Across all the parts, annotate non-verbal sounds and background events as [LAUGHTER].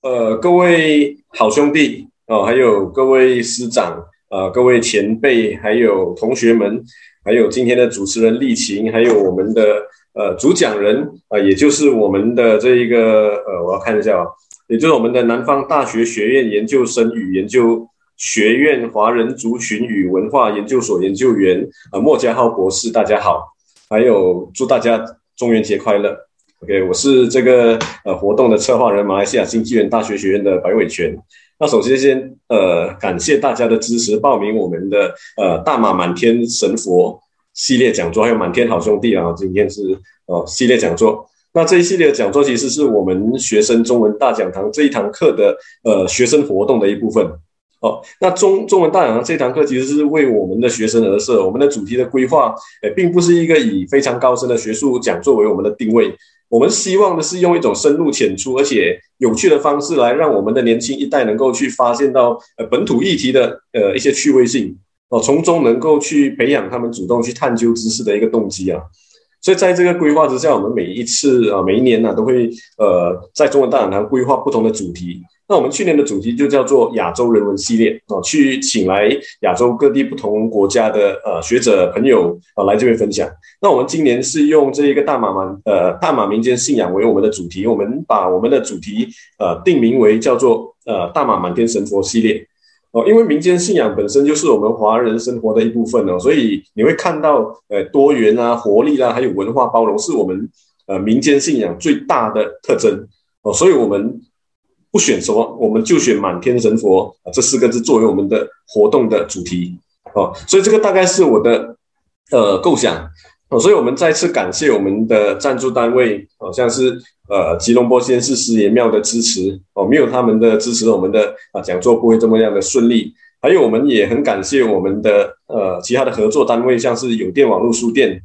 呃，各位好兄弟哦，还有各位师长，呃，各位前辈，还有同学们，还有今天的主持人丽琴，还有我们的呃主讲人啊、呃，也就是我们的这一个呃，我要看一下啊，也就是我们的南方大学学院研究生与研究学院华人族群与文化研究所研究员啊、呃，莫家浩博士，大家好，还有祝大家中元节快乐。OK，我是这个呃活动的策划人，马来西亚新纪元大学学院的白伟全。那首先先呃感谢大家的支持，报名我们的呃大马满天神佛系列讲座，还有满天好兄弟啊，今天是、呃、系列讲座。那这一系列的讲座其实是我们学生中文大讲堂这一堂课的呃学生活动的一部分。哦，那中中文大讲堂这堂课其实是为我们的学生而设，我们的主题的规划，诶，并不是一个以非常高深的学术讲座为我们的定位。我们希望的是用一种深入浅出而且有趣的方式来让我们的年轻一代能够去发现到呃本土议题的呃一些趣味性哦，从中能够去培养他们主动去探究知识的一个动机啊。所以在这个规划之下，我们每一次啊每一年呢都会呃在中文大讲堂规划不同的主题。那我们去年的主题就叫做亚洲人文系列啊，去请来亚洲各地不同国家的呃学者朋友啊来这边分享。那我们今年是用这一个大马满呃大马民间信仰为我们的主题，我们把我们的主题呃定名为叫做呃大马满天神佛系列哦，因为民间信仰本身就是我们华人生活的一部分哦，所以你会看到呃多元啊、活力啦、啊，还有文化包容是我们呃民间信仰最大的特征哦，所以我们。不选什么，我们就选满天神佛啊，这四个字作为我们的活动的主题哦，所以这个大概是我的呃构想哦，所以我们再次感谢我们的赞助单位，好像是呃吉隆坡仙士师爷庙的支持哦，没有他们的支持，我们的啊讲座不会这么样的顺利。还有我们也很感谢我们的呃其他的合作单位，像是有电网络书店，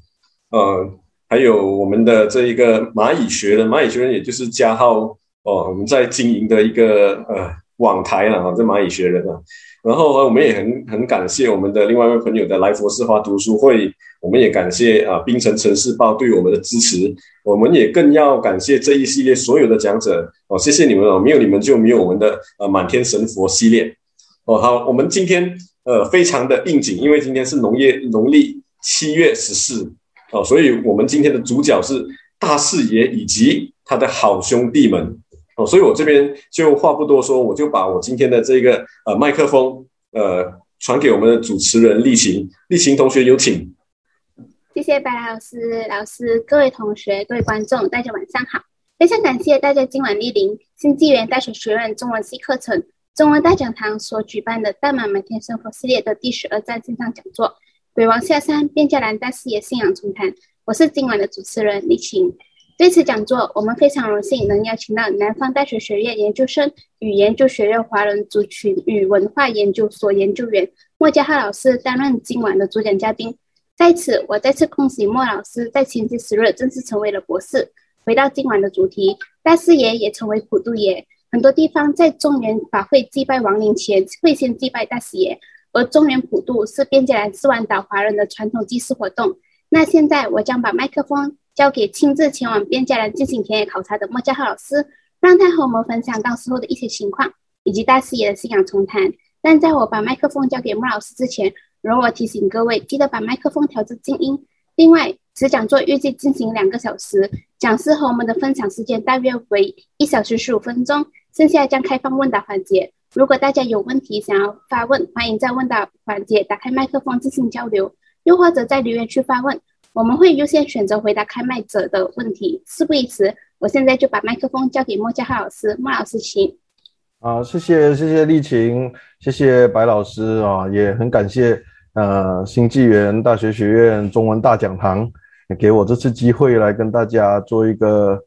呃，还有我们的这一个蚂蚁学人，蚂蚁学人也就是加号。哦，我们在经营的一个呃网台了啊，这蚂蚁学人啊，然后我们也很很感谢我们的另外一位朋友的来佛寺花读书会，我们也感谢啊冰城城市报对我们的支持，我们也更要感谢这一系列所有的讲者哦，谢谢你们哦，没有你们就没有我们的呃满天神佛系列哦。好，我们今天呃非常的应景，因为今天是农业农历七月十四哦，所以我们今天的主角是大士爷以及他的好兄弟们。哦，所以我这边就话不多说，我就把我今天的这个呃麦克风呃传给我们的主持人丽琴，丽琴同学有请。谢谢白老师，老师，各位同学，各位观众，大家晚上好。非常感谢大家今晚莅临新纪元大学学院中文系课程中文大讲堂所举办的大满满天生活系列的第十二站线上讲座《鬼王下山，变家兰大士爷信仰重谈》，我是今晚的主持人丽琴。这次讲座，我们非常荣幸能邀请到南方大学学院研究生与研究学院华人族群与文化研究所研究员莫家浩老师担任今晚的主讲嘉宾。在此，我再次恭喜莫老师在前几十日正式成为了博士。回到今晚的主题，大士爷也成为普渡爷，很多地方在中原法会祭拜亡灵前会先祭拜大士爷，而中原普渡是边界兰斯湾岛华人的传统祭祀活动。那现在，我将把麦克风。交给亲自前往边加兰进行田野考察的莫家浩老师，让他和我们分享到时候的一些情况，以及大士爷的信仰重谈。但在我把麦克风交给莫老师之前，容我提醒各位，记得把麦克风调至静音。另外，此讲座预计进行两个小时，讲师和我们的分享时间大约为一小时十五分钟，剩下将开放问答环节。如果大家有问题想要发问，欢迎在问答环节打开麦克风进行交流，又或者在留言区发问。我们会优先选择回答开麦者的问题。事不宜迟，我现在就把麦克风交给莫家浩老师。莫老师，请。好，谢谢谢谢丽琴，谢谢白老师啊，也很感谢呃新纪元大学学院中文大讲堂给我这次机会来跟大家做一个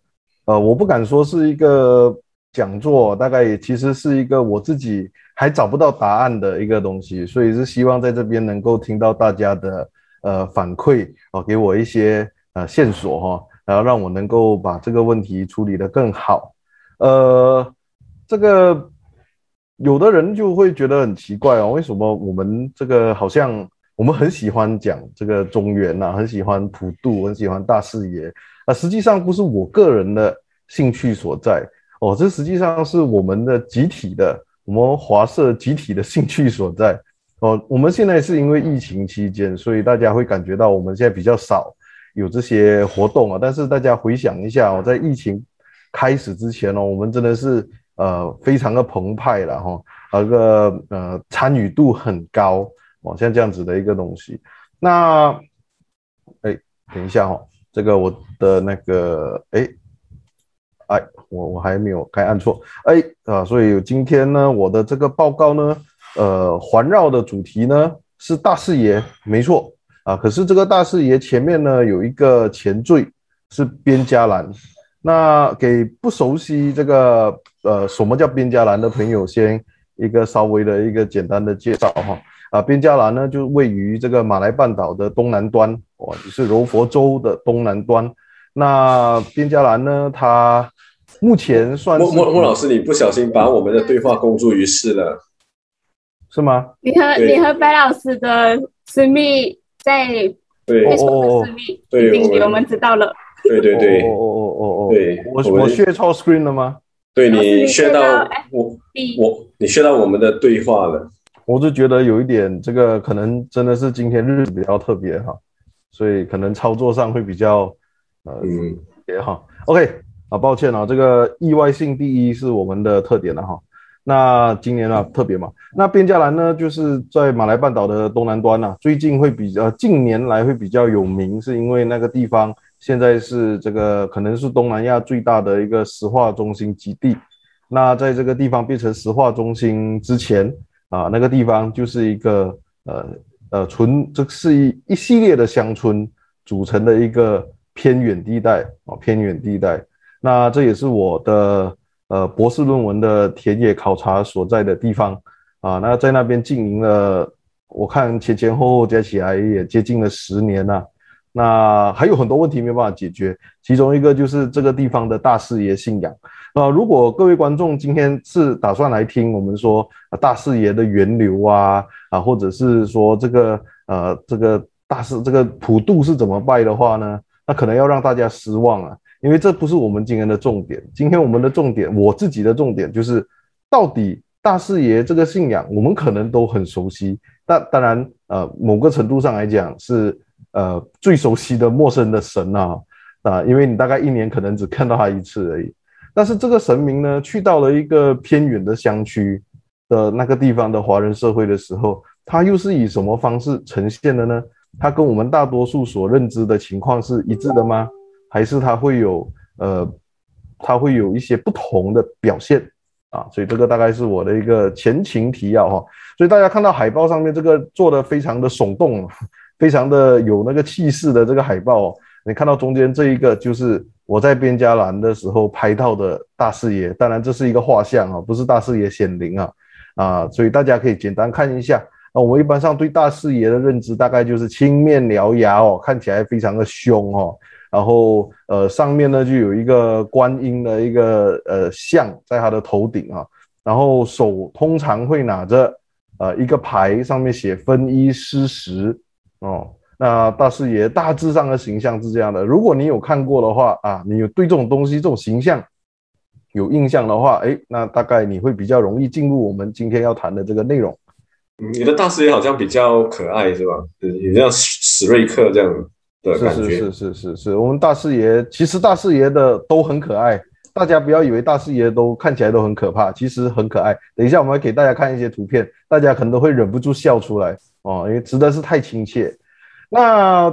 呃，我不敢说是一个讲座，大概也其实是一个我自己还找不到答案的一个东西，所以是希望在这边能够听到大家的。呃，反馈哦，给我一些呃线索哈，然后让我能够把这个问题处理得更好。呃，这个有的人就会觉得很奇怪哦，为什么我们这个好像我们很喜欢讲这个中原呐，很喜欢普渡，很喜欢大视野啊，实际上不是我个人的兴趣所在哦，这实际上是我们的集体的，我们华社集体的兴趣所在哦。我们现在是因为疫情期间，所以大家会感觉到我们现在比较少有这些活动啊。但是大家回想一下哦，在疫情开始之前哦，我们真的是呃非常的澎湃了哈，那个呃参与度很高哦，像这样子的一个东西。那哎，等一下哈，这个我的那个哎哎，我我还没有该按错哎啊，所以今天呢，我的这个报告呢，呃，环绕的主题呢是大士爷，没错啊。可是这个大士爷前面呢有一个前缀是边家兰。那给不熟悉这个呃什么叫边加兰的朋友，先一个稍微的一个简单的介绍哈啊，边加兰呢就位于这个马来半岛的东南端，哦，就是柔佛州的东南端。那边加兰呢，它目前算是莫莫老师，你不小心把我们的对话公诸于世了，是吗？你和你和白老师的私密在对哦哦哦，对，已经我们知道了。对对对，哦哦哦哦哦，对，我我 share 超 screen 了吗？对，你 share 到我我你 share 到我们的对话了，我就觉得有一点这个可能真的是今天日子比较特别哈，所以可能操作上会比较呃嗯也好。OK 啊，抱歉啊，这个意外性第一是我们的特点了哈。那今年啊特别嘛，那边加兰呢就是在马来半岛的东南端呐，最近会比较近年来会比较有名，是因为那个地方。现在是这个可能是东南亚最大的一个石化中心基地。那在这个地方变成石化中心之前啊，那个地方就是一个呃呃纯，这是一一系列的乡村组成的一个偏远地带啊，偏远地带。那这也是我的呃博士论文的田野考察所在的地方啊。那在那边经营了，我看前前后后加起来也接近了十年了。那还有很多问题没办法解决，其中一个就是这个地方的大士爷信仰。那如果各位观众今天是打算来听我们说大士爷的源流啊啊，或者是说这个呃这个大士这个普渡是怎么拜的话呢？那可能要让大家失望啊，因为这不是我们今天的重点。今天我们的重点，我自己的重点就是，到底大四爷这个信仰，我们可能都很熟悉，但当然呃某个程度上来讲是。呃，最熟悉的陌生的神啊啊，因为你大概一年可能只看到他一次而已。但是这个神明呢，去到了一个偏远的乡区的那个地方的华人社会的时候，他又是以什么方式呈现的呢？他跟我们大多数所认知的情况是一致的吗？还是它会有呃，它会有一些不同的表现啊？所以这个大概是我的一个前情提要哈。所以大家看到海报上面这个做的非常的耸动。[LAUGHS] 非常的有那个气势的这个海报哦，你看到中间这一个就是我在边加兰的时候拍到的大士爷，当然这是一个画像啊，不是大士爷显灵啊啊，所以大家可以简单看一下。那我们一般上对大士爷的认知大概就是青面獠牙哦，看起来非常的凶哦，然后呃上面呢就有一个观音的一个呃像在他的头顶啊，然后手通常会拿着呃一个牌，上面写分衣施食。哦，那大师爷大致上的形象是这样的。如果你有看过的话啊，你有对这种东西、这种形象有印象的话，诶，那大概你会比较容易进入我们今天要谈的这个内容。你的大师爷好像比较可爱，是吧？也像史瑞克这样的感觉。是是是是是是，我们大四爷其实大四爷的都很可爱，大家不要以为大四爷都看起来都很可怕，其实很可爱。等一下我们会给大家看一些图片，大家可能都会忍不住笑出来。哦，因为实在是太亲切。那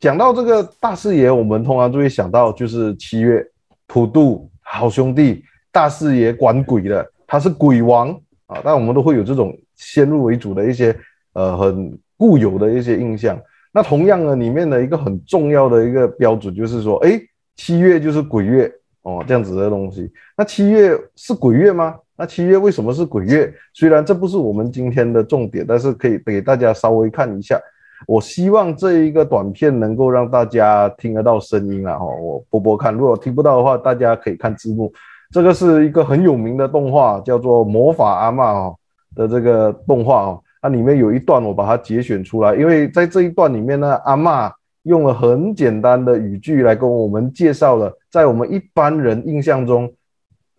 讲到这个大四爷，我们通常就会想到就是七月普渡好兄弟大四爷管鬼的，他是鬼王啊。但我们都会有这种先入为主的一些呃很固有的一些印象。那同样呢，里面的一个很重要的一个标准就是说，哎，七月就是鬼月哦，这样子的东西。那七月是鬼月吗？那七月为什么是鬼月？虽然这不是我们今天的重点，但是可以给大家稍微看一下。我希望这一个短片能够让大家听得到声音啊！哈，我播播看，如果听不到的话，大家可以看字幕。这个是一个很有名的动画，叫做《魔法阿嬷》哦的这个动画哦，它里面有一段我把它节选出来，因为在这一段里面呢，阿嬷用了很简单的语句来跟我们介绍了，在我们一般人印象中，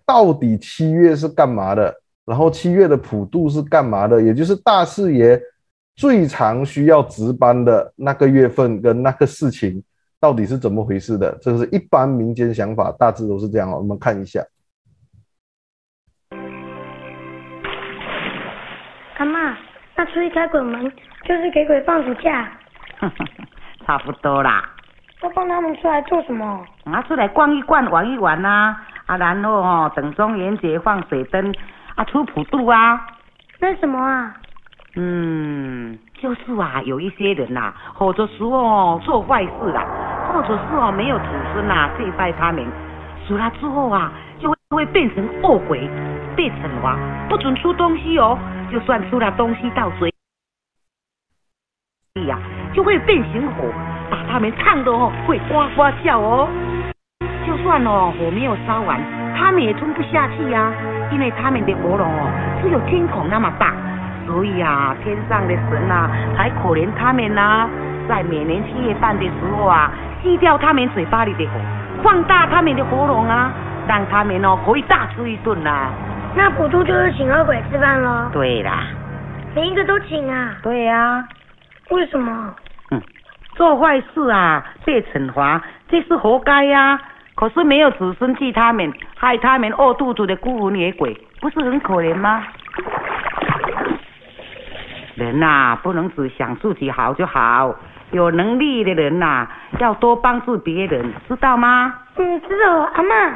到底七月是干嘛的，然后七月的普渡是干嘛的，也就是大四爷。最常需要值班的那个月份跟那个事情到底是怎么回事的？这是一般民间想法，大致都是这样。我们看一下。阿嬷，那出去开鬼门就是给鬼放暑假？[LAUGHS] 差不多啦。要放他们出来做什么？啊，出来逛一逛，玩一玩呐、啊。啊，然后哦，等中元节放水灯，啊，出普渡啊。那什么啊？嗯，就是啊，有一些人呐、啊，或者说哦做坏事啦，或者是哦没有子孙呐，祭拜他们，死了之后啊，就会会变成恶鬼，被惩罚，不准出东西哦，就算出了东西到嘴里呀、啊，就会变成火，把他们烫的哦会呱呱叫哦，就算哦火没有烧完，他们也吞不下去呀、啊，因为他们的喉咙哦只有天孔那么大。所以啊，天上的神啊，才可怜他们呐、啊，在每年七月半的时候啊，吸掉他们嘴巴里的火，放大他们的喉咙啊，让他们哦可以大吃一顿啦、啊。那普渡就是请恶鬼吃饭喽？对啦，每一个都请啊？对呀、啊。为什么？嗯，做坏事啊被惩罚，这是活该呀、啊。可是没有子孙替他们，害他们饿肚子的孤魂野鬼，不是很可怜吗？人呐、啊，不能只想自己好就好，有能力的人呐、啊，要多帮助别人，知道吗？嗯，知道。阿嬷，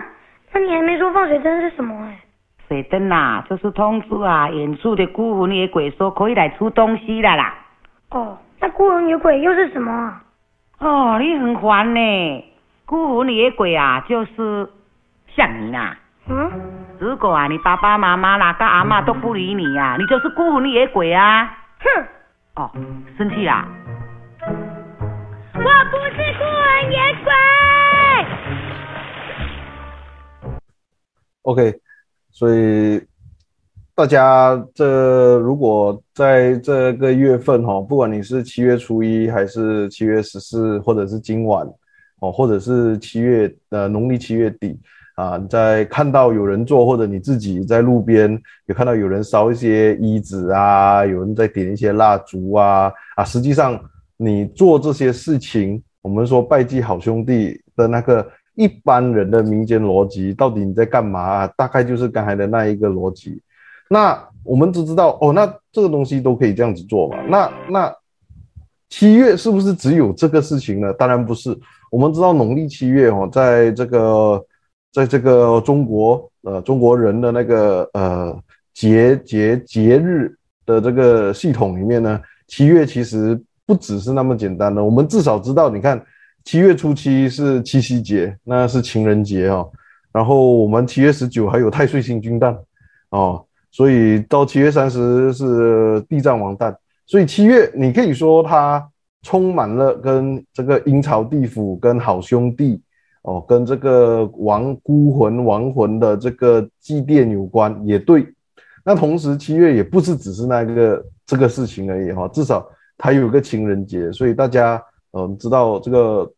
那你还没说放水灯是什么哎？水灯呐、啊，就是通知啊，远处的孤魂野鬼说可以来出东西了啦。哦，那孤魂野鬼又是什么？哦，你很烦呢。孤魂野鬼啊，就是像你呐。嗯。如果啊，你爸爸妈妈啦跟阿妈都不理你呀、啊，你就是孤魂野鬼啊。哼！哦，生气啦！我不是孤魂野鬼。OK，所以大家这如果在这个月份哈，不管你是七月初一还是七月十四，或者是今晚哦，或者是七月呃农历七月底。啊，在看到有人做，或者你自己在路边有看到有人烧一些衣纸啊，有人在点一些蜡烛啊，啊，实际上你做这些事情，我们说拜祭好兄弟的那个一般人的民间逻辑，到底你在干嘛啊？大概就是刚才的那一个逻辑。那我们只知道哦，那这个东西都可以这样子做嘛？那那七月是不是只有这个事情呢？当然不是。我们知道农历七月哦，在这个。在这个中国，呃，中国人的那个呃节节节日的这个系统里面呢，七月其实不只是那么简单的。我们至少知道，你看七月初七是七夕节，那是情人节哦。然后我们七月十九还有太岁星君诞哦，所以到七月三十是地藏王诞。所以七月你可以说它充满了跟这个阴曹地府跟好兄弟。哦，跟这个亡孤魂亡魂的这个祭奠有关，也对。那同时七月也不是只是那个这个事情而已哈，至少它有个情人节，所以大家嗯知道这个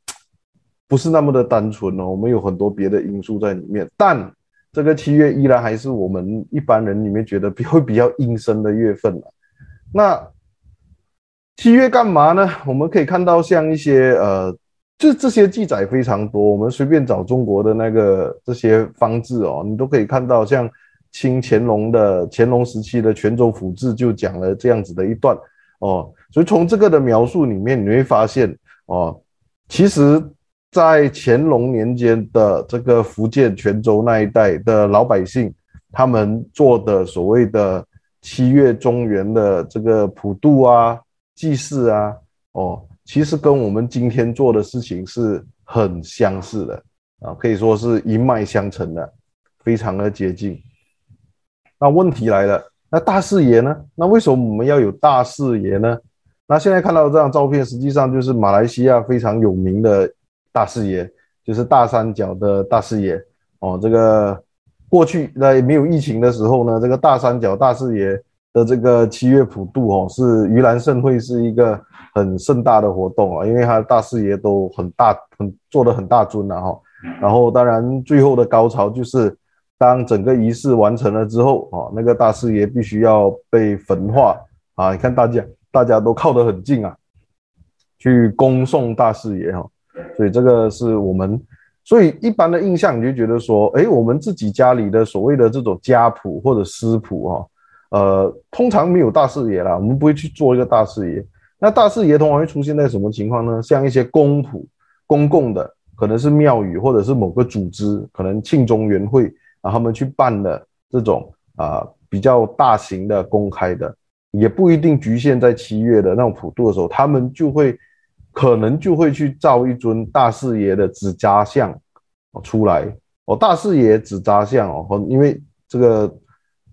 不是那么的单纯哦，我们有很多别的因素在里面。但这个七月依然还是我们一般人里面觉得比会比较阴森的月份。那七月干嘛呢？我们可以看到像一些呃。就这些记载非常多，我们随便找中国的那个这些方志哦，你都可以看到，像清乾隆的乾隆时期的《泉州府志》就讲了这样子的一段哦，所以从这个的描述里面，你会发现哦，其实，在乾隆年间的这个福建泉州那一带的老百姓，他们做的所谓的七月中元的这个普渡啊、祭祀啊，哦。其实跟我们今天做的事情是很相似的啊，可以说是一脉相承的，非常的接近。那问题来了，那大四爷呢？那为什么我们要有大四爷呢？那现在看到这张照片，实际上就是马来西亚非常有名的大士爷，就是大三角的大士爷哦。这个过去在没有疫情的时候呢，这个大三角大士爷的这个七月普渡哦，是盂兰盛会是一个很盛大的活动啊，因为他大士爷都很大，很做的很大尊了哈。然后当然最后的高潮就是当整个仪式完成了之后啊，那个大士爷必须要被焚化啊。你看大家。大家都靠得很近啊，去恭送大士爷哈，所以这个是我们，所以一般的印象你就觉得说，哎，我们自己家里的所谓的这种家谱或者师谱哈，呃，通常没有大视野啦，我们不会去做一个大视野。那大视野通常会出现在什么情况呢？像一些公谱、公共的，可能是庙宇或者是某个组织，可能庆中元会啊，他们去办的这种啊比较大型的公开的。也不一定局限在七月的那种普渡的时候，他们就会可能就会去造一尊大士爷的纸扎像出来哦，大士爷纸扎像哦，因为这个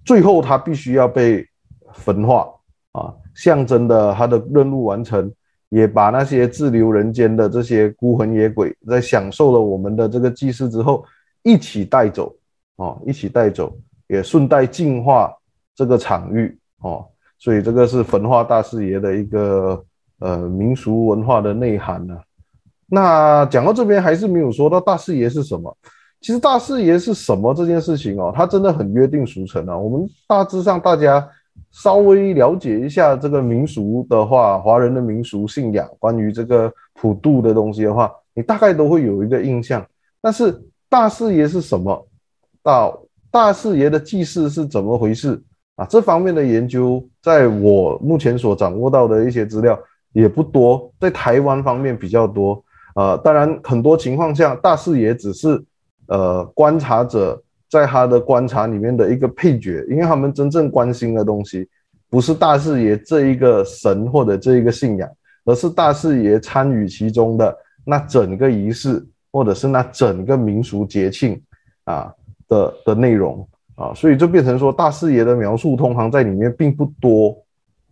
最后他必须要被焚化啊，象征的他的任务完成，也把那些滞留人间的这些孤魂野鬼，在享受了我们的这个祭祀之后，一起带走哦，一起带走，也顺带净化这个场域哦。所以这个是焚化大士爷的一个呃民俗文化的内涵呢、那讲到这边还是没有说到大四爷是什么。其实大四爷是什么这件事情哦，它真的很约定俗成啊。我们大致上大家稍微了解一下这个民俗的话，华人的民俗信仰，关于这个普渡的东西的话，你大概都会有一个印象。但是大四爷是什么？到大四爷的祭祀是怎么回事？啊，这方面的研究，在我目前所掌握到的一些资料也不多，在台湾方面比较多。呃，当然很多情况下，大士爷只是呃观察者在他的观察里面的一个配角，因为他们真正关心的东西不是大士爷这一个神或者这一个信仰，而是大士爷参与其中的那整个仪式，或者是那整个民俗节庆啊的的内容。啊，所以就变成说，大士爷的描述通常在里面并不多，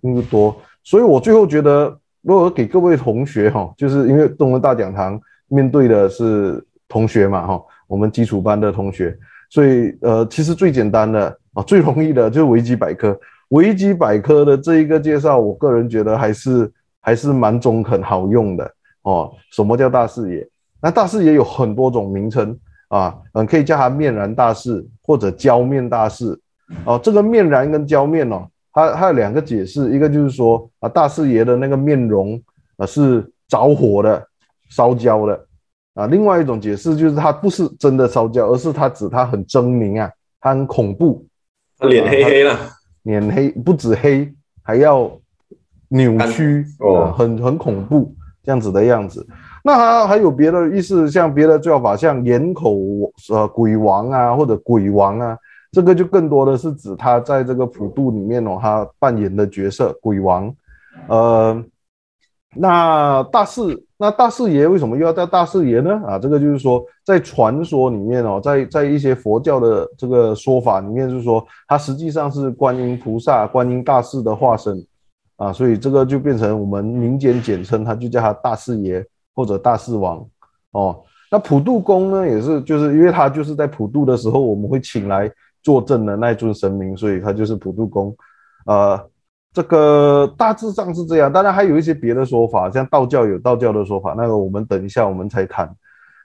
并不多。所以我最后觉得，如果给各位同学哈，就是因为中文大讲堂面对的是同学嘛哈，我们基础班的同学，所以呃，其实最简单的啊，最容易的就是维基百科。维基百科的这一个介绍，我个人觉得还是还是蛮中肯好用的哦。什么叫大视野？那大视野有很多种名称。啊，嗯，可以叫它面燃大士或者焦面大士，哦，这个面燃跟焦面哦，它它有两个解释，一个就是说啊，大四爷的那个面容啊是着火的、烧焦的，啊，另外一种解释就是他不是真的烧焦，而是他指他很狰狞啊，他很恐怖，脸黑黑了，脸黑不止黑，还要扭曲哦，很很恐怖这样子的样子。那还还有别的意思，像别的叫法，像岩口呃鬼王啊，或者鬼王啊，这个就更多的是指他在这个普渡里面哦，他扮演的角色鬼王。呃，那大士那大士爷为什么又要叫大士爷呢？啊，这个就是说在传说里面哦，在在一些佛教的这个说法里面，就是说他实际上是观音菩萨、观音大士的化身啊，所以这个就变成我们民间简称，他就叫他大士爷。或者大士王，哦，那普渡公呢，也是就是因为他就是在普渡的时候，我们会请来坐镇的那尊神明，所以他就是普渡公。呃，这个大致上是这样，当然还有一些别的说法，像道教有道教的说法，那个我们等一下我们才谈。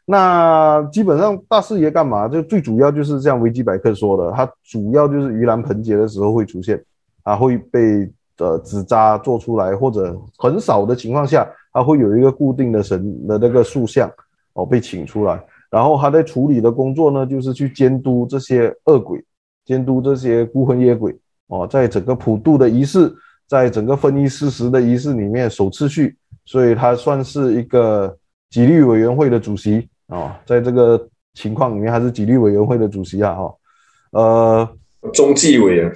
那基本上大士爷干嘛？就最主要就是像维基百科说的，他主要就是盂兰盆节的时候会出现，啊，会被呃纸扎做出来，或者很少的情况下。他会有一个固定的神的那个塑像哦，被请出来，然后他在处理的工作呢，就是去监督这些恶鬼，监督这些孤魂野鬼哦，在整个普渡的仪式，在整个分衣施食的仪式里面守秩序，所以他算是一个纪律委员会的主席哦，在这个情况里面，他是纪律委员会的主席啊哈，呃，中纪委啊，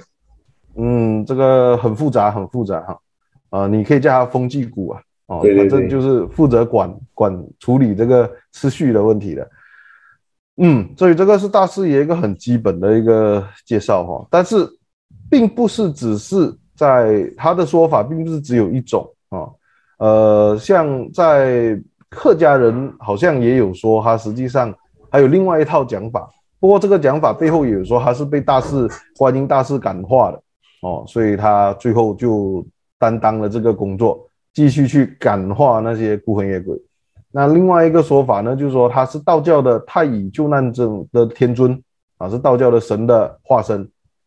嗯，这个很复杂，很复杂哈，啊、呃，你可以叫他风纪股啊。哦，反正就是负责管管处理这个次序的问题的。嗯，所以这个是大士爷一个很基本的一个介绍哈，但是并不是只是在他的说法，并不是只有一种哦，呃，像在客家人好像也有说，他实际上还有另外一套讲法。不过这个讲法背后也有说，他是被大士观音大士感化的哦，所以他最后就担当了这个工作，继续去感化那些孤魂野鬼。那另外一个说法呢，就是说他是道教的太乙救难尊的天尊啊，是道教的神的化身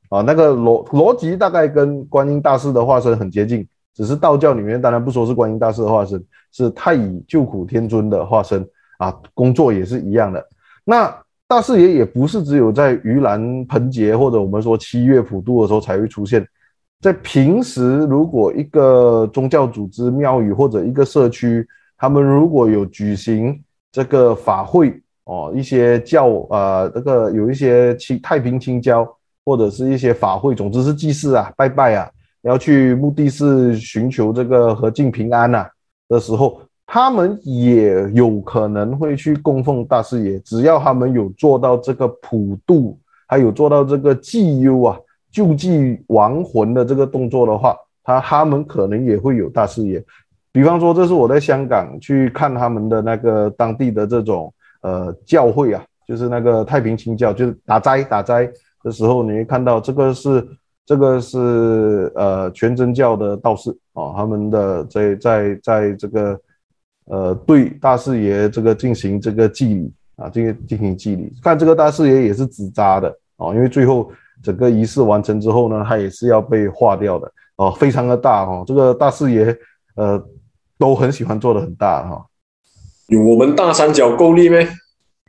啊，那个逻逻辑大概跟观音大士的化身很接近，只是道教里面当然不说是观音大士的化身，是太乙救苦天尊的化身啊，工作也是一样的。那大士爷也不是只有在盂兰盆节或者我们说七月普渡的时候才会出现，在平时如果一个宗教组织、庙宇或者一个社区，他们如果有举行这个法会哦，一些教呃这个有一些清太平清教或者是一些法会，总之是祭祀啊、拜拜啊，要去目的是寻求这个和敬平安呐的时候。他们也有可能会去供奉大士爷，只要他们有做到这个普渡，还有做到这个济幽啊、救济亡魂的这个动作的话，他他们可能也会有大士爷。比方说，这是我在香港去看他们的那个当地的这种呃教会啊，就是那个太平清教，就是打斋打斋的时候，你会看到这个是这个是呃全真教的道士哦，他们的在在在这个。呃，对大士爷这个进行这个祭礼啊，这个进行祭礼。看这个大士爷也是纸扎的哦，因为最后整个仪式完成之后呢，他也是要被化掉的哦，非常的大哦。这个大士爷呃都很喜欢做的很大哈。有我们大三角够力没？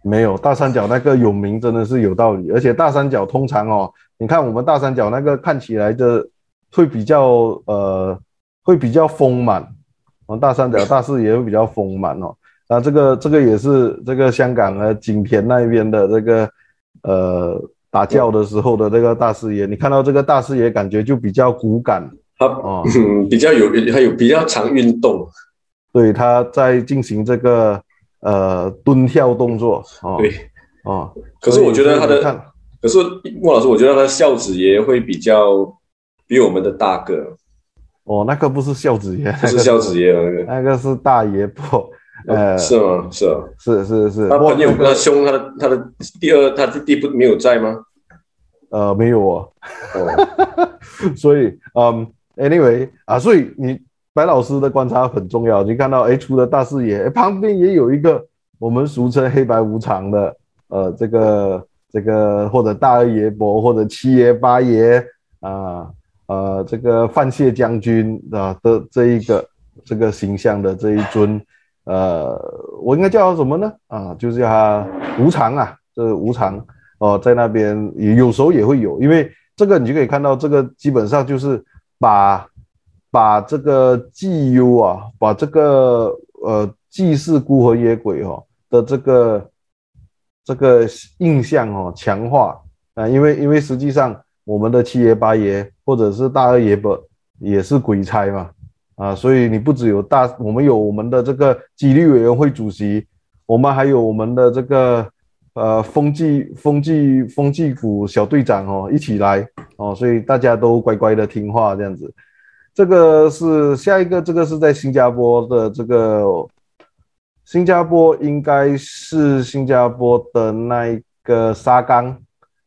没有，大三角那个有名真的是有道理，而且大三角通常哦，你看我们大三角那个看起来的会比较呃会比较丰满。我们，大三角 [LAUGHS] 大士爷会比较丰满哦，那这个这个也是这个香港的景田那边的这个呃打教的时候的这个大师爷，你看到这个大师爷感觉就比较骨感，他哦，比较有还有比较常运动，对，他在进行这个呃蹲跳动作哦，对哦，可是我觉得他的，可是莫老师，我觉得他的孝子爷会比较比我们的大个。哦，那个不是孝子爷，不是孝子爷，那个是大爷婆，呃，是吗？是啊，是是是。他朋友，他兄，他的他的第二，他的弟不没有在吗？呃，没有哦。[LAUGHS] 所以，嗯，anyway 啊，所以你白老师的观察很重要。你看到，哎，除了大士爷，旁边也有一个我们俗称黑白无常的，呃，这个这个或者大二爷伯或者七爷八爷啊。呃，这个范谢将军啊的这一个这个形象的这一尊，呃，我应该叫他什么呢？啊，就是叫他无常啊，这个无常哦、在那边有时候也会有，因为这个你就可以看到，这个基本上就是把把这个济幽啊，把这个呃祭祀孤魂野鬼哦的这个这个印象哦强化啊，因为因为实际上。我们的七爷八爷或者是大二爷伯也是鬼差嘛，啊，所以你不只有大，我们有我们的这个纪律委员会主席，我们还有我们的这个呃风纪风纪风纪股小队长哦，一起来哦，所以大家都乖乖的听话这样子。这个是下一个，这个是在新加坡的这个，新加坡应该是新加坡的那一个沙冈。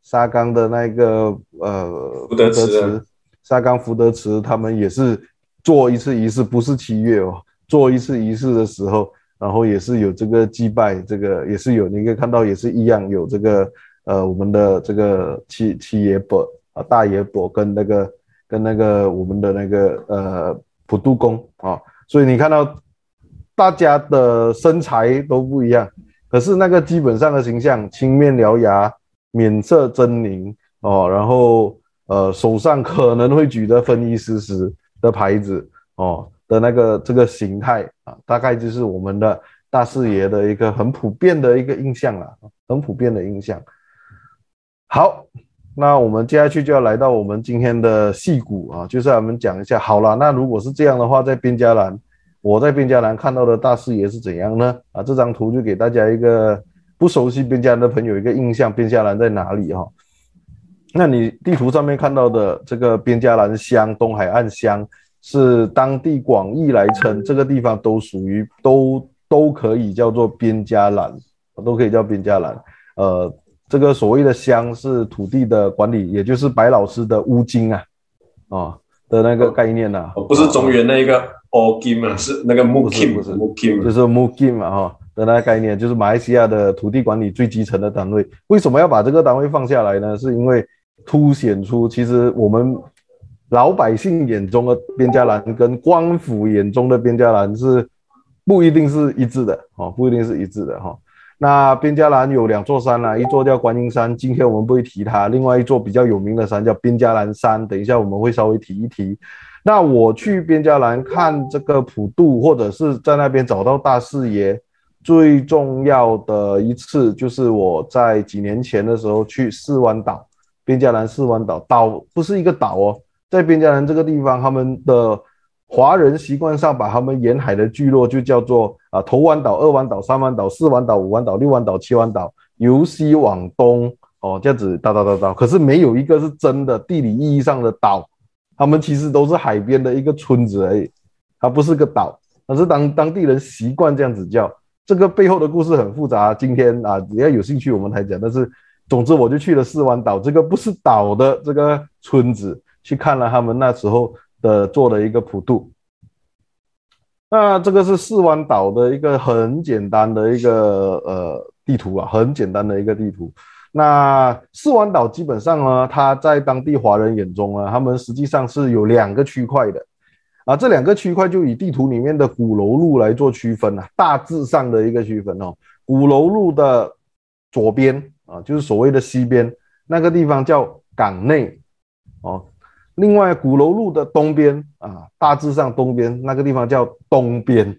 沙冈的那个呃福德池，沙冈福德池，他们也是做一次仪式，不是七月哦，做一次仪式的时候，然后也是有这个祭拜，这个也是有，你可以看到也是一样，有这个呃我们的这个七七爷伯啊大爷伯跟那个跟那个我们的那个呃普渡公啊，所以你看到大家的身材都不一样，可是那个基本上的形象青面獠牙。面色狰狞哦，然后呃手上可能会举着分衣施食的牌子哦的那个这个形态啊，大概就是我们的大士爷的一个很普遍的一个印象了，很普遍的印象。好，那我们接下去就要来到我们今天的戏骨啊，就是我们讲一下。好了，那如果是这样的话，在边家兰，我在边家兰看到的大士爷是怎样呢？啊，这张图就给大家一个。不熟悉边家栏的朋友，一个印象，边家兰在哪里哈？那你地图上面看到的这个边家兰乡、东海岸乡，是当地广义来称，这个地方都属于都都可以叫做边加兰，都可以叫边加兰。呃，这个所谓的乡是土地的管理，也就是白老师的乌金啊，啊的那个概念呐、啊，不是中原那个乌金啊，是那个木金，不是木金，就是木金嘛哈的那个概念，就是马来西亚的土地管理最基层的单位。为什么要把这个单位放下来呢？是因为凸显出其实我们。老百姓眼中的边加兰跟官府眼中的边加兰是不一定是一致的哦，不一定是一致的哈。那边加兰有两座山啊，一座叫观音山，今天我们不会提它。另外一座比较有名的山叫边加兰山，等一下我们会稍微提一提。那我去边加兰看这个普渡，或者是在那边找到大四爷，最重要的一次就是我在几年前的时候去四湾岛，边加兰四湾岛，岛不是一个岛哦。在边疆人这个地方，他们的华人习惯上把他们沿海的聚落就叫做啊头湾岛、二湾岛、三湾岛、四湾岛、五湾岛、六湾岛、七湾岛，由西往东哦这样子哒哒哒哒，可是没有一个是真的地理意义上的岛，他们其实都是海边的一个村子而已，它不是个岛，而是当当地人习惯这样子叫。这个背后的故事很复杂，今天啊只要有兴趣我们才讲。但是总之我就去了四湾岛，这个不是岛的这个村子。去看了他们那时候的做的一个普渡，那这个是四湾岛的一个很简单的一个呃地图啊，很简单的一个地图。那四湾岛基本上呢，它在当地华人眼中呢，他们实际上是有两个区块的啊，这两个区块就以地图里面的鼓楼路来做区分啊，大致上的一个区分哦。鼓楼路的左边啊，就是所谓的西边那个地方叫港内哦。另外，鼓楼路的东边啊，大致上东边那个地方叫东边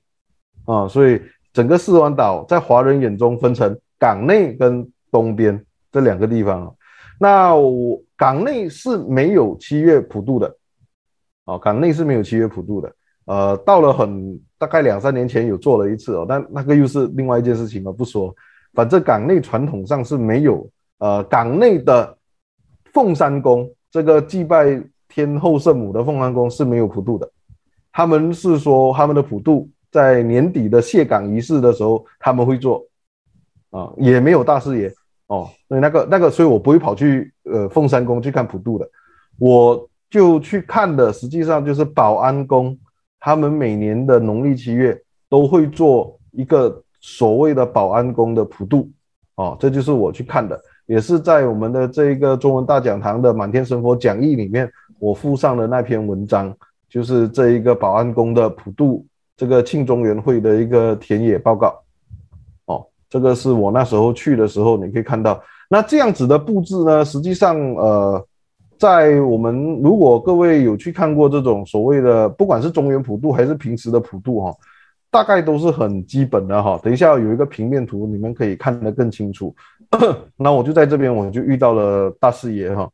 啊，所以整个四湾岛在华人眼中分成港内跟东边这两个地方。那我港内是没有七月普渡的，啊，港内是没有七月普渡的。呃，到了很大概两三年前有做了一次哦，但那个又是另外一件事情了，不说。反正港内传统上是没有，呃，港内的凤山宫这个祭拜。天后圣母的凤山宫是没有普渡的，他们是说他们的普渡在年底的卸港仪式的时候他们会做，啊，也没有大士爷。哦，所以那个那个，所以我不会跑去呃凤山宫去看普渡的，我就去看的，实际上就是保安宫，他们每年的农历七月都会做一个所谓的保安宫的普渡，哦，这就是我去看的，也是在我们的这个中文大讲堂的满天神佛讲义里面。我附上的那篇文章，就是这一个保安宫的普渡这个庆中元会的一个田野报告。哦，这个是我那时候去的时候，你可以看到。那这样子的布置呢，实际上，呃，在我们如果各位有去看过这种所谓的，不管是中元普渡还是平时的普渡，哈，大概都是很基本的，哈。等一下有一个平面图，你们可以看得更清楚。[COUGHS] 那我就在这边，我就遇到了大士爷，哈。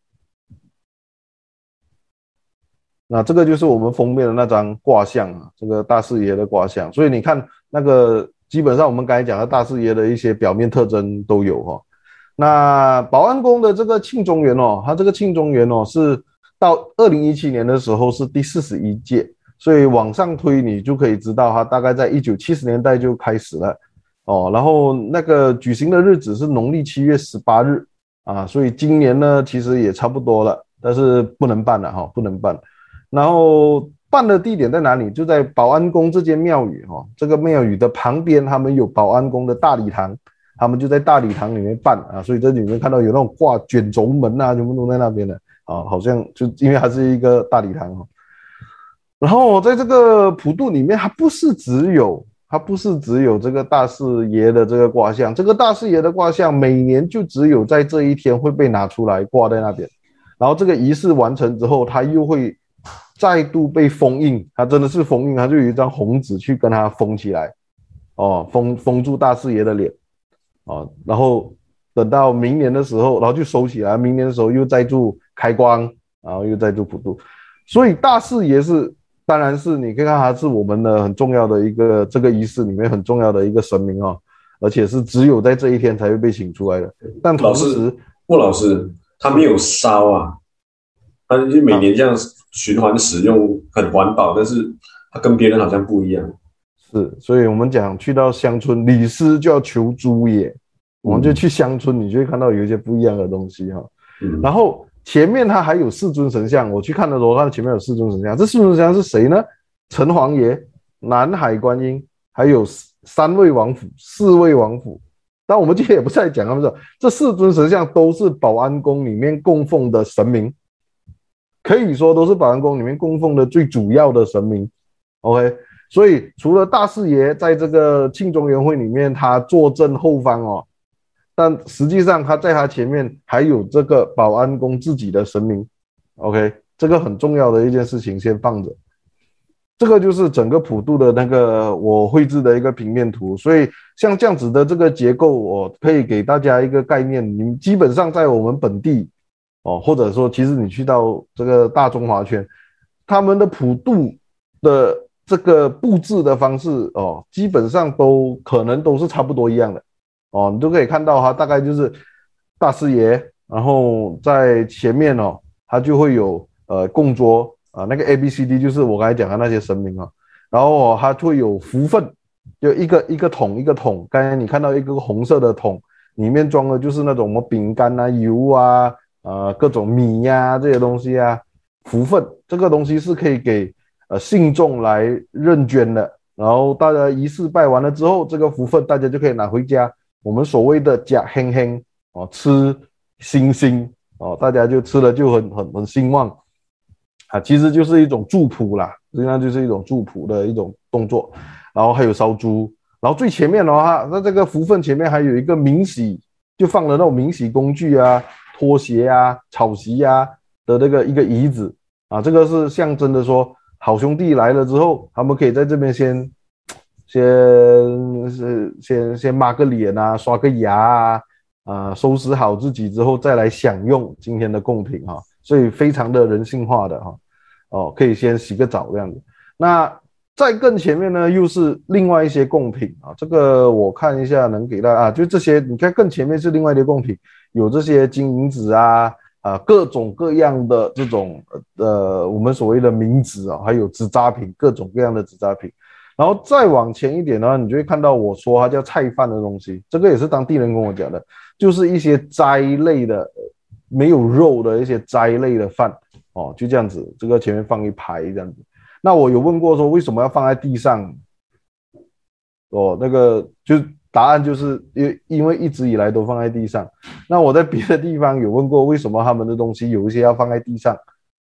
那这个就是我们封面的那张卦象啊，这个大四爷的卦象。所以你看，那个基本上我们刚才讲的大四爷的一些表面特征都有哈。那保安宫的这个庆中元哦，它这个庆中元哦是到二零一七年的时候是第四十一届，所以往上推你就可以知道它大概在一九七十年代就开始了哦。然后那个举行的日子是农历七月十八日啊，所以今年呢其实也差不多了，但是不能办了哈，不能办。然后办的地点在哪里？就在保安宫这间庙宇哈，这个庙宇的旁边，他们有保安宫的大礼堂，他们就在大礼堂里面办啊，所以这里面看到有那种挂卷轴门啊，全部都在那边的啊，好像就因为它是一个大礼堂哈。然后在这个普渡里面，它不是只有，它不是只有这个大四爷的这个卦象，这个大四爷的卦象每年就只有在这一天会被拿出来挂在那边，然后这个仪式完成之后，它又会。再度被封印，他真的是封印，他就有一张红纸去跟他封起来，哦，封封住大四爷的脸，哦，然后等到明年的时候，然后就收起来，明年的时候又再度开光，然后又再度普渡，所以大四爷是，当然是你可以看他是我们的很重要的一个这个仪式里面很重要的一个神明哦，而且是只有在这一天才会被请出来的。但同时，莫老师他没有烧啊。他就每年这样循环使用，很环保，但是它跟别人好像不一样。是，所以我们讲去到乡村，礼失就要求诸也。我们就去乡村，你就会看到有一些不一样的东西哈。嗯。然后前面它还有四尊神像，我去看的时候，看到前面有四尊神像。这四尊神像是谁呢？城隍爷、南海观音，还有三位王府、四位王府。但我们今天也不再讲他们说，这四尊神像都是保安宫里面供奉的神明，可以说都是保安宫里面供奉的最主要的神明。OK，所以除了大四爷在这个庆中元会里面他坐镇后方哦，但实际上他在他前面还有这个保安宫自己的神明。OK，这个很重要的一件事情先放着。这个就是整个普渡的那个我绘制的一个平面图，所以像这样子的这个结构，我可以给大家一个概念。你基本上在我们本地，哦，或者说其实你去到这个大中华圈，他们的普渡的这个布置的方式，哦，基本上都可能都是差不多一样的，哦，你都可以看到哈，大概就是大师爷，然后在前面哦，他就会有呃供桌。啊，那个 A B C D 就是我刚才讲的那些神明啊，然后它会有福分，就一个一个桶一个桶，刚才你看到一个红色的桶，里面装的就是那种什么饼干啊、油啊、呃各种米呀、啊、这些东西啊，福分这个东西是可以给呃信众来认捐的，然后大家仪式拜完了之后，这个福分大家就可以拿回家，我们所谓的假亨亨哦，吃星星哦，大家就吃了就很很很兴旺。啊，其实就是一种祝福啦，实际上就是一种祝福的一种动作，然后还有烧猪，然后最前面的话，那这个福分前面还有一个明洗，就放了那种明洗工具啊、拖鞋啊、草席啊的那个一个椅子啊，这个是象征的说，好兄弟来了之后，他们可以在这边先先是先先抹个脸啊，刷个牙啊，啊，收拾好自己之后再来享用今天的贡品哈。所以非常的人性化的哈，哦，可以先洗个澡这样子。那在更前面呢，又是另外一些贡品啊。这个我看一下能给大家啊，就这些。你看更前面是另外的贡品，有这些金银纸啊啊，各种各样的这种呃，我们所谓的冥纸啊，还有纸扎品，各种各样的纸扎品。然后再往前一点呢，你就会看到我说它叫菜饭的东西，这个也是当地人跟我讲的，就是一些斋类的。没有肉的一些斋类的饭哦，就这样子，这个前面放一排这样子。那我有问过说为什么要放在地上？哦，那个就答案就是因因为一直以来都放在地上。那我在别的地方有问过为什么他们的东西有一些要放在地上？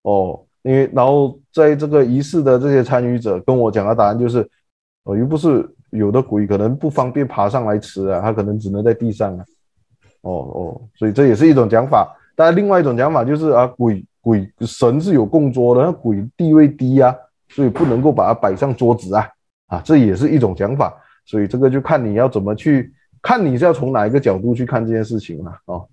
哦，因为然后在这个仪式的这些参与者跟我讲的答案就是，哦，又不是有的鬼可能不方便爬上来吃啊，他可能只能在地上啊。哦哦，所以这也是一种讲法。但另外一种讲法就是啊，鬼鬼神是有供桌的，那鬼地位低啊，所以不能够把它摆上桌子啊，啊，这也是一种讲法。所以这个就看你要怎么去看，你是要从哪一个角度去看这件事情了哦。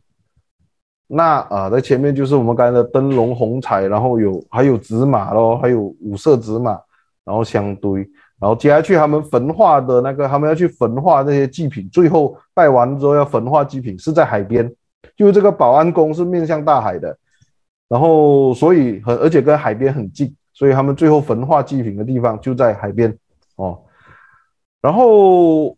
那啊，在前面就是我们刚才的灯笼红彩，然后有还有纸马咯，还有五色纸马，然后香堆，然后接下去他们焚化的那个，他们要去焚化那些祭品，最后拜完之后要焚化祭品，是在海边。就这个保安宫是面向大海的，然后所以很而且跟海边很近，所以他们最后焚化祭品的地方就在海边哦。然后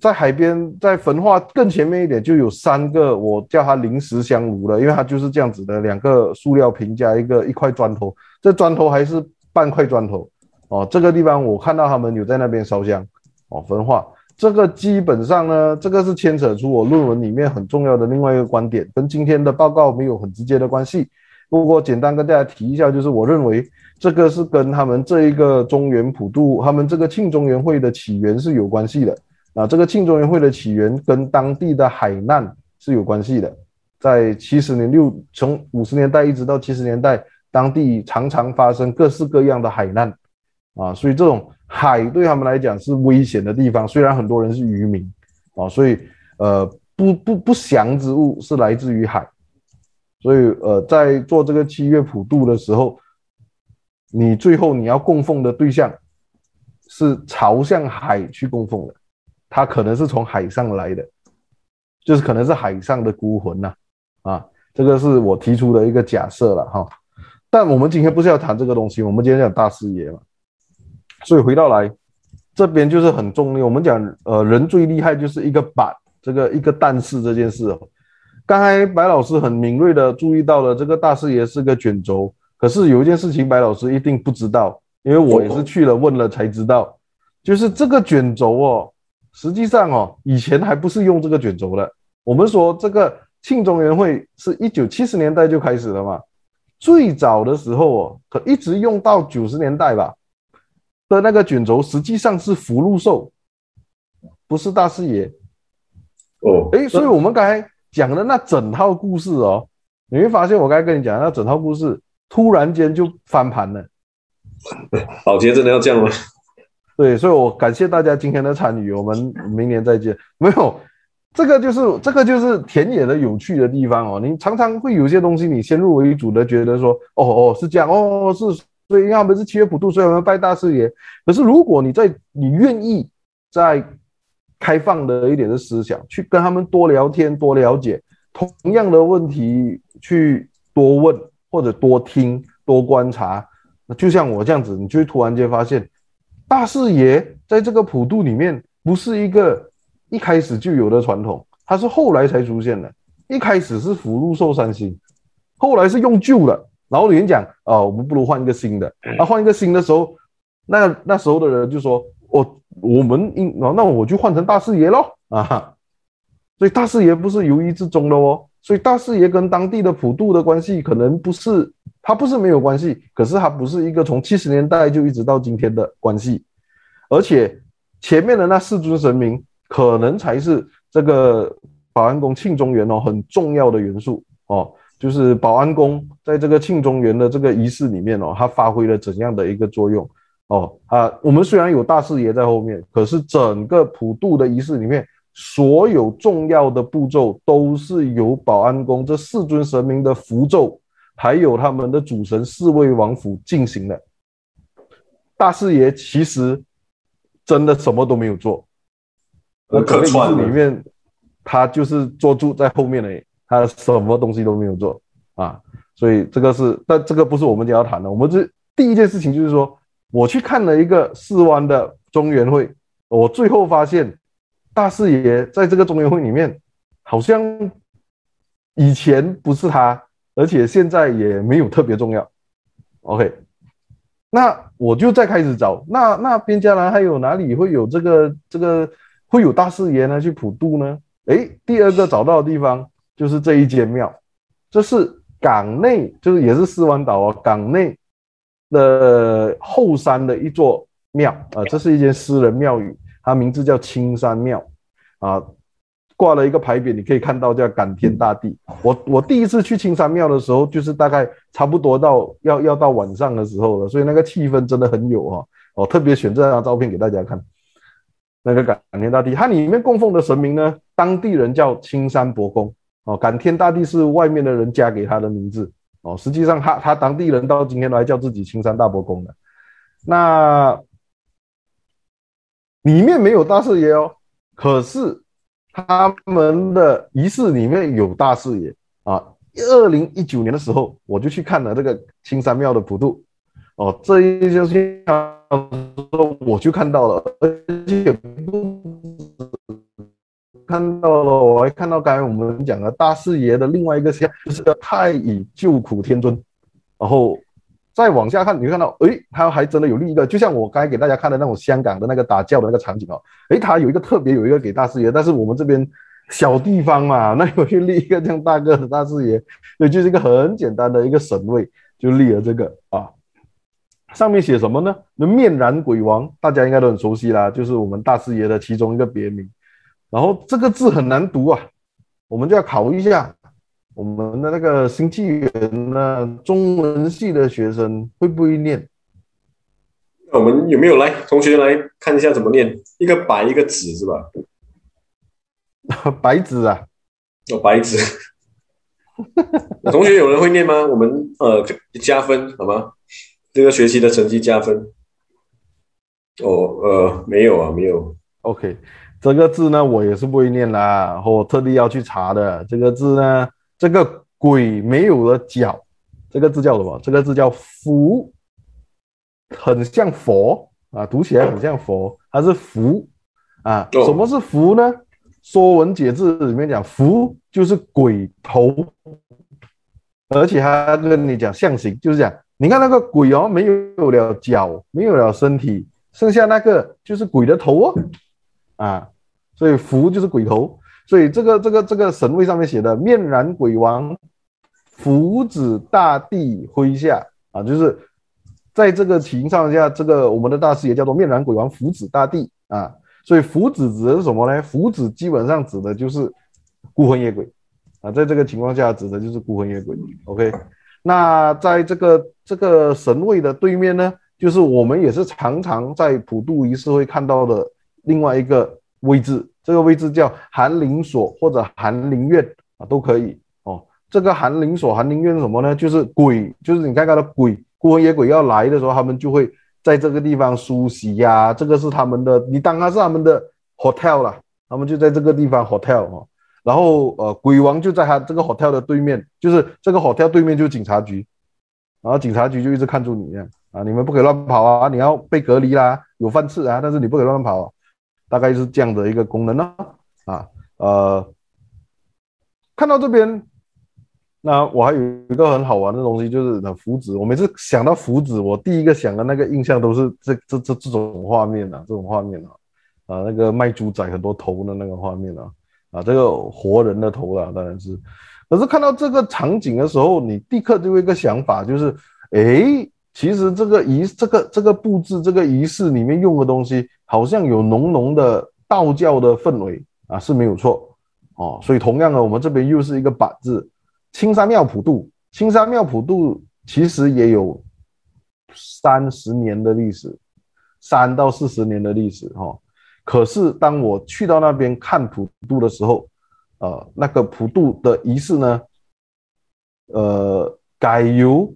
在海边在焚化更前面一点就有三个，我叫它临时香炉了，因为它就是这样子的两个塑料瓶加一个一块砖头，这砖头还是半块砖头哦。这个地方我看到他们有在那边烧香哦，焚化。这个基本上呢，这个是牵扯出我论文里面很重要的另外一个观点，跟今天的报告没有很直接的关系。不过简单跟大家提一下，就是我认为这个是跟他们这一个中原普渡，他们这个庆中元会的起源是有关系的。啊，这个庆中元会的起源跟当地的海难是有关系的。在七十年六，从五十年代一直到七十年代，当地常常发生各式各样的海难，啊，所以这种。海对他们来讲是危险的地方，虽然很多人是渔民啊，所以呃不不不祥之物是来自于海，所以呃在做这个七月普渡的时候，你最后你要供奉的对象是朝向海去供奉的，他可能是从海上来的，就是可能是海上的孤魂呐啊，这个是我提出的一个假设了哈。但我们今天不是要谈这个东西，我们今天讲大师爷嘛。所以回到来这边就是很重要。我们讲呃，人最厉害就是一个板，这个一个但是这件事哦。刚才白老师很敏锐的注意到了这个大师爷是个卷轴，可是有一件事情白老师一定不知道，因为我也是去了问了才知道，就是这个卷轴哦，实际上哦，以前还不是用这个卷轴的。我们说这个庆中原会是一九七十年代就开始了嘛，最早的时候哦，可一直用到九十年代吧的那个卷轴，实际上是福禄寿，不是大视野。哦，哎，所以我们刚才。讲的那整套故事哦，你会发现我刚才跟你讲的那整套故事，突然间就翻盘了。老杰真的要这样吗？对，所以我感谢大家今天的参与，我们明年再见。没有，这个就是这个就是田野的有趣的地方哦。你常常会有些东西，你先入为主的觉得说，哦哦是这样，哦是，所以他们是七月普渡，所以我们拜大视野。可是如果你在你愿意在。开放的一点的思想，去跟他们多聊天、多了解，同样的问题去多问或者多听、多观察。那就像我这样子，你就会突然间发现，大视野在这个普渡里面不是一个一开始就有的传统，它是后来才出现的。一开始是福禄寿三星，后来是用旧的，然后有人讲啊、哦，我们不如换一个新的。啊，换一个新的时候，那那时候的人就说。我我们应那我就换成大视野喽啊，所以大视野不是由一至终的哦，所以大四爷跟当地的普渡的关系可能不是，他不是没有关系，可是他不是一个从七十年代就一直到今天的关系，而且前面的那四尊神明可能才是这个保安宫庆中元哦很重要的元素哦，就是保安宫在这个庆中元的这个仪式里面哦，它发挥了怎样的一个作用？哦啊，我们虽然有大四爷在后面，可是整个普渡的仪式里面，所有重要的步骤都是由保安宫这四尊神明的符咒，还有他们的主神四位王府进行的。大四爷其实真的什么都没有做，而可仪式里面他就是坐住在后面的，他什么东西都没有做啊。所以这个是，但这个不是我们今天要谈的。我们这第一件事情就是说。我去看了一个四湾的中元会，我最后发现大四爷在这个中元会里面，好像以前不是他，而且现在也没有特别重要。OK，那我就再开始找，那那边迦兰还有哪里会有这个这个会有大四爷呢？去普渡呢？诶，第二个找到的地方就是这一间庙，这是港内，就是也是四湾岛啊，港内。的后山的一座庙啊，这是一间私人庙宇，它名字叫青山庙啊，挂了一个牌匾，你可以看到叫感天大地。我我第一次去青山庙的时候，就是大概差不多到要要到晚上的时候了，所以那个气氛真的很有哈。我特别选这张照片给大家看，那个感感天大地，它里面供奉的神明呢，当地人叫青山伯公哦，感天大地是外面的人加给他的名字。哦，实际上他他当地人到今天都还叫自己青山大伯公的，那里面没有大视野哦，可是他们的仪式里面有大视野。啊。二零一九年的时候，我就去看了这个青山庙的普渡，哦，这一些事情我就看到了，而且看到了，我还看到刚才我们讲的大四爷的另外一个像，就是太乙救苦天尊，然后再往下看，你会看到，诶，他还真的有立一个，就像我刚才给大家看的那种香港的那个打醮的那个场景哦，诶，他有一个特别有一个给大师爷，但是我们这边小地方嘛，那有去立一个这样大个的大师爷，所以就是一个很简单的一个神位，就立了这个啊，上面写什么呢？那面燃鬼王，大家应该都很熟悉啦，就是我们大师爷的其中一个别名。然后这个字很难读啊，我们就要考一下我们的那个新纪元呢，中文系的学生会不会念？我们有没有来同学来看一下怎么念？一个白一个纸是吧？白纸啊，哦白纸。同学有人会念吗？我们呃加分好吗？这个学期的成绩加分。哦呃没有啊没有。OK。这个字呢，我也是不会念啦，我特地要去查的。这个字呢，这个鬼没有了脚，这个字叫什么？这个字叫福，很像佛啊，读起来很像佛，它是福啊。什么是福呢？说文解字里面讲，福就是鬼头，而且还跟你讲象形，就是讲，你看那个鬼哦，没有了脚，没有了身体，剩下那个就是鬼的头哦，啊，所以福就是鬼头，所以这个这个这个神位上面写的面燃鬼王，福子大帝麾下啊，就是在这个情况下，这个我们的大师爷叫做面燃鬼王，福子大帝啊。所以福子指的是什么呢？福子基本上指的就是孤魂野鬼啊，在这个情况下指的就是孤魂野鬼。OK，那在这个这个神位的对面呢，就是我们也是常常在普渡仪式会看到的另外一个位置，这个位置叫寒灵所或者寒灵院啊，都可以哦。这个寒灵所、寒灵院是什么呢？就是鬼，就是你看看的鬼，孤魂野鬼要来的时候，他们就会。在这个地方梳洗呀、啊，这个是他们的，你当它是他们的 hotel 了，他们就在这个地方 hotel 哦。然后呃，鬼王就在他这个 hotel 的对面，就是这个 hotel 对面就是警察局，然后警察局就一直看住你这样啊，你们不可以乱跑啊，你要被隔离啦，有饭吃啊，但是你不可以乱跑、大概是这样的一个功能呢啊呃，看到这边。那我还有一个很好玩的东西，就是那符纸。我每次想到符纸，我第一个想的那个印象都是这这这这种画面啊，这种画面啊，啊，那个卖猪仔很多头的那个画面啊，啊，这个活人的头啊，当然是。可是看到这个场景的时候，你立刻就有一个想法，就是，诶，其实这个仪，这个这个布置，这个仪式里面用的东西，好像有浓浓的道教的氛围啊，是没有错哦。所以同样的，我们这边又是一个板字。青山庙普渡，青山庙普渡其实也有三十年的历史，三到四十年的历史哈。可是当我去到那边看普渡的时候，呃，那个普渡的仪式呢，呃，改由，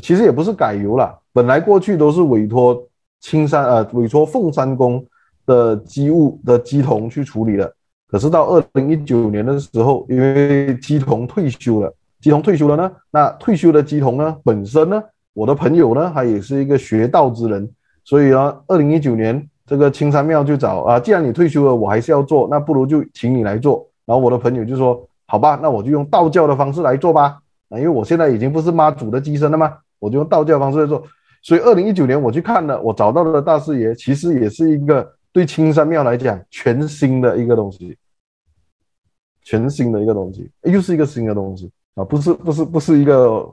其实也不是改由啦，本来过去都是委托青山呃委托凤山宫的机务的乩童去处理了。可是到二零一九年的时候，因为乩童退休了，乩童退休了呢，那退休的乩童呢，本身呢，我的朋友呢，他也是一个学道之人，所以呢，二零一九年这个青山庙就找啊，既然你退休了，我还是要做，那不如就请你来做。然后我的朋友就说，好吧，那我就用道教的方式来做吧，啊，因为我现在已经不是妈祖的乩身了嘛，我就用道教方式来做。所以二零一九年我去看了，我找到的大师爷其实也是一个。对青山庙来讲，全新的一个东西，全新的一个东西，又是一个新的东西啊！不是，不是，不是一个，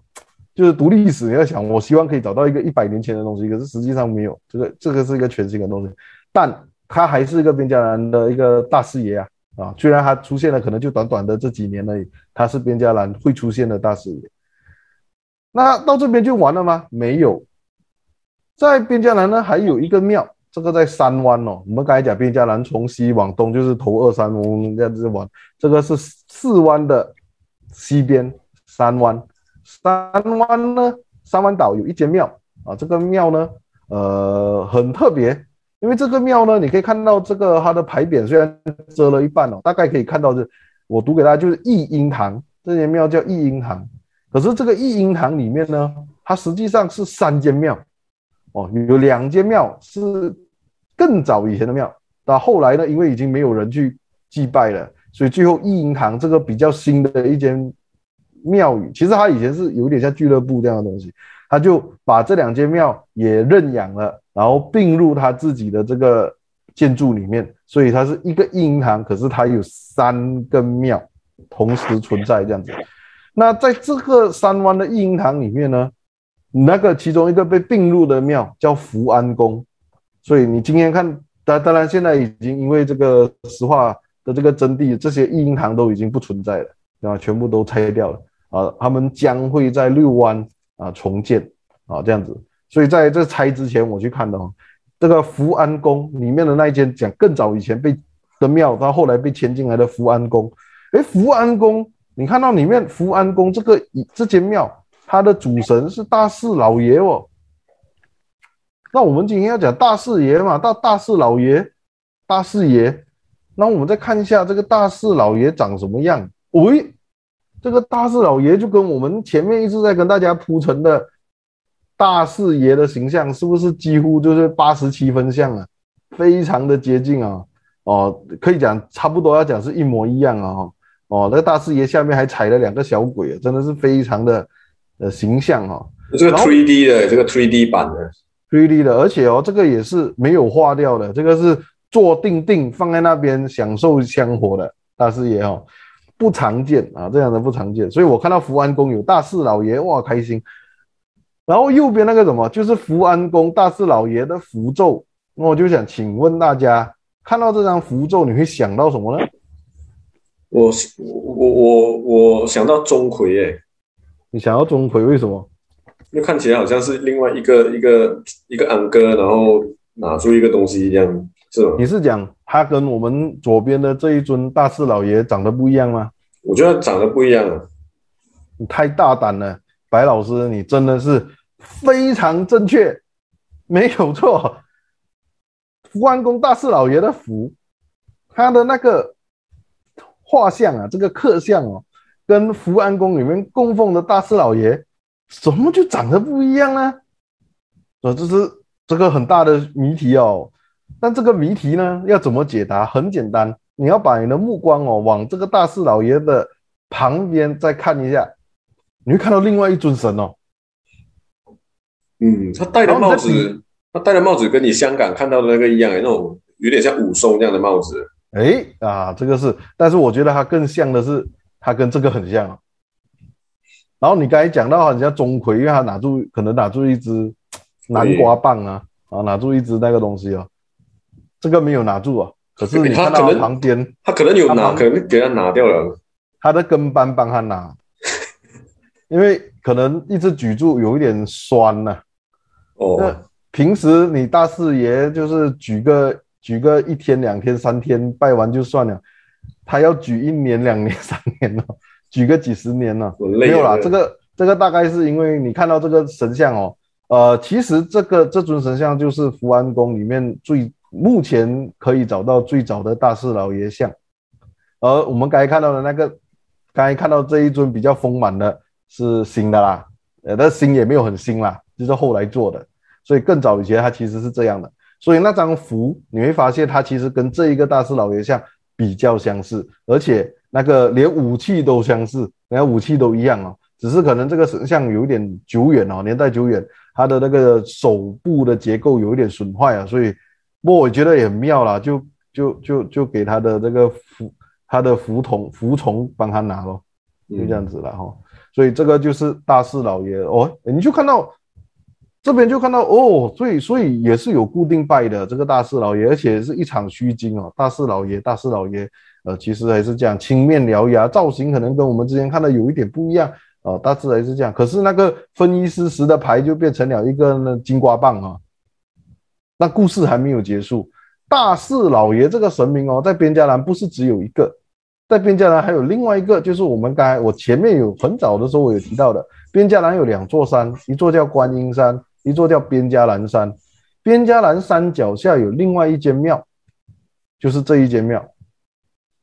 就是读历史你要想，我希望可以找到一个一百年前的东西，可是实际上没有，这个这个是一个全新的东西，但它还是一个边家栏的一个大师爷啊啊！虽然它出现了，可能就短短的这几年而已，它是边家栏会出现的大师爷。那到这边就完了吗？没有，在边家南呢，还有一个庙。这个在三湾哦，我们刚才讲边家南从西往东就是头二三湾这样子玩，这个是四湾的西边三湾。三湾呢，三湾岛有一间庙啊，这个庙呢，呃，很特别，因为这个庙呢，你可以看到这个它的牌匾虽然遮了一半哦，大概可以看到是，我读给大家就是义英堂，这间庙叫义英堂，可是这个义英堂里面呢，它实际上是三间庙哦，有两间庙是。更早以前的庙，到后来呢，因为已经没有人去祭拜了，所以最后义英堂这个比较新的一间庙宇，其实它以前是有点像俱乐部这样的东西，他就把这两间庙也认养了，然后并入他自己的这个建筑里面，所以它是一个义英堂，可是它有三个庙同时存在这样子。那在这个三湾的义英堂里面呢，那个其中一个被并入的庙叫福安宫。所以你今天看，当当然现在已经因为这个石化的这个征地，这些义英堂都已经不存在了，对吧？全部都拆掉了啊！他们将会在六湾啊重建啊这样子。所以在这拆之前，我去看的哦，这个福安宫里面的那一间讲更早以前被的庙，到后来被迁进来的福安宫。诶，福安宫，你看到里面福安宫这个这间庙，他的主神是大四老爷哦。那我们今天要讲大四爷嘛，大大四老爷，大四爷。那我们再看一下这个大四老爷长什么样？喂，这个大四老爷就跟我们前面一直在跟大家铺陈的大四爷的形象，是不是几乎就是八十七分像啊？非常的接近啊！哦，可以讲差不多要讲是一模一样啊！哦，那个大四爷下面还踩了两个小鬼啊，真的是非常的呃形象哈。这个 3D 的，这个 3D 版的，3D 的，而且哦，这个也是没有化掉的，这个是坐定定放在那边享受香火的大师爷哦。不常见啊，这样的不常见，所以我看到福安宫有大四老爷，哇，开心。然后右边那个什么，就是福安宫大四老爷的符咒，那我就想请问大家，看到这张符咒，你会想到什么呢？我我我我想到钟馗耶，你想要钟馗为什么？因为看起来好像是另外一个一个一个安哥，然后拿出一个东西一样。是你是讲他跟我们左边的这一尊大四老爷长得不一样吗？我觉得长得不一样啊！你太大胆了，白老师，你真的是非常正确，没有错。福安宫大四老爷的福，他的那个画像啊，这个刻像哦，跟福安宫里面供奉的大师老爷，怎么就长得不一样呢？呃，这是这个很大的谜题哦。但这个谜题呢，要怎么解答？很简单，你要把你的目光哦往这个大师老爷的旁边再看一下，你会看到另外一尊神哦。嗯，他戴的帽子，他戴的帽子跟你香港看到的那个一样，那种有点像武松这样的帽子。哎啊，这个是，但是我觉得他更像的是，他跟这个很像。然后你刚才讲到好像钟馗，因为他拿住，可能拿住一只南瓜棒啊，啊，拿住一只那个东西哦。这个没有拿住啊，可是你看到他旁边，[LAUGHS] 他可能有拿，可能给他拿掉了。他的跟班帮他拿，因为可能一直举住有一点酸呐、啊。哦。那平时你大四爷就是举个举个一天两天三天拜完就算了，他要举一年两年三年了，[LAUGHS] 举个几十年了，没有啦。这个这个大概是因为你看到这个神像哦，呃，其实这个这尊神像就是福安宫里面最。目前可以找到最早的大士老爷像，而我们刚才看到的那个，刚才看到这一尊比较丰满的是新的啦，呃，但新也没有很新啦，就是后来做的，所以更早以前它其实是这样的，所以那张符你会发现它其实跟这一个大士老爷像比较相似，而且那个连武器都相似，连武器都一样哦，只是可能这个神像有一点久远哦，年代久远，它的那个手部的结构有一点损坏啊，所以。不过我觉得也很妙啦，就就就就给他的这个服，他的服从服从帮他拿咯，就这样子了哈。嗯、所以这个就是大士老爷哦，你就看到这边就看到哦，所以所以也是有固定拜的这个大四老爷，而且是一场虚惊哦。大四老爷，大四老爷，呃，其实还是这样青面獠牙，造型可能跟我们之前看的有一点不一样哦、大致还是这样。可是那个分一丝丝的牌就变成了一个那金瓜棒啊。那故事还没有结束，大四老爷这个神明哦，在边家兰不是只有一个，在边家兰还有另外一个，就是我们刚才我前面有很早的时候我有提到的，边家兰有两座山，一座叫观音山，一座叫边家兰山。边家兰山脚下有另外一间庙，就是这一间庙，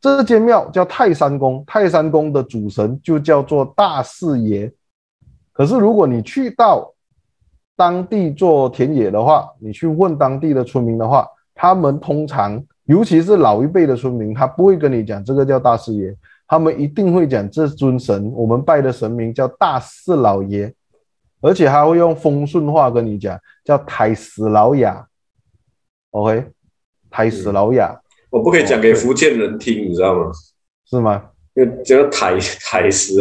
这间庙叫泰山宫，泰山宫的主神就叫做大四爷。可是如果你去到当地做田野的话，你去问当地的村民的话，他们通常，尤其是老一辈的村民，他不会跟你讲这个叫大四爷，他们一定会讲这尊神，我们拜的神明叫大四老爷，而且他会用丰顺话跟你讲，叫太师老雅，OK，太师老爷，我不可以讲给福建人听，哦、你知道吗？是吗？因为这个太太师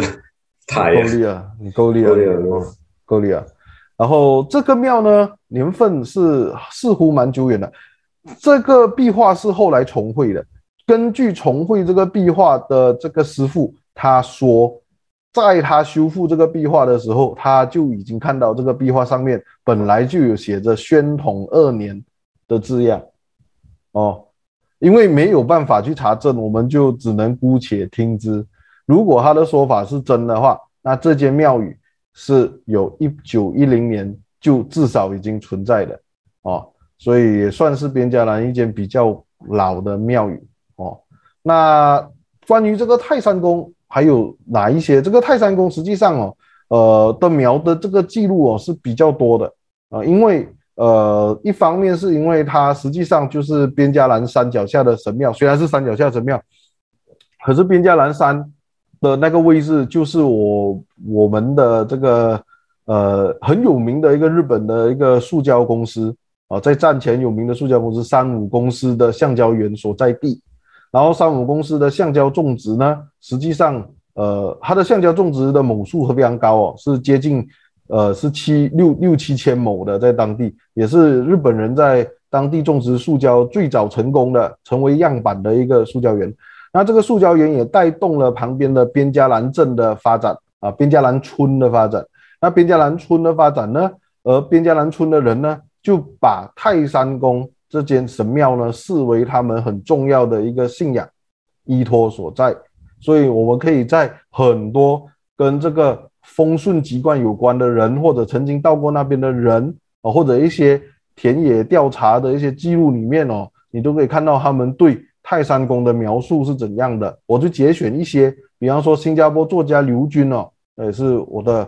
太够力啊，你够力啊，够力啊。然后这个庙呢，年份是似乎蛮久远的。这个壁画是后来重绘的。根据重绘这个壁画的这个师傅，他说，在他修复这个壁画的时候，他就已经看到这个壁画上面本来就有写着“宣统二年”的字样。哦，因为没有办法去查证，我们就只能姑且听之。如果他的说法是真的话，那这间庙宇。是有一九一零年就至少已经存在的哦，所以也算是边家兰一间比较老的庙宇哦。那关于这个泰山宫还有哪一些？这个泰山宫实际上哦，呃的庙的这个记录哦是比较多的啊、呃，因为呃一方面是因为它实际上就是边家兰山脚下的神庙，虽然是山脚下神庙，可是边家兰山的那个位置就是我我们的这个呃很有名的一个日本的一个塑胶公司啊、在战前有名的塑胶公司三五公司的橡胶园所在地。然后三五公司的橡胶种植呢，实际上，呃，它的橡胶种植的亩数非常高哦，是接近，呃，是七六六七千亩的，在当地也是日本人在当地种植塑胶最早成功的，成为样板的一个塑胶园。那这个塑胶园也带动了旁边的边加兰镇的发展啊，边加兰村的发展。那边加兰村的发展呢，而边加兰村的人呢，就把泰山宫。这间神庙呢，视为他们很重要的一个信仰依托所在，所以我们可以在很多跟这个风顺籍贯有关的人，或者曾经到过那边的人啊，或者一些田野调查的一些记录里面哦，你都可以看到他们对泰山宫的描述是怎样的。我就节选一些，比方说新加坡作家刘军哦，也是我的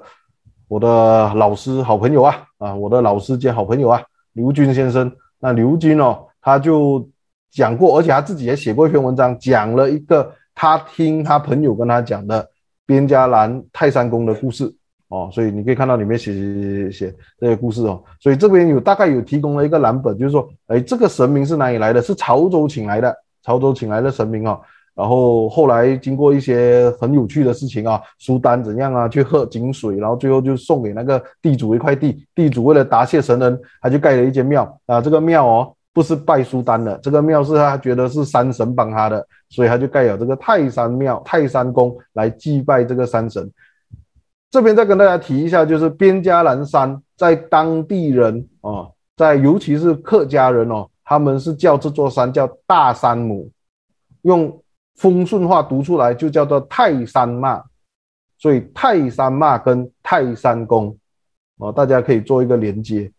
我的老师好朋友啊啊，我的老师兼好朋友啊，刘军先生。那刘军哦，他就讲过，而且他自己也写过一篇文章，讲了一个他听他朋友跟他讲的边家兰泰山宫的故事哦，所以你可以看到里面写写写写这些故事哦，所以这边有大概有提供了一个蓝本，就是说，哎，这个神明是哪里来的？是潮州请来的，潮州请来的神明哦。然后后来经过一些很有趣的事情啊，苏丹怎样啊去喝井水，然后最后就送给那个地主一块地，地主为了答谢神恩，他就盖了一间庙啊。这个庙哦不是拜苏丹的，这个庙是他觉得是山神帮他的，所以他就盖了这个泰山庙、泰山宫来祭拜这个山神。这边再跟大家提一下，就是边家兰山在当地人啊，在尤其是客家人哦，他们是叫这座山叫大山母，用。风顺话读出来就叫做泰山骂，所以泰山骂跟泰山宫，哦，大家可以做一个连接。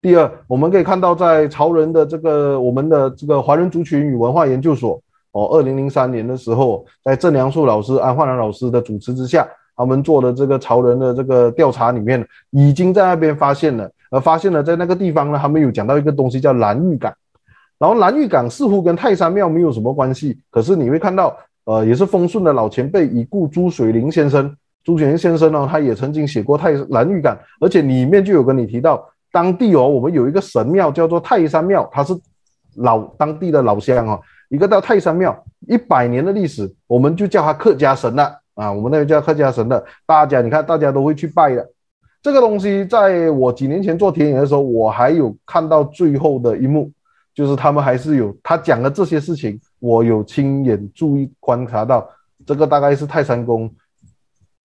第二，我们可以看到在潮人的这个我们的这个华人族群与文化研究所，哦，二零零三年的时候，在郑良树老师、安焕然老师的主持之下，他们做的这个潮人的这个调查里面，已经在那边发现了，而发现了在那个地方呢，他们有讲到一个东西叫蓝玉港。然后蓝玉港似乎跟泰山庙没有什么关系，可是你会看到，呃，也是丰顺的老前辈已故朱水林先生，朱水林先生呢，他也曾经写过泰蓝玉港，而且里面就有跟你提到，当地哦，我们有一个神庙叫做泰山庙，它是老当地的老乡哦，一个叫泰山庙，一百年的历史，我们就叫它客家神了啊，我们那个叫客家神的，大家你看大家都会去拜的，这个东西在我几年前做田野的时候，我还有看到最后的一幕。就是他们还是有他讲的这些事情，我有亲眼注意观察到，这个大概是泰山宫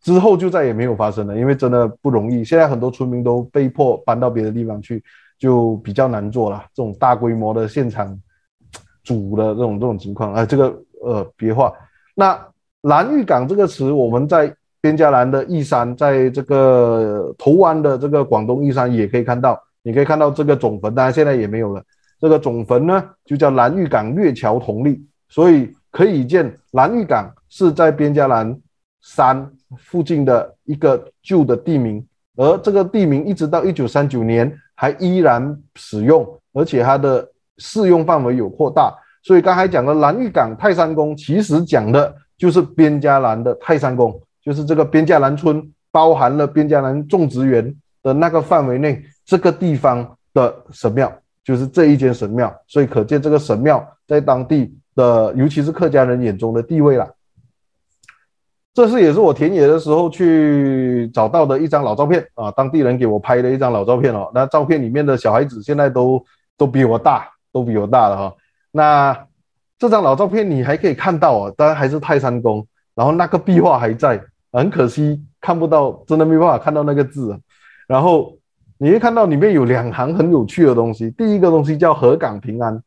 之后就再也没有发生了，因为真的不容易。现在很多村民都被迫搬到别的地方去，就比较难做了。这种大规模的现场煮的这种这种情况，啊，这个呃别话。那蓝玉港这个词，我们在边加兰的义山，在这个头湾的这个广东义山也可以看到，你可以看到这个总坟，当然现在也没有了。这个总坟呢，就叫蓝玉港月桥同立，所以可以见蓝玉港是在边家兰山附近的一个旧的地名，而这个地名一直到一九三九年还依然使用，而且它的适用范围有扩大。所以刚才讲的蓝玉港泰山宫，其实讲的就是边家兰的泰山宫，就是这个边家兰村包含了边家兰种植园的那个范围内这个地方的神庙。就是这一间神庙，所以可见这个神庙在当地的，尤其是客家人眼中的地位了。这是也是我田野的时候去找到的一张老照片啊，当地人给我拍的一张老照片哦。那照片里面的小孩子现在都都比我大，都比我大了哈。那这张老照片你还可以看到啊，当然还是泰山宫，然后那个壁画还在，很可惜看不到，真的没办法看到那个字，然后。你会看到里面有两行很有趣的东西。第一个东西叫“河港平安”，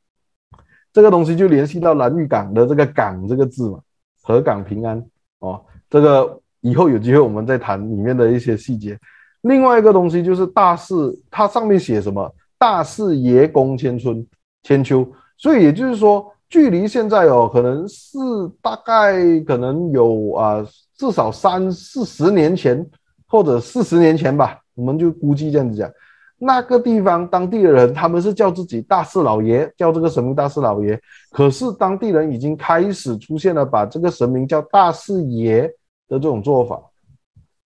这个东西就联系到蓝玉港的这个“港”这个字嘛，“河港平安”哦。这个以后有机会我们再谈里面的一些细节。另外一个东西就是“大士”，它上面写什么？“大士爷公千春千秋”。所以也就是说，距离现在哦，可能是大概可能有啊，至少三四十年前或者四十年前吧，我们就估计这样子讲。那个地方当地的人，他们是叫自己大四老爷，叫这个神明大四老爷。可是当地人已经开始出现了把这个神明叫大四爷的这种做法。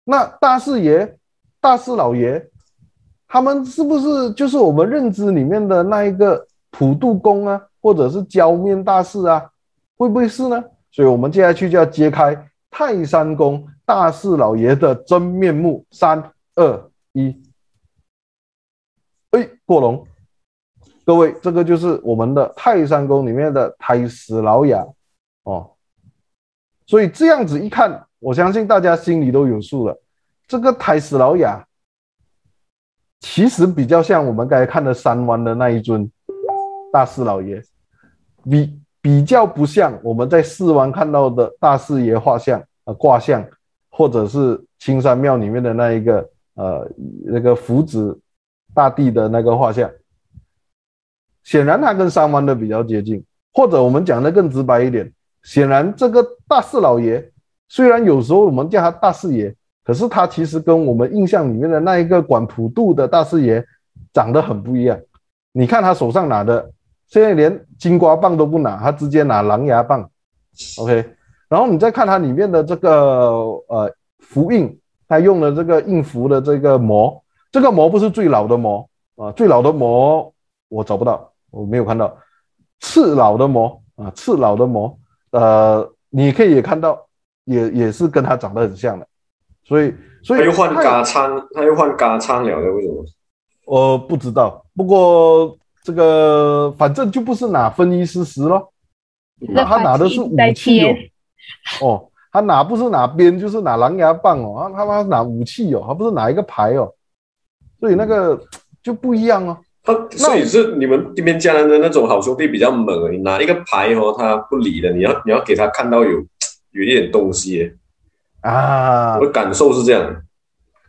那大四爷、大四老爷，他们是不是就是我们认知里面的那一个普渡公啊，或者是焦面大士啊？会不会是呢？所以我们接下去就要揭开泰山宫大四老爷的真面目。三二一。哎，过龙，各位，这个就是我们的泰山宫里面的太师老爷哦。所以这样子一看，我相信大家心里都有数了。这个太师老爷其实比较像我们刚才看的三湾的那一尊大四老爷，比比较不像我们在四湾看到的大四爷画像啊挂像，或者是青山庙里面的那一个呃那个福子。大地的那个画像，显然它跟三湾的比较接近，或者我们讲的更直白一点，显然这个大四老爷虽然有时候我们叫他大四爷，可是他其实跟我们印象里面的那一个管普渡的大四爷长得很不一样。你看他手上拿的，现在连金瓜棒都不拿，他直接拿狼牙棒。OK，然后你再看他里面的这个呃符印，他用了这个印符的这个模。这个模不是最老的模啊，最老的模我找不到，我没有看到。次老的模啊，次老的模，呃，你可以也看到，也也是跟他长得很像的，所以所以他又换嘎仓，他又换嘎仓了的，为什么？我不知道，不过这个反正就不是拿分一丝丝咯，那他拿的是武器哦，哦，他哪不是拿边，就是拿狼牙棒哦，他他拿武器哦，他不是拿一个牌哦。所以那个就不一样哦。他所以是你们这边家人的那种好兄弟比较猛，你拿一个牌哦，他不理的，你要你要给他看到有有一点东西啊。我的感受是这样。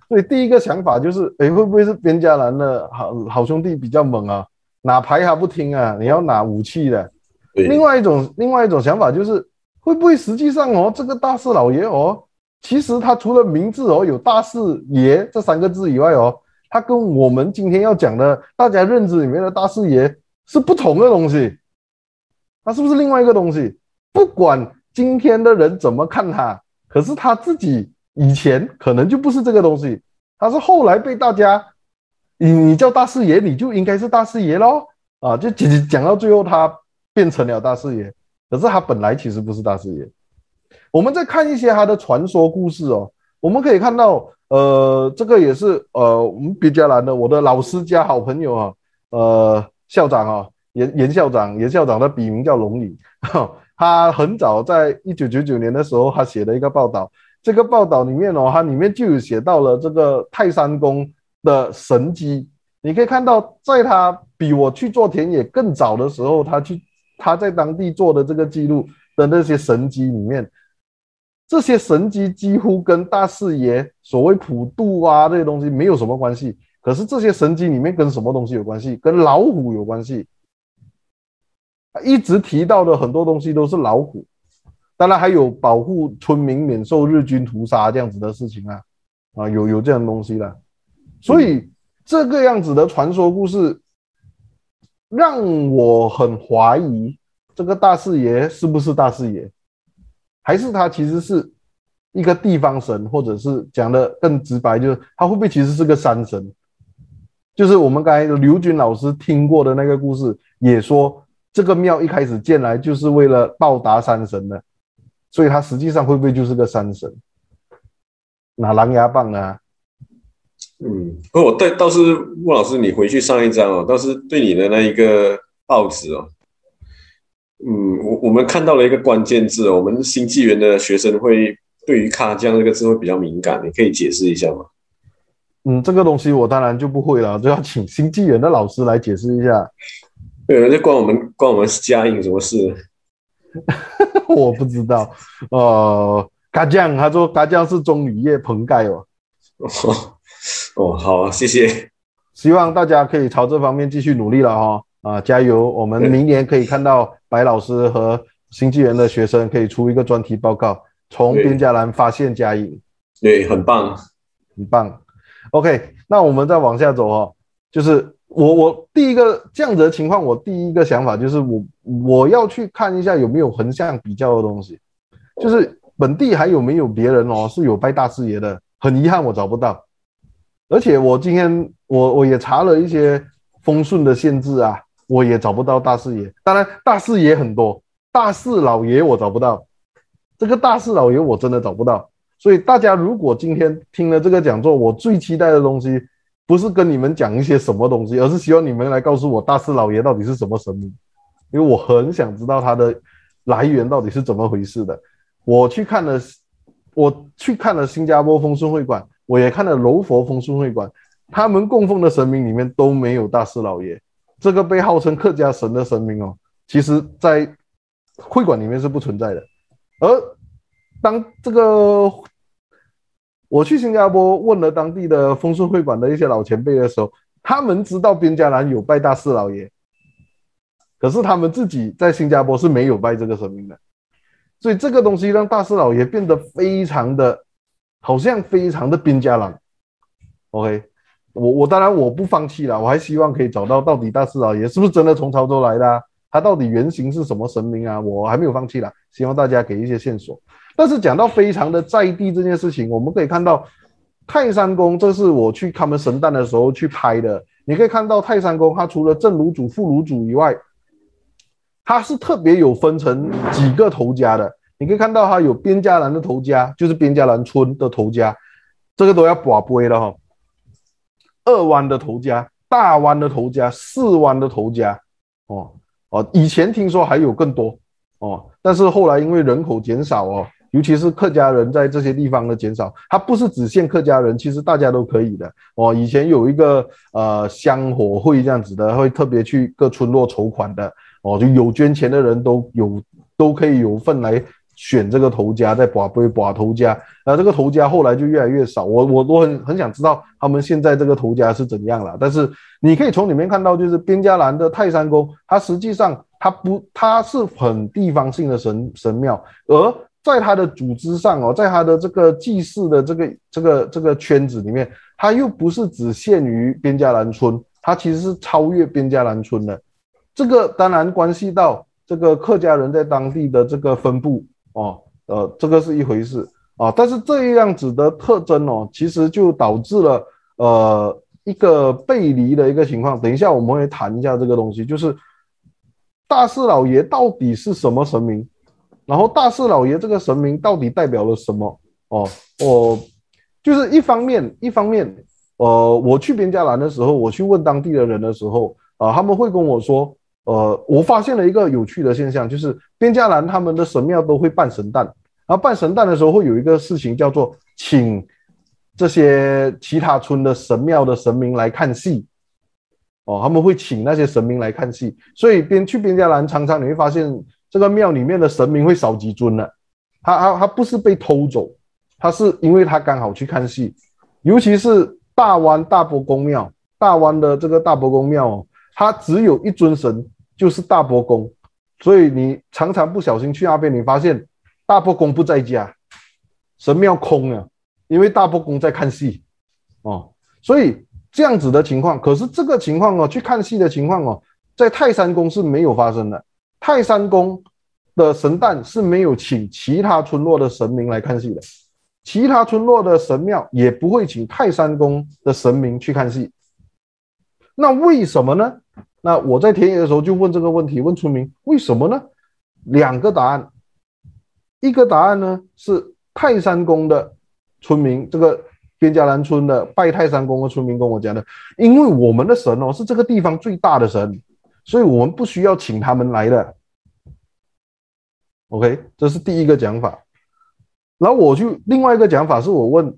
所以第一个想法就是，哎，会不会是边家人的好好兄弟比较猛啊？拿牌还不听啊？你要拿武器的。另外一种另外一种想法就是，会不会实际上哦，这个大四老爷哦，其实他除了名字哦有大四爷这三个字以外哦。他跟我们今天要讲的大家认知里面的大四爷是不同的东西，他是不是另外一个东西？不管今天的人怎么看他，可是他自己以前可能就不是这个东西，他是后来被大家，你你叫大四爷，你就应该是大四爷喽啊！就讲讲到最后，他变成了大四爷，可是他本来其实不是大士爷。我们再看一些他的传说故事哦，我们可以看到。呃，这个也是呃，我们别加兰的，我的老师加好朋友啊，呃，校长啊，严严校长，严校长的笔名叫龙宇，[LAUGHS] 他很早在一九九九年的时候，他写了一个报道，这个报道里面哦，他里面就有写到了这个泰山宫的神迹，你可以看到，在他比我去做田野更早的时候，他去他在当地做的这个记录的那些神迹里面。这些神迹几乎跟大四爷所谓普渡啊这些东西没有什么关系，可是这些神迹里面跟什么东西有关系？跟老虎有关系。一直提到的很多东西都是老虎，当然还有保护村民免受日军屠杀这样子的事情啊，啊有有这样东西的，所以这个样子的传说故事让我很怀疑这个大四爷是不是大四爷。还是他其实是一个地方神，或者是讲的更直白，就是他会不会其实是个山神？就是我们刚才刘军老师听过的那个故事，也说这个庙一开始建来就是为了报答山神的，所以他实际上会不会就是个山神？拿狼牙棒啊？嗯，不过我对倒是莫老师，你回去上一章哦，倒是对你的那一个报纸哦。嗯，我我们看到了一个关键字，我们新纪元的学生会对于“卡将”这个字会比较敏感，你可以解释一下吗？嗯，这个东西我当然就不会了，就要请新纪元的老师来解释一下。对，这关我们关我们家印什么事？[LAUGHS] 我不知道。呃，卡酱，他说卡酱是棕榈叶棚盖哦。哦，好，谢谢。希望大家可以朝这方面继续努力了哈、哦。啊，加油！我们明年可以看到白老师和新纪元的学生可以出一个专题报告，从边家兰发现佳影，对，很棒，很棒。OK，那我们再往下走哦，就是我我第一个这样子的情况，我第一个想法就是我我要去看一下有没有横向比较的东西，就是本地还有没有别人哦是有拜大师爷的，很遗憾我找不到，而且我今天我我也查了一些风顺的限制啊，我也找不到大四爷，当然大四爷很多，大四老爷我找不到，这个大四老爷我真的找不到。所以大家如果今天听了这个讲座，我最期待的东西不是跟你们讲一些什么东西，而是希望你们来告诉我大四老爷到底是什么神明，因为我很想知道它的来源到底是怎么回事的。我去看了，我去看了新加坡风顺会馆，我也看了柔佛风顺会馆，他们供奉的神明里面都没有大士老爷这个被号称客家神的神明哦，其实在会馆里面是不存在的，而。当这个我去新加坡问了当地的风顺会馆的一些老前辈的时候，他们知道边家兰有拜大士老爷，可是他们自己在新加坡是没有拜这个神明的，所以这个东西让大士老爷变得非常的，好像非常的边加兰。OK，我我当然我不放弃了，我还希望可以找到到底大士老爷是不是真的从潮州来的，他到底原型是什么神明啊？我还没有放弃了，希望大家给一些线索。但是讲到非常的在地这件事情，我们可以看到泰山宫，这是我去他们神诞的时候去拍的。你可以看到泰山宫，它除了正炉主、副炉主以外，它是特别有分成几个头家的。你可以看到它有边家兰的头家，就是边家兰村的头家，这个都要把杯了哈。二湾的头家、大湾的头家、四湾的头家，哦哦，以前听说还有更多哦，但是后来因为人口减少哦。尤其是客家人在这些地方的减少，它不是只限客家人，其实大家都可以的哦。以前有一个呃香火会这样子的，会特别去各村落筹款的哦，就有捐钱的人都有都可以有份来选这个头家，在拔杯拔头家。那这个头家后来就越来越少，我我我很很想知道他们现在这个头家是怎样了。但是你可以从里面看到，就是边家兰的泰山宫，它实际上它不它是很地方性的神神庙，而在他的组织上哦，在他的这个祭祀的这个这个这个圈子里面，他又不是只限于边家兰村，他其实是超越边家兰村的。这个当然关系到这个客家人在当地的这个分布哦，呃，这个是一回事啊。但是这样子的特征哦，其实就导致了呃一个背离的一个情况。等一下我们会谈一下这个东西，就是大四老爷到底是什么神明？然后大四老爷这个神明到底代表了什么？哦，我就是一方面，一方面，呃，我去边加兰的时候，我去问当地的人的时候，啊、他们会跟我说，呃，我发现了一个有趣的现象，就是边家兰他们的神庙都会办神诞，然后办神诞的时候会有一个事情叫做请这些其他村的神庙的神明来看戏，哦，他们会请那些神明来看戏，所以边去边家兰常常你会发现。这个庙里面的神明会少几尊了，他他他不是被偷走，他是因为他刚好去看戏，尤其是大湾大伯公庙，大湾的这个大伯公庙哦，他只有一尊神，就是大伯公，所以你常常不小心去那边，你发现大伯公不在家，神庙空了，因为大伯公在看戏哦，所以这样子的情况，可是这个情况哦，去看戏的情况哦，在泰山宫是没有发生的。泰山宫的神诞是没有请其他村落的神明来看戏的，其他村落的神庙也不会请泰山宫的神明去看戏。那为什么呢？那我在田野的时候就问这个问题，问村民为什么呢？两个答案，一个答案呢是泰山宫的村民，这个边家兰村的拜泰山宫的村民跟我讲的，因为我们的神哦是这个地方最大的神。所以我们不需要请他们来的，OK，这是第一个讲法。然后我就另外一个讲法是我问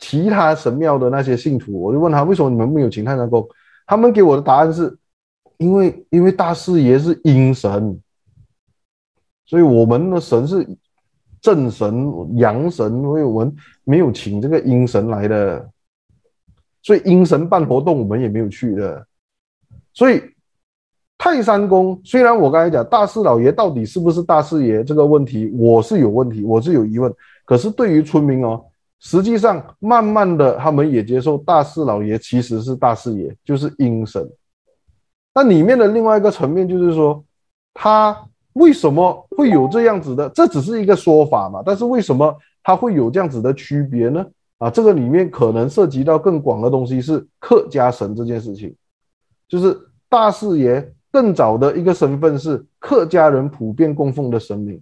其他神庙的那些信徒，我就问他为什么你们没有请泰山公？他们给我的答案是，因为因为大四爷是阴神，所以我们的神是正神阳神，所以我们没有请这个阴神来的，所以阴神办活动我们也没有去的，所以。泰山宫虽然我刚才讲大四老爷到底是不是大四爷这个问题，我是有问题，我是有疑问。可是对于村民哦，实际上慢慢的他们也接受大四老爷其实是大四爷，就是阴神。那里面的另外一个层面就是说，他为什么会有这样子的？这只是一个说法嘛，但是为什么他会有这样子的区别呢？啊，这个里面可能涉及到更广的东西，是客家神这件事情，就是大士爷。更早的一个身份是客家人普遍供奉的神明，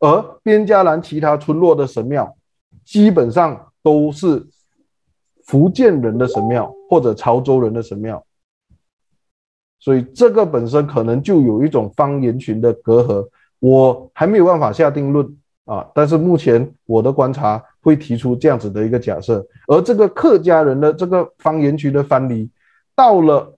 而边家兰其他村落的神庙基本上都是福建人的神庙或者潮州人的神庙，所以这个本身可能就有一种方言群的隔阂，我还没有办法下定论啊。但是目前我的观察会提出这样子的一个假设，而这个客家人的这个方言群的藩篱到了。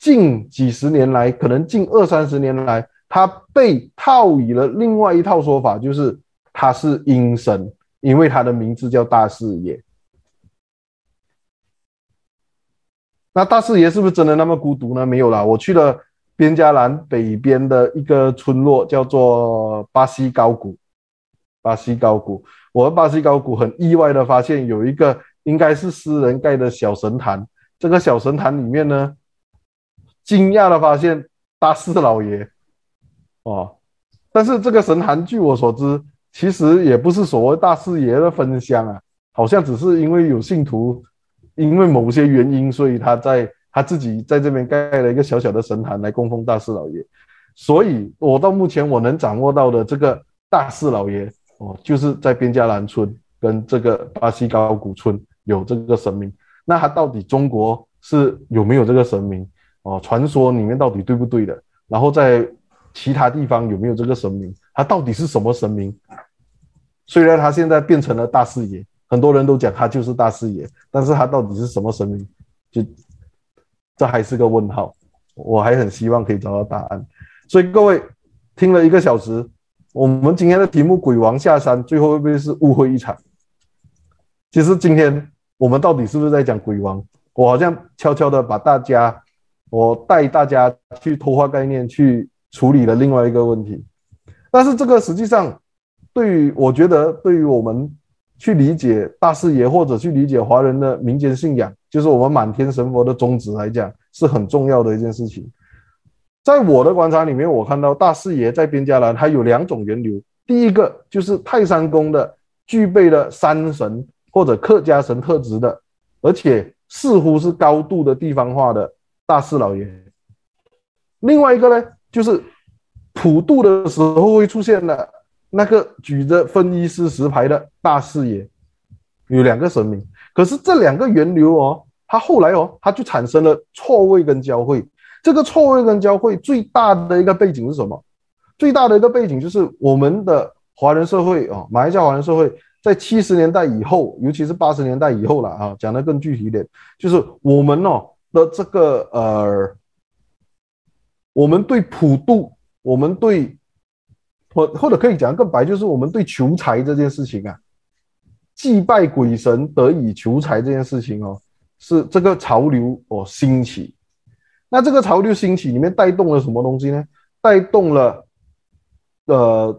近几十年来，可能近二三十年来，他被套以了另外一套说法，就是他是阴神，因为他的名字叫大士爷。那大四爷是不是真的那么孤独呢？没有啦，我去了边加兰北边的一个村落，叫做巴西高谷。巴西高谷，我和巴西高谷很意外的发现，有一个应该是私人盖的小神坛。这个小神坛里面呢，惊讶的发现，大四老爷哦，但是这个神坛，据我所知，其实也不是所谓大四爷的分香啊，好像只是因为有信徒，因为某些原因，所以他在他自己在这边盖了一个小小的神坛来供奉大四老爷。所以，我到目前我能掌握到的这个大四老爷哦，就是在边加兰村跟这个巴西高古村有这个神明。那他到底中国是有没有这个神明？哦，传说里面到底对不对的？然后在其他地方有没有这个神明？他到底是什么神明？虽然他现在变成了大四爷，很多人都讲他就是大士爷，但是他到底是什么神明？就这还是个问号。我还很希望可以找到答案。所以各位听了一个小时，我们今天的题目“鬼王下山”，最后会不会是误会一场？其实今天我们到底是不是在讲鬼王？我好像悄悄的把大家。我带大家去偷换概念，去处理了另外一个问题，但是这个实际上对于我觉得，对于我们去理解大士爷或者去理解华人的民间信仰，就是我们满天神佛的宗旨来讲，是很重要的一件事情。在我的观察里面，我看到大士爷在边家兰还有两种源流，第一个就是泰山宫的具备了山神或者客家神特质的，而且似乎是高度的地方化的。大四老爷，另外一个呢，就是普渡的时候会出现的那个举着分衣施食牌的大士爷，有两个神明。可是这两个源流哦，它后来哦，它就产生了错位跟交汇。这个错位跟交汇最大的一个背景是什么？最大的一个背景就是我们的华人社会哦，马来西亚华人社会在七十年代以后，尤其是八十年代以后了啊，讲得更具体一点，就是我们哦。的这个呃，我们对普渡，我们对或或者可以讲更白，就是我们对求财这件事情啊，祭拜鬼神得以求财这件事情哦，是这个潮流哦兴起。那这个潮流兴起里面带动了什么东西呢？带动了呃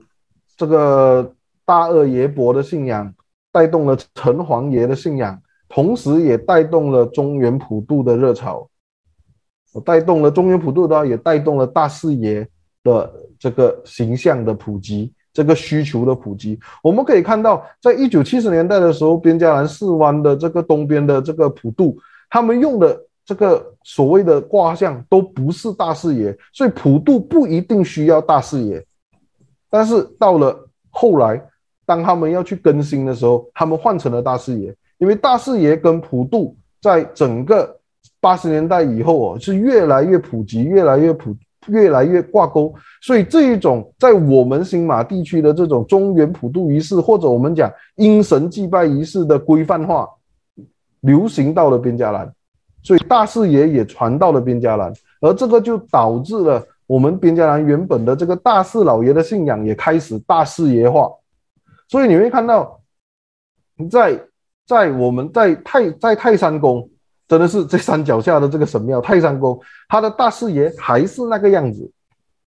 这个大二爷伯的信仰，带动了城隍爷的信仰。同时也带动了中原普渡的热潮，带动了中原普渡的话，也带动了大四爷的这个形象的普及，这个需求的普及。我们可以看到，在一九七十年代的时候，边家兰四湾的这个东边的这个普渡，他们用的这个所谓的卦象都不是大士爷，所以普渡不一定需要大士爷。但是到了后来，当他们要去更新的时候，他们换成了大士爷。因为大士爷跟普渡在整个八十年代以后哦，是越来越普及，越来越普，越来越挂钩。所以这一种在我们新马地区的这种中原普渡仪式，或者我们讲阴神祭拜仪式的规范化，流行到了边家兰，所以大四爷也传到了边家兰，而这个就导致了我们边家兰原本的这个大四老爷的信仰也开始大四爷化。所以你会看到在。在我们在泰在泰山宫真的是这山脚下的这个神庙泰山宫，他的大士爷还是那个样子，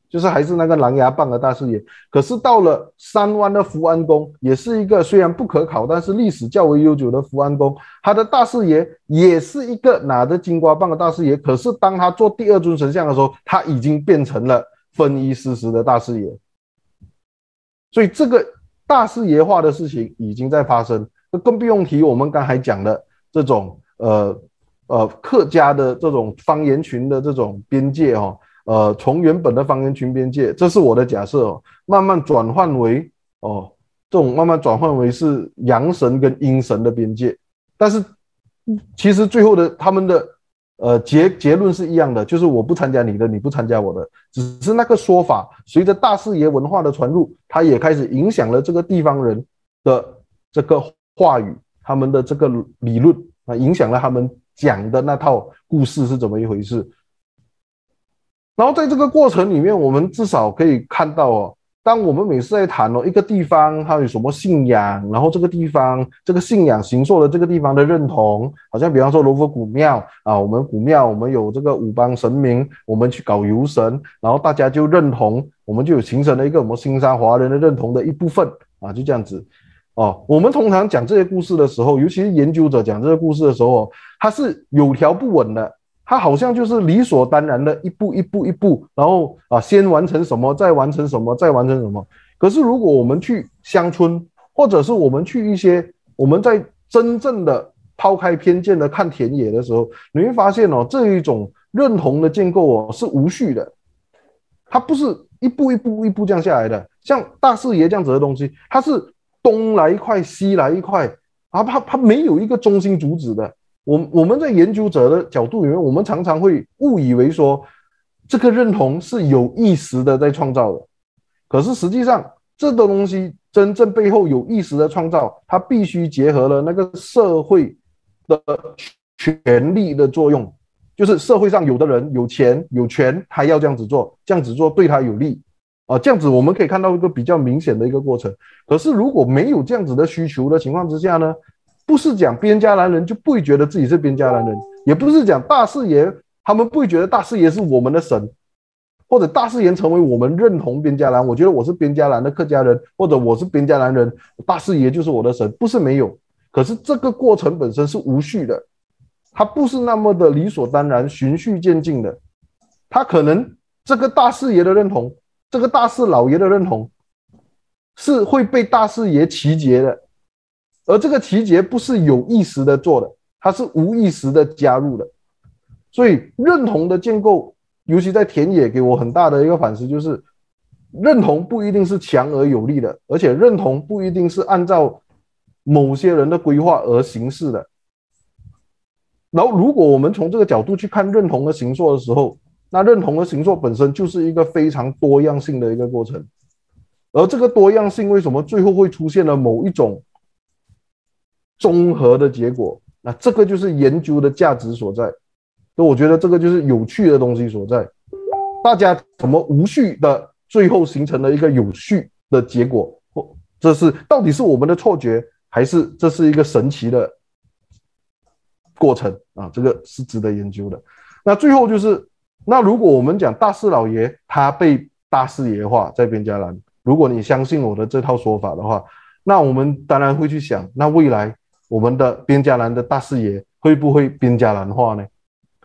就是还是那个狼牙棒的大士爷。可是到了山湾的福安宫，也是一个虽然不可考，但是历史较为悠久的福安宫，他的大士爷也是一个拿着金瓜棒的大士爷。可是当他做第二尊神像的时候，他已经变成了分衣施食的大士爷。所以这个大士爷化的事情已经在发生，那更不用提我们刚才讲的这种呃。呃，客家的这种方言群的这种边界哈、哦，呃，从原本的方言群边界，这是我的假设哦，慢慢转换为哦，这种慢慢转换为是阳神跟阴神的边界，但是其实最后的他们的呃结结论是一样的，就是我不参加你的，你不参加我的，只是那个说法随着大四爷文化的传入，它也开始影响了这个地方人的这个话语，他们的这个理论啊，影响了他们。讲的那套故事是怎么一回事？然后在这个过程里面，我们至少可以看到哦，当我们每次在谈哦一个地方它有什么信仰，然后这个地方这个信仰形塑了这个地方的认同，好像比方说罗浮古庙啊，我们古庙我们有这个五邦神明，我们去搞游神，然后大家就认同，我们就有形成了一个我们新山华人的认同的一部分啊，就这样子。哦，我们通常讲这些故事的时候，尤其是研究者讲这些故事的时候，他是有条不紊的，他好像就是理所当然的一步一步一步，然后啊，先完成什么，再完成什么，再完成什么。可是如果我们去乡村，或者是我们去一些我们在真正的抛开偏见的看田野的时候，你会发现哦，这一种认同的建构哦是无序的，它不是一步一步一步降下来的，像大士爷这样子的东西，它是。东来一块，西来一块，啊，他他没有一个中心主旨的。我我们在研究者的角度里面，我们常常会误以为说，这个认同是有意识的在创造的。可是实际上，这个东西真正背后有意识的创造，它必须结合了那个社会的权力的作用，就是社会上有的人有钱有权，他要这样子做，这样子做对他有利。啊，这样子我们可以看到一个比较明显的一个过程。可是如果没有这样子的需求的情况之下呢，不是讲边家兰人就不会觉得自己是边家兰人，也不是讲大四爷他们不会觉得大四爷是我们的神，或者大四爷成为我们认同边家兰，我觉得我是边家兰的客家人，或者我是边家兰人，大四爷就是我的神，不是没有。可是这个过程本身是无序的，它不是那么的理所当然、循序渐进的，它可能这个大四爷的认同。这个大四老爷的认同是会被大四爷集结的，而这个集结不是有意识的做的，它是无意识的加入的。所以认同的建构，尤其在田野，给我很大的一个反思，就是认同不一定是强而有力的，而且认同不一定是按照某些人的规划而行事的。然后，如果我们从这个角度去看认同的形塑的时候，那认同的形塑本身就是一个非常多样性的一个过程，而这个多样性为什么最后会出现了某一种综合的结果？那这个就是研究的价值所在。所以我觉得这个就是有趣的东西所在。大家怎么无序的最后形成了一个有序的结果？或这是到底是我们的错觉，还是这是一个神奇的过程啊？这个是值得研究的。那最后就是。那如果我们讲大四老爷他被大四爷化在边家兰，如果你相信我的这套说法的话，那我们当然会去想，那未来我们的边家兰的大四爷会不会边家兰化呢？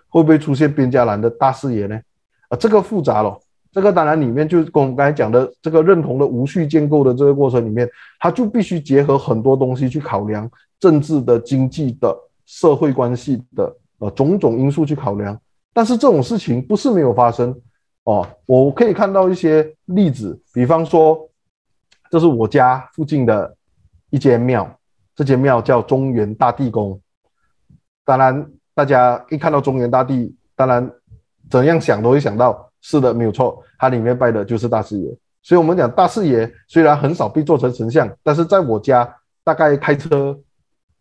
会不会出现边家兰的大四爷呢？啊，这个复杂了，这个当然里面就跟我们刚才讲的这个认同的无序建构的这个过程里面，它就必须结合很多东西去考量政治的、经济的、社会关系的呃种种因素去考量。但是这种事情不是没有发生哦，我可以看到一些例子，比方说，这是我家附近的一间庙，这间庙叫中原大帝宫。当然，大家一看到中原大帝，当然怎样想都会想到，是的，没有错，它里面拜的就是大士爷。所以，我们讲大士爷虽然很少被做成神像，但是在我家大概开车。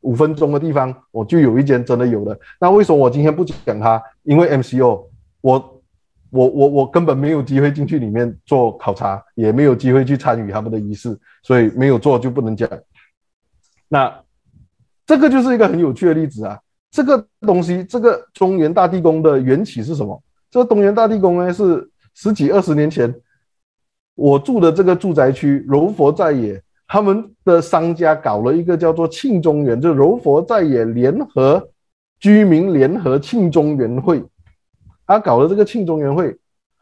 五分钟的地方，我就有一间真的有的。那为什么我今天不讲它？因为 MCO，我我我我根本没有机会进去里面做考察，也没有机会去参与他们的仪式，所以没有做就不能讲。那这个就是一个很有趣的例子啊。这个东西，这个中原大地宫的缘起是什么？这个东原大地宫呢，是十几二十年前我住的这个住宅区柔佛在野，他们的商家搞了一个叫做庆中园，就柔佛在野联合居民联合庆中园会，他搞了这个庆中园会，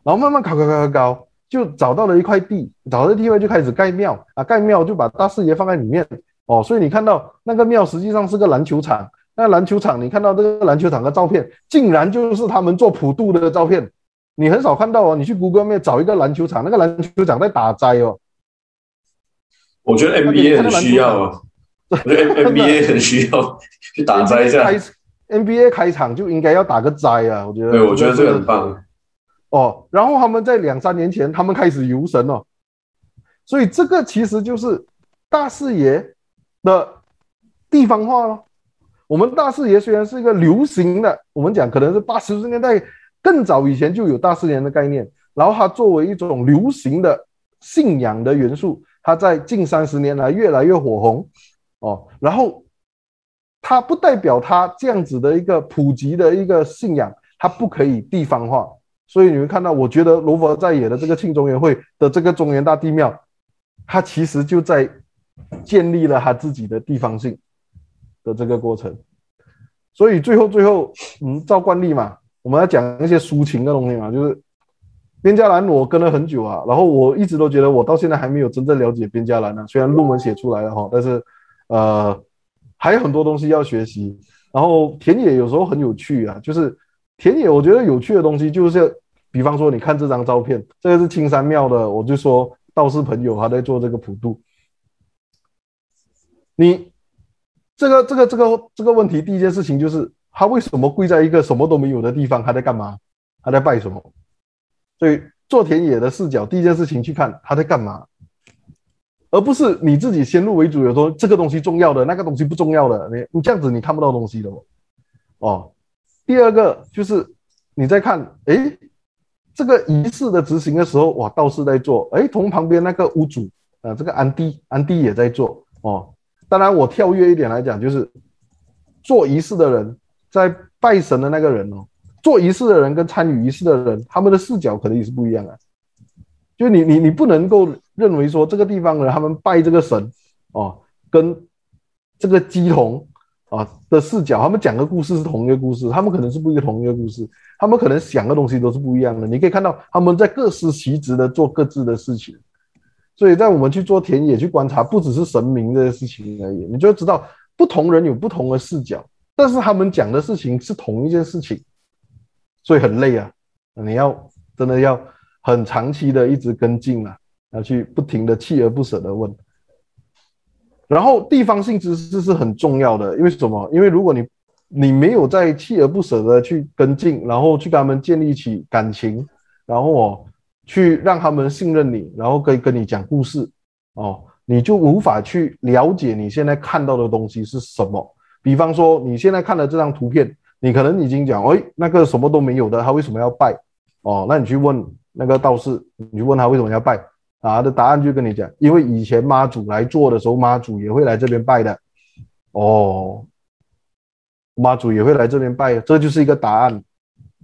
然后慢慢搞搞搞搞搞，就找到了一块地，找到的地方就开始盖庙啊，盖庙就把大四爷放在里面哦，所以你看到那个庙实际上是个篮球场。那篮球场，你看到这个篮球场的照片，竟然就是他们做普渡的照片。你很少看到哦，你去 Google 面找一个篮球场，那个篮球场在打斋哦。我觉得 NBA 很需要啊，我觉得 NBA 很需要去打斋一下。NBA 开场就应该要打个斋啊，我觉得。对，我觉得这个很棒。哦，然后他们在两三年前，他们开始游神哦，所以这个其实就是大士爷的地方化咯。我们大士爷虽然是一个流行的，我们讲可能是八十年代更早以前就有大四爷的概念，然后它作为一种流行的信仰的元素，它在近三十年来越来越火红哦。然后它不代表它这样子的一个普及的一个信仰，它不可以地方化。所以你会看到，我觉得柔佛在野的这个庆中元会的这个中原大地庙，它其实就在建立了它自己的地方性。的这个过程，所以最后最后，嗯，照惯例嘛，我们要讲一些抒情的东西嘛，就是边加兰，我跟了很久啊，然后我一直都觉得我到现在还没有真正了解边加兰呢，虽然论文写出来了哈，但是呃还有很多东西要学习。然后田野有时候很有趣啊，就是田野我觉得有趣的东西就是，比方说你看这张照片，这个是青山庙的，我就说道士朋友他在做这个普渡，你。这个这个这个这个问题，第一件事情就是他为什么跪在一个什么都没有的地方？他在干嘛？他在拜什么？所以做田野的视角，第一件事情去看他在干嘛，而不是你自己先入为主，有说这个东西重要的，那个东西不重要的，你你这样子你看不到东西的哦。第二个就是你在看，诶，这个仪式的执行的时候，哇，道士在做，诶，同旁边那个屋主啊、呃，这个安迪安迪也在做哦。当然，我跳跃一点来讲，就是做仪式的人，在拜神的那个人哦，做仪式的人跟参与仪式的人，他们的视角可能也是不一样的。就你你你不能够认为说这个地方的人他们拜这个神哦，跟这个鸡同啊的视角，他们讲的故事是同一个故事，他们可能是不一个同一个故事，他们可能想的东西都是不一样的。你可以看到他们在各司其职的做各自的事情。所以在我们去做田野去观察，不只是神明的事情而已，你就知道不同人有不同的视角，但是他们讲的事情是同一件事情，所以很累啊！你要真的要很长期的一直跟进啊，要去不停的锲而不舍的问。然后地方性知识是很重要的，因为什么？因为如果你你没有在锲而不舍的去跟进，然后去跟他们建立起感情，然后哦。去让他们信任你，然后可以跟你讲故事哦，你就无法去了解你现在看到的东西是什么。比方说，你现在看的这张图片，你可能已经讲，哎，那个什么都没有的，他为什么要拜？哦，那你去问那个道士，你问他为什么要拜，啊，他的答案就跟你讲，因为以前妈祖来做的时候，妈祖也会来这边拜的。哦，妈祖也会来这边拜，这就是一个答案。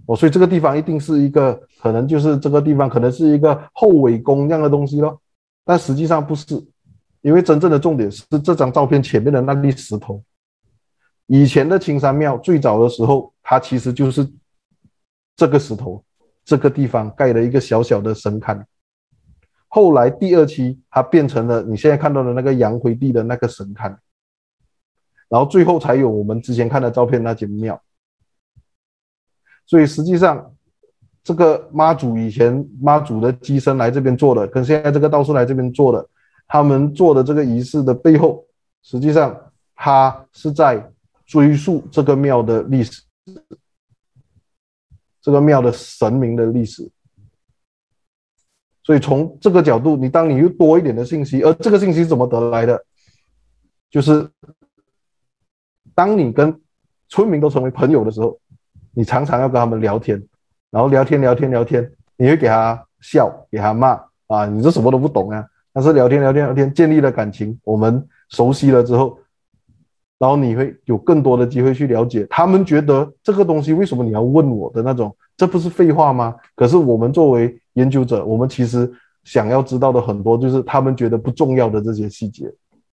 哦，所以这个地方一定是一个，可能就是这个地方可能是一个后尾宫这样的东西咯，但实际上不是，因为真正的重点是这张照片前面的那粒石头。以前的青山庙最早的时候，它其实就是这个石头，这个地方盖了一个小小的神龛。后来第二期它变成了你现在看到的那个阳回地的那个神龛，然后最后才有我们之前看的照片那间庙。所以实际上，这个妈祖以前妈祖的乩身来这边做的，跟现在这个道士来这边做的，他们做的这个仪式的背后，实际上他是在追溯这个庙的历史，这个庙的神明的历史。所以从这个角度，你当你又多一点的信息，而这个信息怎么得来的？就是当你跟村民都成为朋友的时候。你常常要跟他们聊天，然后聊天聊天聊天，你会给他笑，给他骂啊，你这什么都不懂啊。但是聊天聊天聊天，建立了感情，我们熟悉了之后，然后你会有更多的机会去了解他们觉得这个东西为什么你要问我的那种，这不是废话吗？可是我们作为研究者，我们其实想要知道的很多就是他们觉得不重要的这些细节，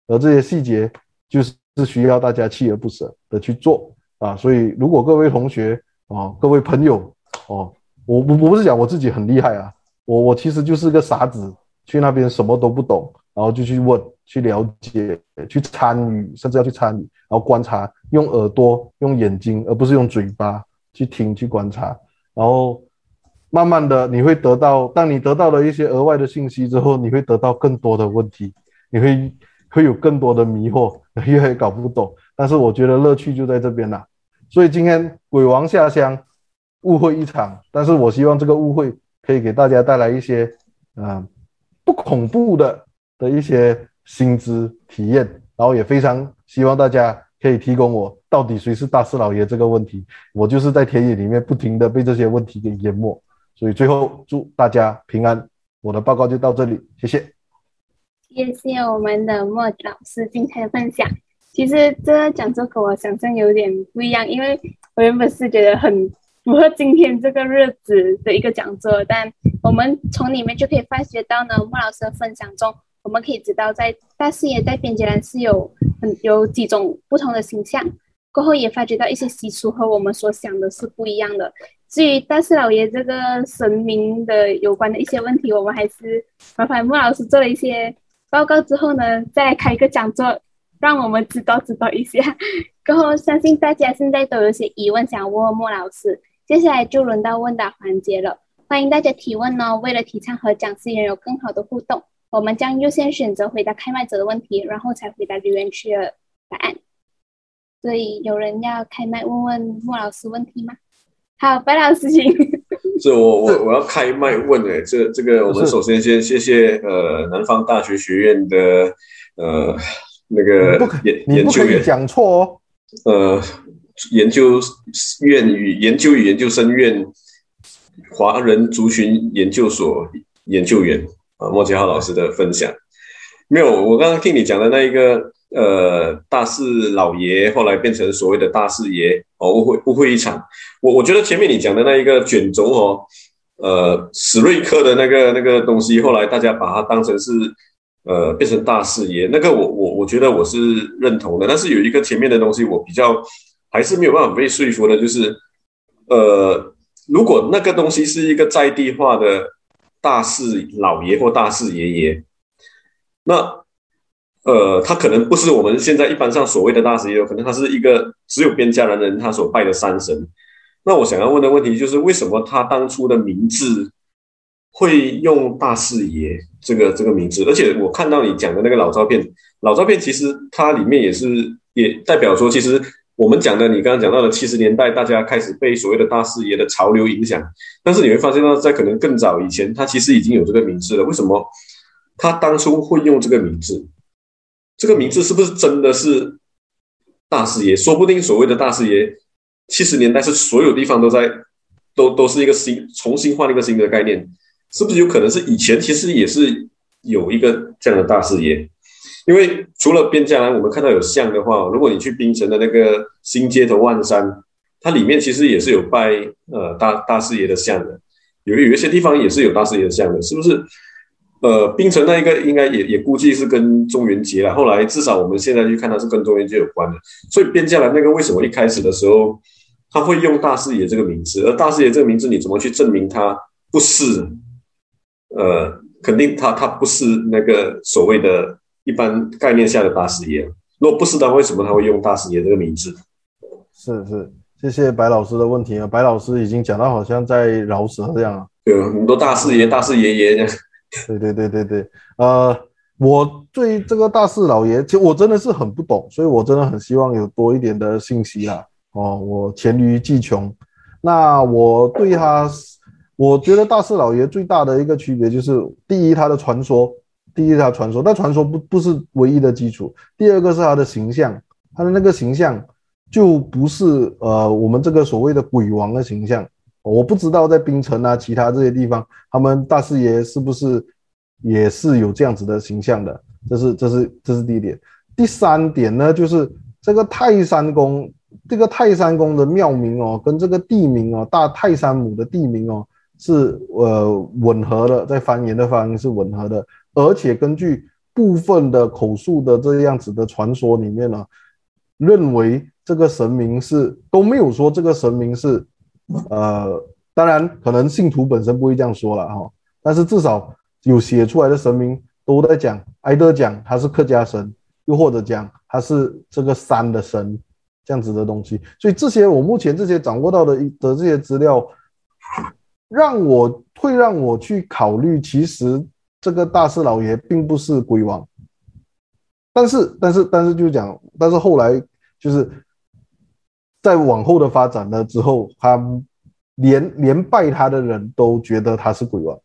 而这些细节就是是需要大家锲而不舍的去做啊。所以如果各位同学啊，各位朋友哦，我我我不是讲我自己很厉害啊，我我其实就是个傻子，去那边什么都不懂。然后就去问、去了解、去参与，甚至要去参与，然后观察，用耳朵、用眼睛，而不是用嘴巴去听、去观察。然后慢慢的，你会得到，当你得到了一些额外的信息之后，你会得到更多的问题，你会会有更多的迷惑，越来越搞不懂。但是我觉得乐趣就在这边了。所以今天鬼王下乡，误会一场。但是我希望这个误会可以给大家带来一些，嗯、不恐怖的。的一些薪资体验，然后也非常希望大家可以提供我到底谁是大师老爷这个问题，我就是在田野里面不停的被这些问题给淹没，所以最后祝大家平安。我的报告就到这里，谢谢。谢谢我们的莫老师精彩的分享。其实这个讲座跟我想象有点不一样，因为我原本是觉得很符合今天这个日子的一个讲座，但我们从里面就可以发觉到呢，莫老师的分享中。我们可以知道，在大士爷在边界栏是有很有几种不同的形象。过后也发觉到一些习俗和我们所想的是不一样的。至于大士老爷这个神明的有关的一些问题，我们还是麻烦莫老师做了一些报告之后呢，再来开一个讲座，让我们知道知道一下。过后相信大家现在都有些疑问想问问莫老师，接下来就轮到问答环节了，欢迎大家提问哦。为了提倡和讲师也有更好的互动。我们将优先选择回答开麦者的问题，然后才回答留言区的答案。所以有人要开麦问问莫老师问题吗？好，白老师请。这我我我要开麦问诶，这这个我们首先先谢谢呃南方大学学院的呃那个研研究员讲错哦。呃，研究院与研究与研究生院华人族群研究所研究员。啊，莫杰浩老师的分享没有，我刚刚听你讲的那一个，呃，大四老爷后来变成所谓的大四爷，哦，误会误会一场。我我觉得前面你讲的那一个卷轴哦，呃，史瑞克的那个那个东西，后来大家把它当成是，呃，变成大士爷，那个我我我觉得我是认同的。但是有一个前面的东西，我比较还是没有办法被说服的，就是，呃，如果那个东西是一个在地化的。大四老爷或大四爷爷，那呃，他可能不是我们现在一般上所谓的大士爷，可能他是一个只有边家的人他所拜的山神。那我想要问的问题就是，为什么他当初的名字会用大四爷这个这个名字？而且我看到你讲的那个老照片，老照片其实它里面也是也代表说，其实。我们讲的，你刚刚讲到的七十年代，大家开始被所谓的大师爷的潮流影响，但是你会发现到，在可能更早以前，他其实已经有这个名字了。为什么他当初会用这个名字？这个名字是不是真的是大师爷？说不定所谓的大师爷，七十年代是所有地方都在，都都是一个新重新换了一个新的概念，是不是有可能是以前其实也是有一个这样的大士爷？因为除了边疆，我们看到有像的话，如果你去槟城的那个新街头万山，它里面其实也是有拜呃大大师爷的像的，有有一些地方也是有大师爷的像的，是不是？呃，槟城那一个应该也也估计是跟中元节了。后来至少我们现在去看它是跟中元节有关的，所以边疆的那个为什么一开始的时候他会用大师爷这个名字？而大师爷这个名字你怎么去证明他不是？呃，肯定他他不是那个所谓的。一般概念下的大师爷，如果不是他，为什么他会用大师爷这个名字？是是，谢谢白老师的问题啊。白老师已经讲到好像在饶舌这样啊。对，很多大师爷、大师爷爷这样。对对对对对，呃，我对这个大四老爷，其实我真的是很不懂，所以我真的很希望有多一点的信息啦。哦，我黔驴技穷。那我对他，我觉得大四老爷最大的一个区别就是，第一，他的传说。第一，他传说，但传说不不是唯一的基础。第二个是他的形象，他的那个形象就不是呃我们这个所谓的鬼王的形象。我不知道在槟城啊其他这些地方，他们大师爷是不是也是有这样子的形象的？这是这是这是第一点。第三点呢，就是这个泰山宫，这个泰山宫的庙名哦，跟这个地名哦，大泰山母的地名哦，是呃吻合的，在方言的方面是吻合的，而且根据部分的口述的这样子的传说里面呢，认为这个神明是都没有说这个神明是，呃，当然可能信徒本身不会这样说了哈，但是至少有写出来的神明都在讲，挨得讲他是客家神，又或者讲他是这个山的神这样子的东西，所以这些我目前这些掌握到的的这些资料，让我会让我去考虑，其实这个大四老爷并不是鬼王，但是但是但是就讲，但是后来就是在往后的发展了之后，他连连拜他的人都觉得他是鬼王。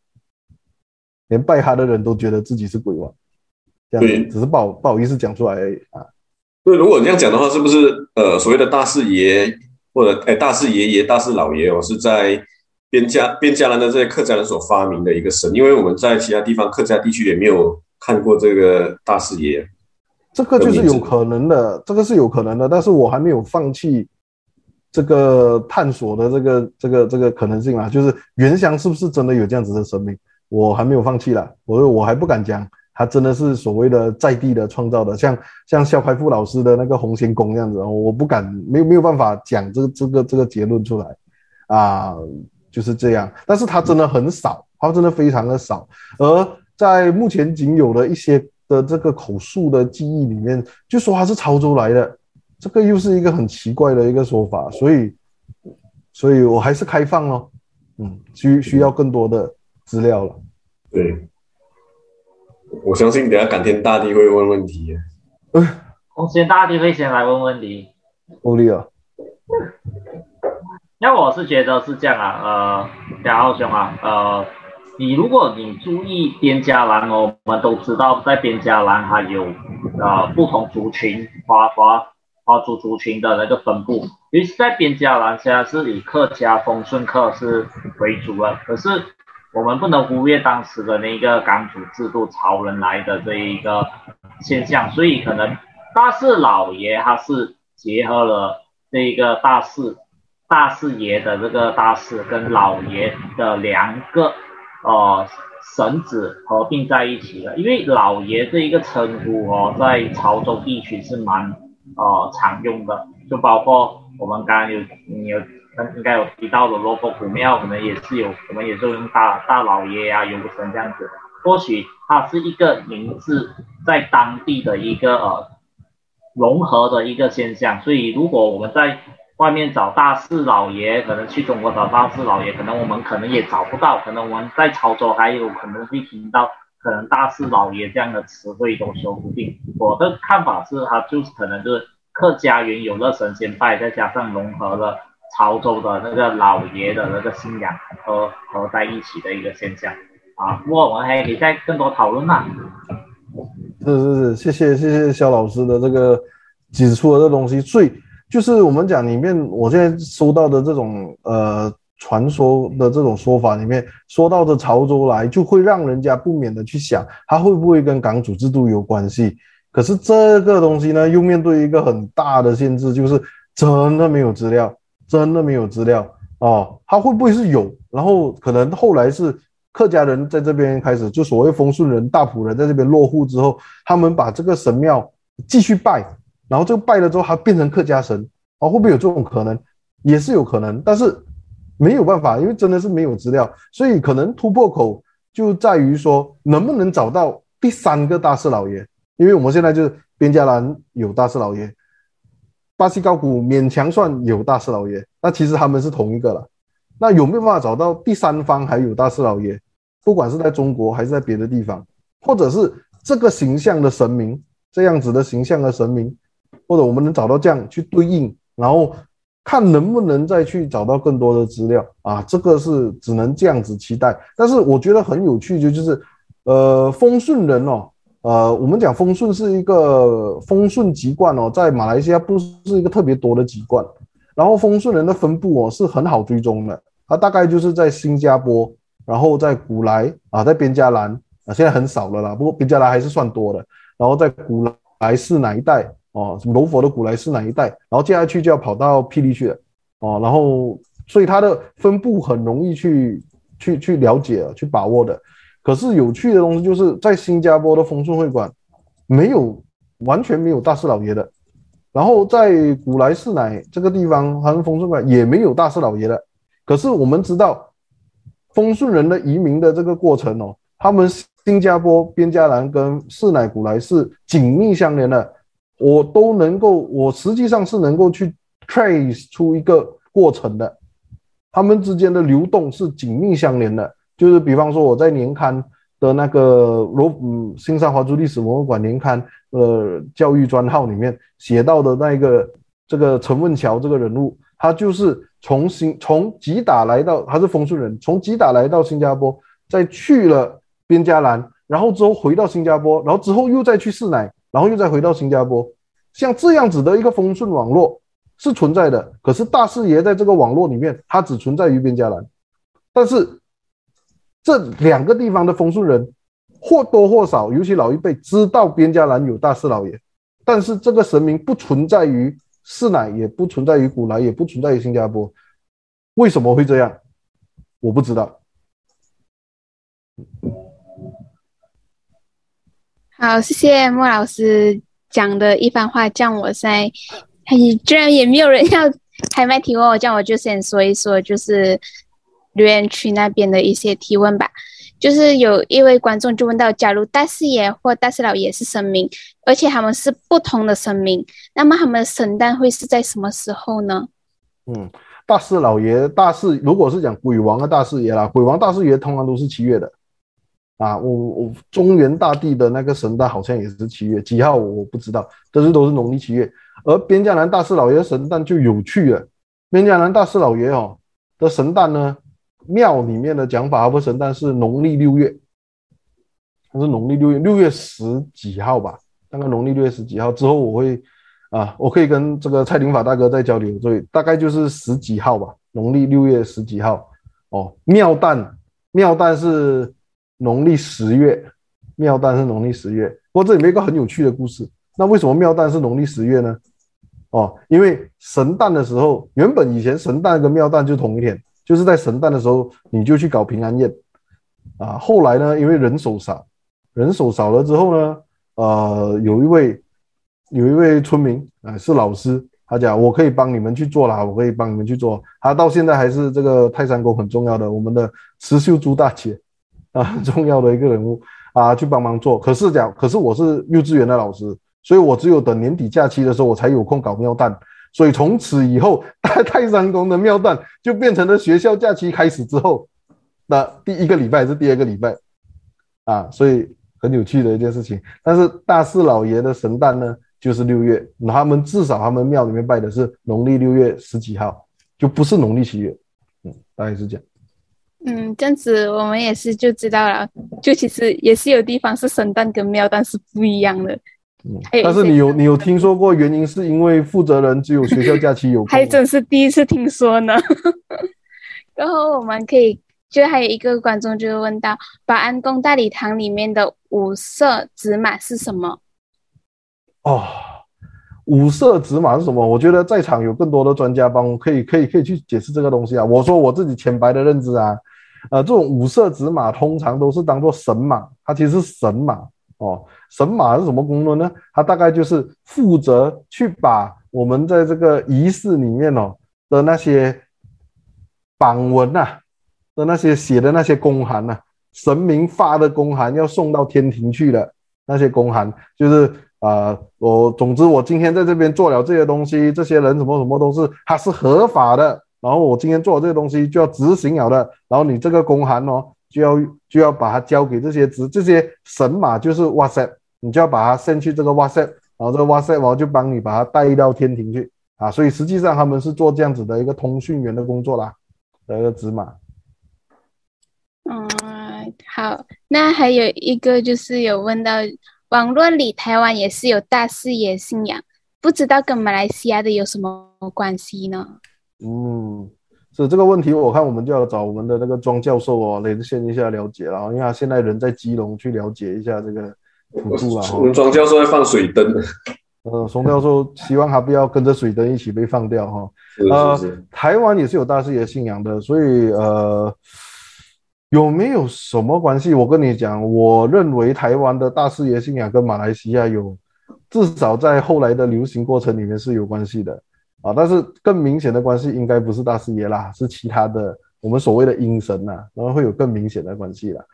连拜他的人都觉得自己是鬼王，这样子，只是不好不好意思讲出来而已啊。对，如果你这样讲的话，是不是呃所谓的大四爷或者哎大四爷爷、大四老爷哦，是在边家边家兰的这些客家人所发明的一个神？因为我们在其他地方客家地区也没有看过这个大士爷。这个就是有可能的，这个是有可能的，但是我还没有放弃这个探索的这个这个这个可能性啊，就是原乡是不是真的有这样子的神明？我还没有放弃啦，我我还不敢讲，他真的是所谓的在地的创造的，像像肖开复老师的那个洪仙宫这样子，我不敢，没有没有办法讲这个这个这个结论出来，啊，就是这样。但是它真的很少，它真的非常的少。而在目前仅有的一些的这个口述的记忆里面，就说它是潮州来的，这个又是一个很奇怪的一个说法，所以，所以我还是开放咯，嗯，需需要更多的。资料了，对，我相信等下感天大地会问问题。嗯，感天大地会先来问问题。欧力啊，那我是觉得是这样啊，呃，亚浩兄啊，呃，你如果你注意边家兰哦，我们都知道在边家兰还有呃不同族群华华华族族群的那个分布，尤其是在边家兰现在是以客家丰顺客是为主了，可是。我们不能忽略当时的那个港主制度、潮人来的这一个现象，所以可能大四老爷他是结合了这一个大四大四爷的这个大士跟老爷的两个呃神子合并在一起了，因为老爷这一个称呼哦，在潮州地区是蛮呃常用的，就包括我们刚刚有你有。应该有提到的罗佛古庙，可能也是有，我们也是用大大老爷啊、游神这样子。或许它是一个名字在当地的一个呃融合的一个现象。所以如果我们在外面找大士老爷，可能去中国找大士老爷，可能我们可能也找不到。可能我们在潮州还有可能会听到可能大士老爷这样的词汇都说不定。我的看法是，它就是可能就是客家原有的神仙拜，再加上融合了。潮州的那个老爷的那个信仰和合在一起的一个现象啊，不过我们还可以再更多讨论嘛。是是是，谢谢谢谢肖老师的这个指出的这东西，所以就是我们讲里面，我现在收到的这种呃传说的这种说法里面，说到的潮州来，就会让人家不免的去想，它会不会跟港主制度有关系？可是这个东西呢，又面对一个很大的限制，就是真的没有资料。真的没有资料哦，他会不会是有？然后可能后来是客家人在这边开始，就所谓丰顺人、大埔人在这边落户之后，他们把这个神庙继续拜，然后这个拜了之后，还变成客家神哦，会不会有这种可能？也是有可能，但是没有办法，因为真的是没有资料，所以可能突破口就在于说，能不能找到第三个大四老爷？因为我们现在就是边家兰有大四老爷。巴西高古勉强算有大四老爷，那其实他们是同一个了。那有没有办法找到第三方还有大四老爷？不管是在中国还是在别的地方，或者是这个形象的神明，这样子的形象的神明，或者我们能找到这样去对应，然后看能不能再去找到更多的资料啊？这个是只能这样子期待。但是我觉得很有趣，就就是呃，丰顺人哦。呃，我们讲丰顺是一个丰顺籍贯哦，在马来西亚不是一个特别多的籍贯。然后丰顺人的分布哦是很好追踪的，它大概就是在新加坡，然后在古来啊，在边加兰啊，现在很少了啦，不过边加兰还是算多的。然后在古来士那一带哦，什么柔佛的古来士那一带，然后接下去就要跑到霹雳去了哦，然后所以它的分布很容易去去去了解、去把握的。可是有趣的东西就是在新加坡的丰顺会馆没有完全没有大士老爷的，然后在古来士乃这个地方，好像丰顺馆也没有大士老爷的。可是我们知道丰顺人的移民的这个过程哦，他们新加坡边加兰跟士乃古来是紧密相连的，我都能够，我实际上是能够去 trace 出一个过程的，他们之间的流动是紧密相连的。就是比方说我在年刊的那个罗嗯新山华族历史文物馆年刊呃教育专号里面写到的那一个这个陈问桥这个人物，他就是从新从吉打来到，他是丰顺人，从吉打来到新加坡，再去了边加兰，然后之后回到新加坡，然后之后又再去士乃，然后又再回到新加坡，像这样子的一个风顺网络是存在的。可是大四爷在这个网络里面，他只存在于边家兰，但是。这两个地方的风顺人或多或少，尤其老一辈知道边家兰有大四老爷，但是这个神明不存在于四乃，也不存在于古来，也不存在于新加坡。为什么会这样？我不知道。好，谢谢莫老师讲的一番话，这样我在，居然也没有人要开麦提问我，这样我就先说一说，就是。留言区那边的一些提问吧，就是有一位观众就问到：假如大士爷或大士老爷是神明，而且他们是不同的神明，那么他们的神诞会是在什么时候呢？嗯，大士老爷、大士，如果是讲鬼王的大士爷啦，鬼王大士爷通常都是七月的啊。我我中原大地的那个神诞好像也是七月几号，我不知道，但是都是农历七月。而边疆南大士老爷神诞就有趣了，边疆南大士老爷哦的神诞呢？庙里面的讲法，不神诞是农历六月，它是农历六月六月十几号吧？大概农历六月十几号之后，我会啊，我可以跟这个蔡廷法大哥再交流，所以大概就是十几号吧，农历六月十几号。哦，庙诞庙诞是农历十月，庙诞是农历十月。不过这里面一个很有趣的故事，那为什么庙诞是农历十月呢？哦，因为神诞的时候，原本以前神诞跟庙诞就同一天。就是在神诞的时候，你就去搞平安夜，啊，后来呢，因为人手少，人手少了之后呢，呃，有一位有一位村民啊、是老师，他讲我可以帮你们去做啦，我可以帮你们去做，他到现在还是这个泰山宫很重要的我们的慈秀珠大姐啊，很重要的一个人物啊，去帮忙做。可是讲，可是我是幼稚园的老师，所以我只有等年底假期的时候，我才有空搞庙诞。所以从此以后，大泰山宫的庙诞就变成了学校假期开始之后的第一个礼拜还是第二个礼拜啊，所以很有趣的一件事情。但是大四老爷的神诞呢，就是六月，他们至少他们庙里面拜的是农历六月十几号，就不是农历七月。嗯，大概是这样。嗯，这样子我们也是就知道了，就其实也是有地方是神诞跟庙诞是不一样的。嗯，但是你有你有听说过原因是因为负责人只有学校假期有空？还真是第一次听说呢。[LAUGHS] 然后我们可以就还有一个观众就问到，保安宫大礼堂里面的五色纸马是什么？哦，五色纸马是什么？我觉得在场有更多的专家帮我可以可以可以去解释这个东西啊。我说我自己浅白的认知啊，呃，这种五色纸马通常都是当做神马，它其实是神马。哦，神马是什么功能呢？它大概就是负责去把我们在这个仪式里面哦的那些榜文呐、啊、的那些写的那些公函呐、啊，神明发的公函要送到天庭去的那些公函，就是、呃，我总之我今天在这边做了这些东西，这些人什么什么都是它是合法的，然后我今天做的这些东西就要执行了的，然后你这个公函哦。就要就要把它交给这些值这些神马，就是 WhatsApp，你就要把它 send 去这个 WhatsApp，然后这个 WhatsApp 我就帮你把它带到天庭去啊。所以实际上他们是做这样子的一个通讯员的工作啦，的一个纸马。嗯，好，那还有一个就是有问到，网络里台湾也是有大士爷信仰，不知道跟马来西亚的有什么关系呢？嗯。是这个问题，我看我们就要找我们的那个庄教授哦，连线一下了解了，因为他现在人在基隆，去了解一下这个普渡啊。我们庄教授在放水灯。[LAUGHS] 呃，宋教授希望他不要跟着水灯一起被放掉哈。是是是呃，台湾也是有大视野信仰的，所以呃，有没有什么关系？我跟你讲，我认为台湾的大视野信仰跟马来西亚有至少在后来的流行过程里面是有关系的啊。但是更明显的关系应该不是大视野啦，是其他的我们所谓的阴神呐，然后会有更明显的关系啦。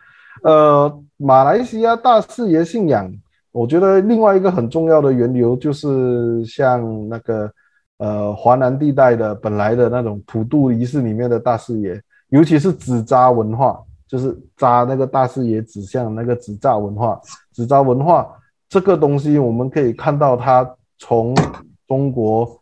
呃，马来西亚大视野信仰，我觉得另外一个很重要的源流就是像那个。呃，华南地带的本来的那种普渡仪式里面的大视野，尤其是纸扎文化，就是扎那个大视野指向那个纸扎文化，纸扎文化这个东西，我们可以看到它从中国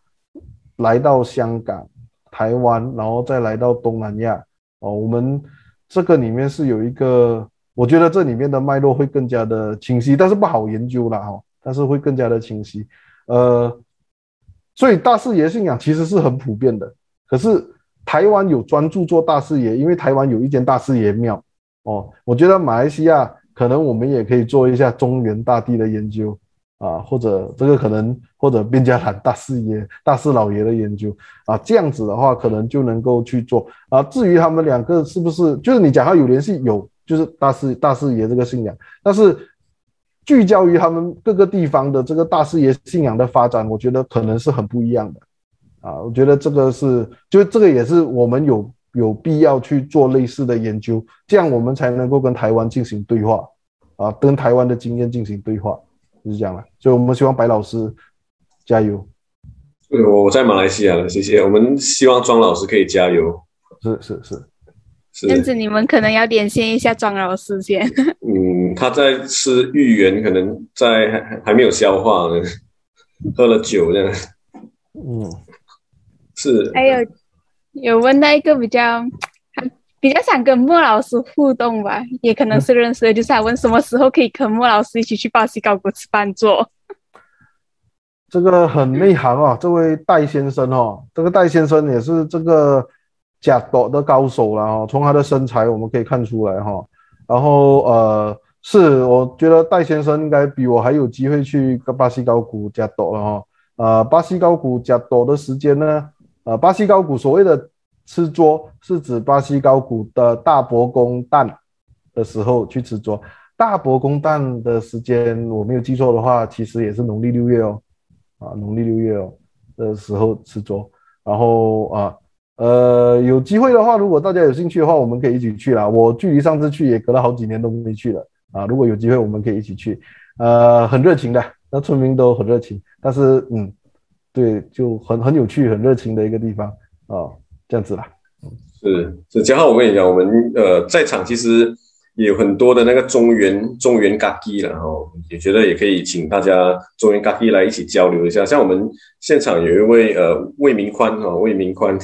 来到香港、台湾，然后再来到东南亚。哦，我们这个里面是有一个，我觉得这里面的脉络会更加的清晰，但是不好研究了哈，但是会更加的清晰。呃。所以大视野信仰其实是很普遍的，可是台湾有专注做大视野，因为台湾有一间大视野庙哦。我觉得马来西亚可能我们也可以做一下中原大地的研究啊，或者这个可能或者边加兰大视野、大视老爷的研究啊，这样子的话可能就能够去做啊。至于他们两个是不是就是你讲他有联系，有就是大视大视野这个信仰，但是。聚焦于他们各个地方的这个大视野信仰的发展，我觉得可能是很不一样的啊。我觉得这个是，就这个也是我们有有必要去做类似的研究，这样我们才能够跟台湾进行对话啊，跟台湾的经验进行对话，就是这样了。所以，我们希望白老师加油。对，我在马来西亚了，谢谢。我们希望庄老师可以加油。是是是。这样子，你们可能要连线一下庄老师先。[LAUGHS] [LAUGHS] 嗯，他在吃芋圆，可能在还还没有消化呢，喝了酒这样。嗯，是。还有有问到一个比较，比较想跟莫老师互动吧，也可能是认识的，就是想问什么时候可以跟莫老师一起去巴西高谷吃饭做。这个很内行啊，这位戴先生哦，这个戴先生也是这个。假抖的高手了哈，从他的身材我们可以看出来哈。然后呃，是我觉得戴先生应该比我还有机会去巴西高谷假抖了哈。呃，巴西高谷假抖的时间呢？呃，巴西高谷所谓的吃桌是指巴西高谷的大伯公诞的时候去吃桌。大伯公诞的时间我没有记错的话，其实也是农历六月哦，啊，农历六月哦的时候吃桌。然后啊。呃，有机会的话，如果大家有兴趣的话，我们可以一起去啦。我距离上次去也隔了好几年都没去了啊。如果有机会，我们可以一起去。呃，很热情的，那村民都很热情。但是，嗯，对，就很很有趣、很热情的一个地方啊，这样子吧。是是，嘉浩，我跟你讲，我们呃在场其实也有很多的那个中原中原咖喱了哈，也觉得也可以请大家中原咖喱来一起交流一下。像我们现场有一位呃魏明宽哈，魏明宽。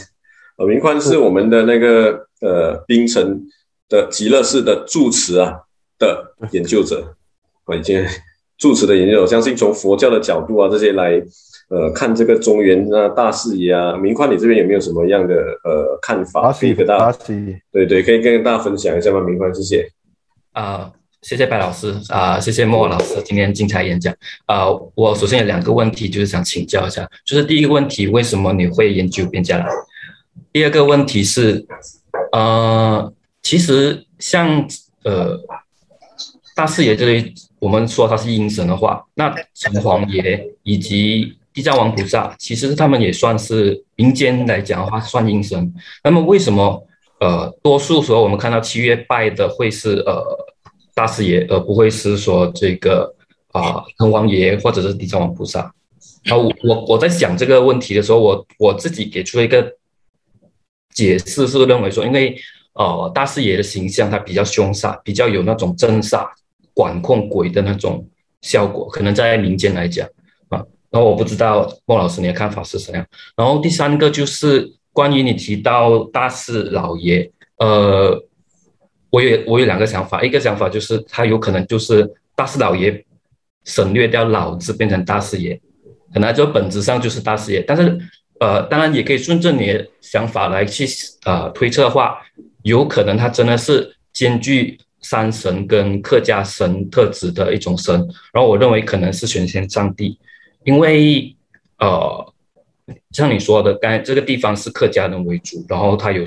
呃，明宽是我们的那个呃，冰城的极乐寺的住持啊的研究者，啊，已经住持的研究者，相信从佛教的角度啊这些来呃看这个中原啊大视野啊，明宽你这边有没有什么样的呃看法？可以跟大家，对对，可以跟大家分享一下吗？明宽，谢谢。啊，谢谢白老师啊，谢谢莫老师今天精彩演讲啊。我首先有两个问题，就是想请教一下，就是第一个问题，为什么你会研究边家兰？第二个问题是，呃，其实像呃大视野这类，我们说他是阴神的话，那城隍爷以及地藏王菩萨，其实他们也算是民间来讲的话算阴神。那么为什么呃多数时候我们看到七月拜的会是呃大师爷，而不会是说这个啊城隍爷或者是地藏王菩萨？啊，我我我在想这个问题的时候，我我自己给出一个。解释是认为说，因为呃大师爷的形象他比较凶煞，比较有那种镇煞、管控鬼的那种效果，可能在民间来讲。然后我不知道莫老师你的看法是什么样。然后第三个就是关于你提到大四老爷，呃，我有我有两个想法，一个想法就是他有可能就是大四老爷省略掉老字变成大四爷，可能就本质上就是大四爷，但是。呃，当然也可以顺着你的想法来去呃推测的话，有可能他真的是兼具山神跟客家神特质的一种神。然后我认为可能是玄天上帝，因为呃，像你说的，刚才这个地方是客家人为主，然后它有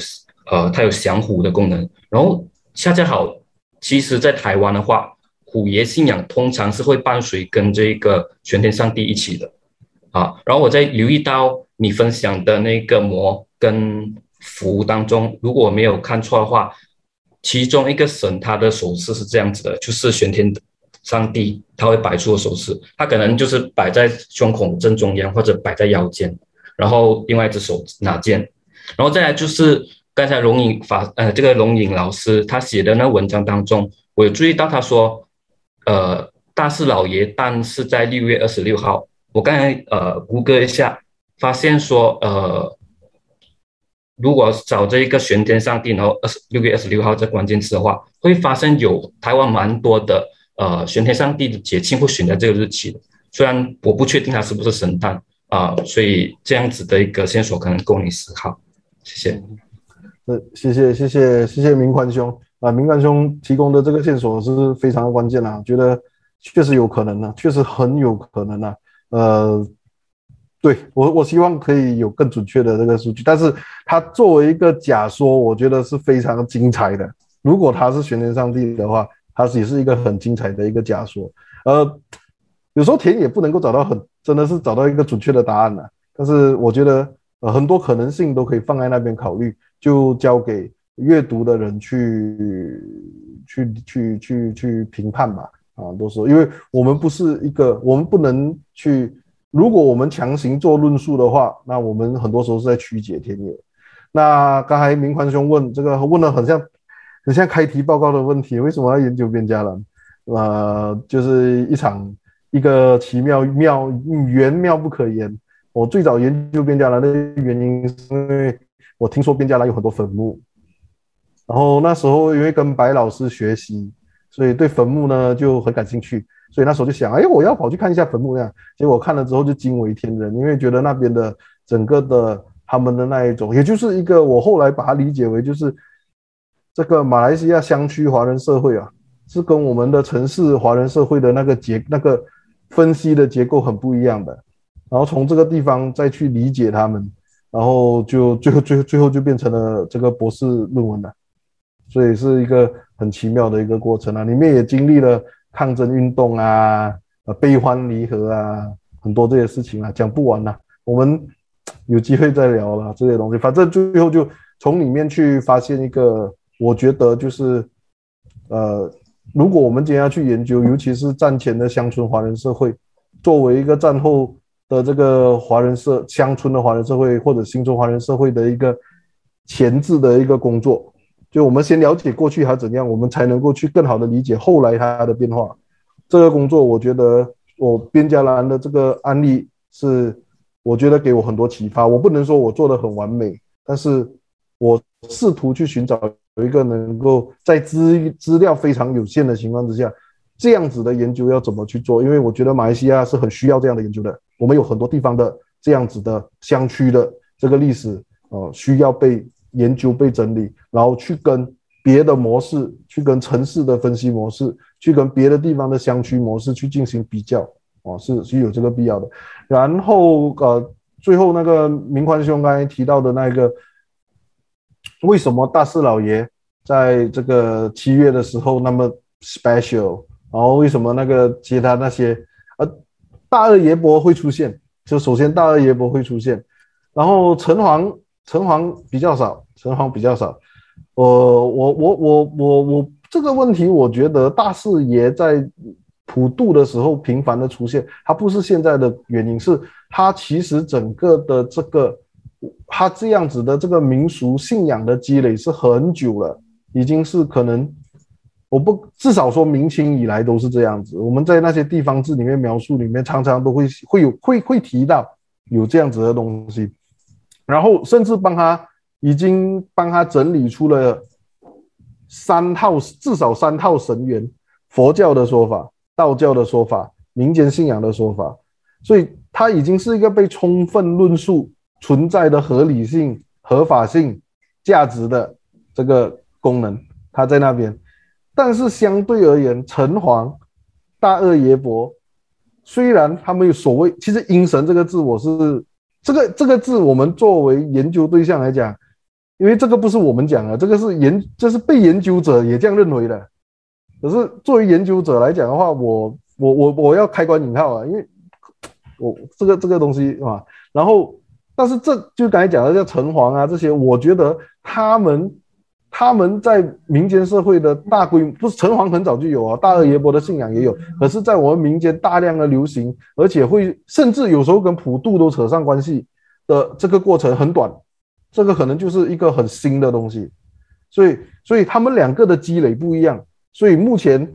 呃，它有降虎的功能，然后恰恰好，其实在台湾的话，虎爷信仰通常是会伴随跟这个玄天上帝一起的啊。然后我在留意到你分享的那个魔跟符当中，如果我没有看错的话，其中一个神他的手势是这样子的，就是玄天的上帝他会摆出的手势，他可能就是摆在胸口正中央或者摆在腰间，然后另外一只手拿剑，然后再来就是刚才龙影法呃这个龙影老师他写的那文章当中，我有注意到他说，呃大士老爷诞是在六月二十六号，我刚才呃谷歌一下，发现说呃。如果找这一个玄天上帝，然后二十六月二十六号这关键词的话，会发现有台湾蛮多的呃玄天上帝的节庆会选在这个日期。虽然我不确定他是不是神诞啊、所以这样子的一个线索可能供你思考。谢谢。呃，谢谢谢谢谢谢明宽兄啊，明宽兄提供的这个线索是非常的关键啊，觉得确实有可能呢、啊，确实很有可能呢、啊，呃。对我，我希望可以有更准确的这个数据，但是它作为一个假说，我觉得是非常精彩的。如果他是玄天上帝的话，它也是一个很精彩的一个假说。呃，有时候田野不能够找到很，真的是找到一个准确的答案的。但是我觉得，呃，很多可能性都可以放在那边考虑，就交给阅读的人去去去去去评判吧。啊，都说，因为我们不是一个，我们不能去。如果我们强行做论述的话，那我们很多时候是在曲解天野。那刚才明宽兄问这个，问的很像很像开题报告的问题，为什么要研究边家兰？呃，就是一场一个奇妙妙缘妙不可言。我最早研究边家兰的原因是因为我听说边家兰有很多坟墓，然后那时候因为跟白老师学习，所以对坟墓呢就很感兴趣。所以那时候就想，哎，我要跑去看一下坟墓那样。结果看了之后就惊为天人，因为觉得那边的整个的他们的那一种，也就是一个我后来把它理解为就是这个马来西亚乡区华人社会啊，是跟我们的城市华人社会的那个结那个分析的结构很不一样的。然后从这个地方再去理解他们，然后就最后最后最后就变成了这个博士论文了。所以是一个很奇妙的一个过程啊，里面也经历了。抗争运动啊，呃，悲欢离合啊，很多这些事情啊，讲不完呐、我们有机会再聊了这些东西。反正最后就从里面去发现一个，我觉得就是，呃，如果我们今天要去研究，尤其是战前的乡村华人社会，作为一个战后的这个华人社乡村的华人社会或者新村华人社会的一个前置的一个工作。就我们先了解过去还怎样，我们才能够去更好的理解后来它的变化。这个工作，我觉得我边加兰的这个案例是，我觉得给我很多启发。我不能说我做得很完美，但是我试图去寻找有一个能够在资资料非常有限的情况之下，这样子的研究要怎么去做？因为我觉得马来西亚是很需要这样的研究的。我们有很多地方的这样子的乡区的这个历史，呃，需要被。研究被整理，然后去跟别的模式，去跟城市的分析模式，去跟别的地方的乡区模式去进行比较，哦，是是有这个必要的。然后呃，最后那个明宽兄刚才提到的那个，为什么大四老爷在这个七月的时候那么 special？然后为什么那个其他那些呃大二爷伯会出现？就首先大二爷伯会出现，然后城隍。城隍比较少，城隍比较少。呃，我我我我我这个问题，我觉得大四爷在普渡的时候频繁的出现，它不是现在的原因，是它其实整个的这个，他这样子的这个民俗信仰的积累是很久了，已经是可能，我不至少说明清以来都是这样子。我们在那些地方志里面描述里面，常常都会会有会会提到有这样子的东西。然后甚至帮他已经帮他整理出了三套，至少三套神元，佛教的说法、道教的说法、民间信仰的说法，所以他已经是一个被充分论述存在的合理性、合法性、价值的这个功能，它在那边。但是相对而言，城隍、大二爷伯。虽然他们有所谓，其实阴神这个字，我是这个这个字，我们作为研究对象来讲，因为这个不是我们讲的，这个是研，这是被研究者也这样认为的。可是作为研究者来讲的话，我我我我要开关引号啊，因为我这个这个东西啊，然后但是这就刚才讲的叫城隍啊这些，我觉得他们。他们在民间社会的大规，不是城隍很早就有啊，大二爷伯的信仰也有，可是，在我们民间大量的流行，而且会甚至有时候跟普渡都扯上关系的这个过程很短，这个可能就是一个很新的东西，所以，所以他们两个的积累不一样，所以目前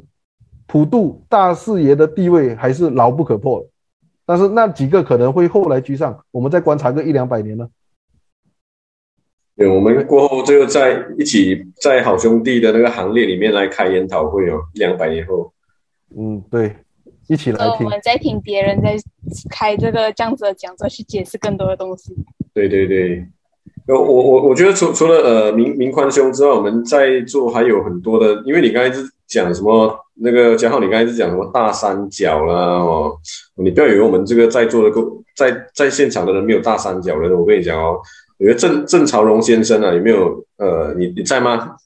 普渡大四爷的地位还是牢不可破的，但是那几个可能会后来居上，我们再观察个一两百年呢。对，我们过后就在一起在好兄弟的那个行列里面来开研讨会哦，一两百年后。嗯，对，一起来听。我们在听别人在开这个这样子的讲座，去解释更多的东西。对对对，我我我觉得除除了呃明明宽兄之外，我们在座还有很多的，因为你刚才是讲什么那个嘉浩，你刚才是讲什么大三角啦哦，你不要以为我们这个在座的够在在现场的人没有大三角人，我跟你讲哦。有个郑郑朝荣先生啊，有没有？呃，你你在吗？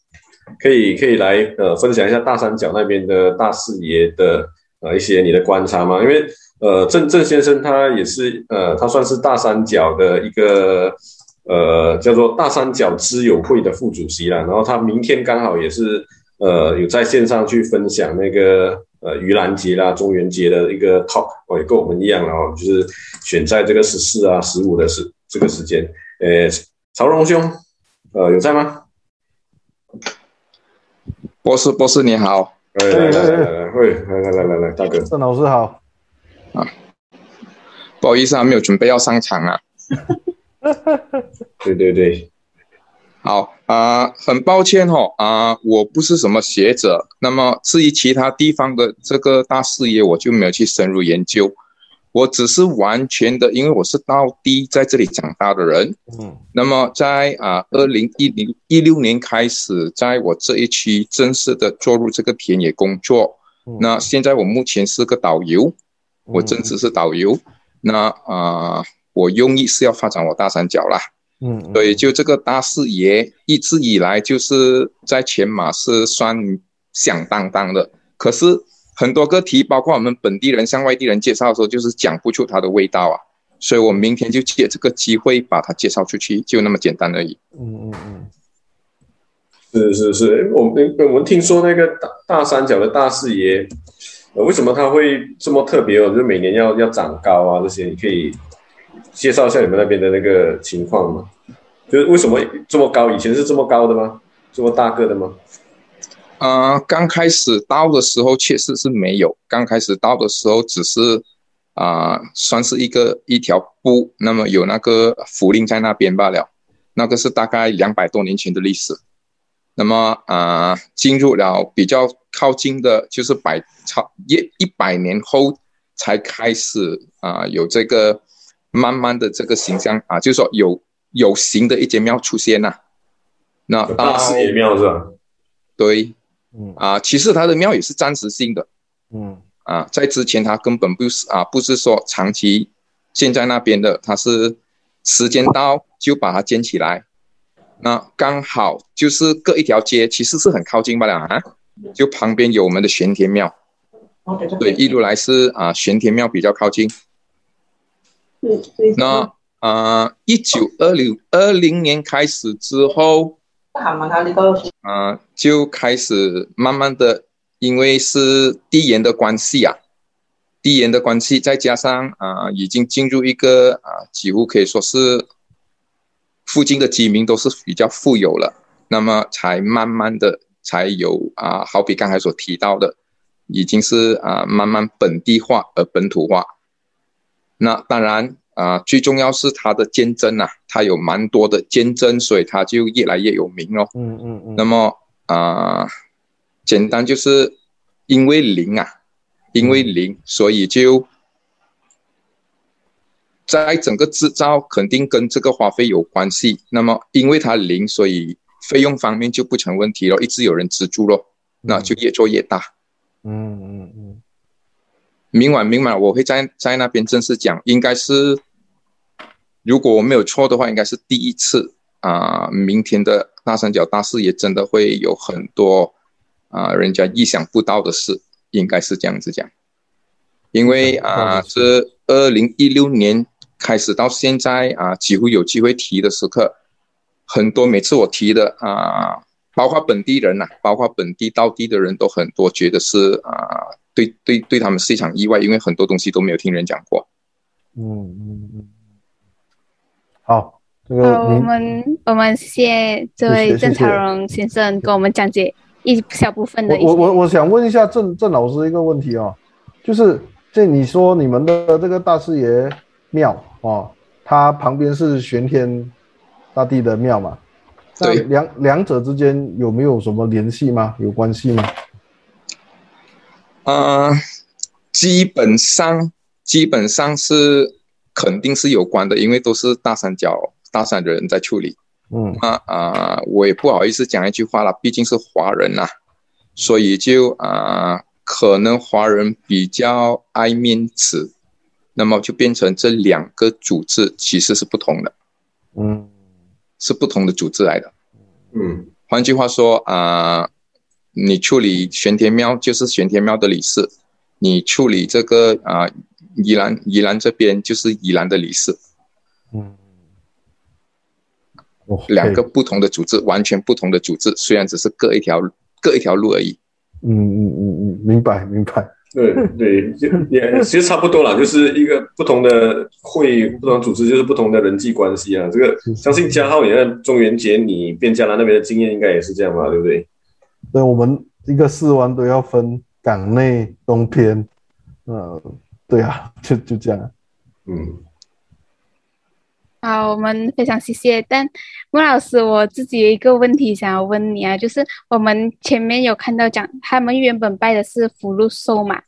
可以可以来呃分享一下大三角那边的大四爷的呃一些你的观察吗？因为呃郑郑先生他也是呃他算是大三角的一个呃叫做大三角知友会的副主席啦，然后他明天刚好也是呃有在线上去分享那个呃盂兰节啦、中元节的一个 talk，哦也跟我们一样，然后就是选在这个十四啊十五的时这个时间。呃，曹荣兄，呃，有在吗？博士，博士你好，来来来来来，会来来来来来，大哥，郑老师好，啊，不好意思啊，没有准备要上场啊，对 [LAUGHS] 对对，好啊、呃，很抱歉哦，啊、呃，我不是什么学者，那么至于其他地方的这个大事业，我就没有去深入研究。我只是完全的，因为我是到地在这里长大的人，嗯，那么在啊二零一零一六年开始，在我这一区正式的做入这个田野工作，嗯，那现在我目前是个导游，我正式是导游，嗯，那啊，呃，我用意是要发展我大三角啦，嗯，嗯，所以就这个大四爷一直以来就是在全马是算响当当的，可是。很多个题，包括我们本地人向外地人介绍的时候，就是讲不出它的味道啊，所以我明天就借这个机会把它介绍出去，就那么简单而已。嗯嗯嗯，是是是，我们我们听说那个大大三角的大四爷，呃，为什么他会这么特别哦？就是每年要要长高啊，这些你可以介绍一下你们那边的那个情况吗？就是为什么这么高？以前是这么高的吗？这么大个的吗？啊、刚开始到的时候确实是没有。刚开始到的时候只是啊、算是一个一条布，那么有那个符令在那边罢了。那个是大概两百多年前的历史。那么啊、进入了比较靠近的，就是百超一一百年后才开始啊、有这个慢慢的这个形象啊，就是说有有形的一间庙出现呐、啊。那大士爷庙是吧？对。嗯啊，其实他的庙也是暂时性的，嗯啊，在之前他根本不是啊，不是说长期建在那边的，他是时间到就把它建起来，那刚好就是各一条街，其实是很靠近罢了啊，就旁边有我们的玄天庙，对，一路来是啊玄天庙比较靠近，那啊一九二零二零年开始之后。啊、呃，就开始慢慢的，因为是地缘的关系啊，地缘的关系，再加上啊、呃，已经进入一个啊、呃，几乎可以说是附近的居民都是比较富有了，那么才慢慢的才有啊、呃，好比刚才所提到的，已经是啊、呃，慢慢本地化而本土化，那当然。啊、呃，最重要是它的坚贞呐，它有蛮多的坚贞，所以它就越来越有名哦。嗯嗯嗯。那么啊、呃，简单就是因为零啊，因为灵，所以就在整个制造肯定跟这个花费有关系。那么因为它零，所以费用方面就不成问题了，一直有人资助咯，那就越做越大。嗯嗯嗯。明晚明晚我会在在那边正式讲，应该是如果我没有错的话，应该是第一次啊、呃。明天的大三角大视野真的会有很多啊、呃，人家意想不到的事，应该是这样子讲。因为啊，这二零一六年开始到现在啊，几乎有机会提的时刻，很多每次我提的啊，包括本地人呐、啊，包括本地到地的人都很多，觉得是啊。对对对，他们是一场意外，因为很多东西都没有听人讲过。嗯嗯嗯。好，这个我们我们谢谢这位郑朝荣先生给我们讲解一小部分的一。我我我想问一下郑郑老师一个问题啊、哦，就是这你说你们的这个大师爷庙哦，它旁边是玄天大帝的庙嘛？对。两两者之间有没有什么联系吗？有关系吗？呃，基本上基本上是肯定是有关的，因为都是大三角大三的人在处理。嗯啊啊，我也不好意思讲一句话了，毕竟是华人呐、啊，所以就啊、呃，可能华人比较爱面子，那么就变成这两个组织其实是不同的。嗯，是不同的组织来的。嗯，换句话说啊。呃你处理玄天庙就是玄天庙的理事，你处理这个啊、呃、宜兰宜兰这边就是宜兰的理事，嗯，两个不同的组织，完全不同的组织，虽然只是各一条各一条路而已。嗯嗯嗯嗯，明白明白。对对，就也其实差不多啦，[LAUGHS] 就是一个不同的会，不同组织就是不同的人际关系啊。这个相信嘉浩，也在中元节你变嘉兰那边的经验应该也是这样吧，对不对？对，我们一个四湾都要分港内东偏，呃，对啊，[LAUGHS] 就就这样，嗯。好，我们非常谢谢。但莫老师，我自己有一个问题想要问你啊，就是我们前面有看到讲，他们原本拜的是福禄寿嘛，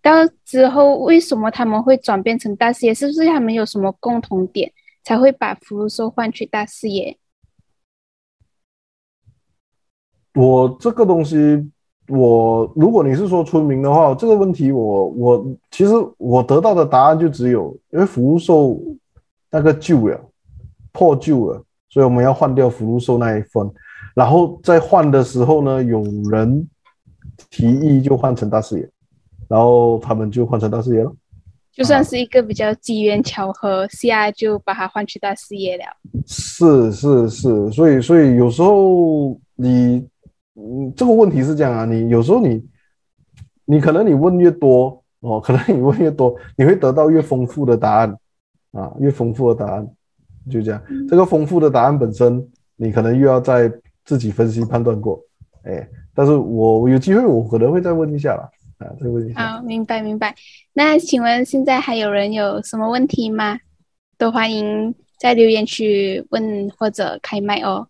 到之后为什么他们会转变成大士爷？是不是他们有什么共同点，才会把福禄寿换取大士爷？我这个东西，我如果你是说村民的话，这个问题我我其实我得到的答案就只有，因为福禄寿那个旧了，破旧了，所以我们要换掉福禄寿那一份，然后在换的时候呢，有人提议就换成大事业，然后他们就换成大事业了，就算是一个比较机缘巧合下，就把它换去大事业了。是是是，所以所以有时候你。嗯，这个问题是这样啊，你有时候你，你可能你问越多哦，可能你问越多，你会得到越丰富的答案啊，越丰富的答案，就这样。嗯、这个丰富的答案本身，你可能又要再自己分析判断过，哎，但是我有机会我可能会再问一下啦，啊，再问一下。好，明白明白。那请问现在还有人有什么问题吗？都欢迎在留言区问或者开麦哦。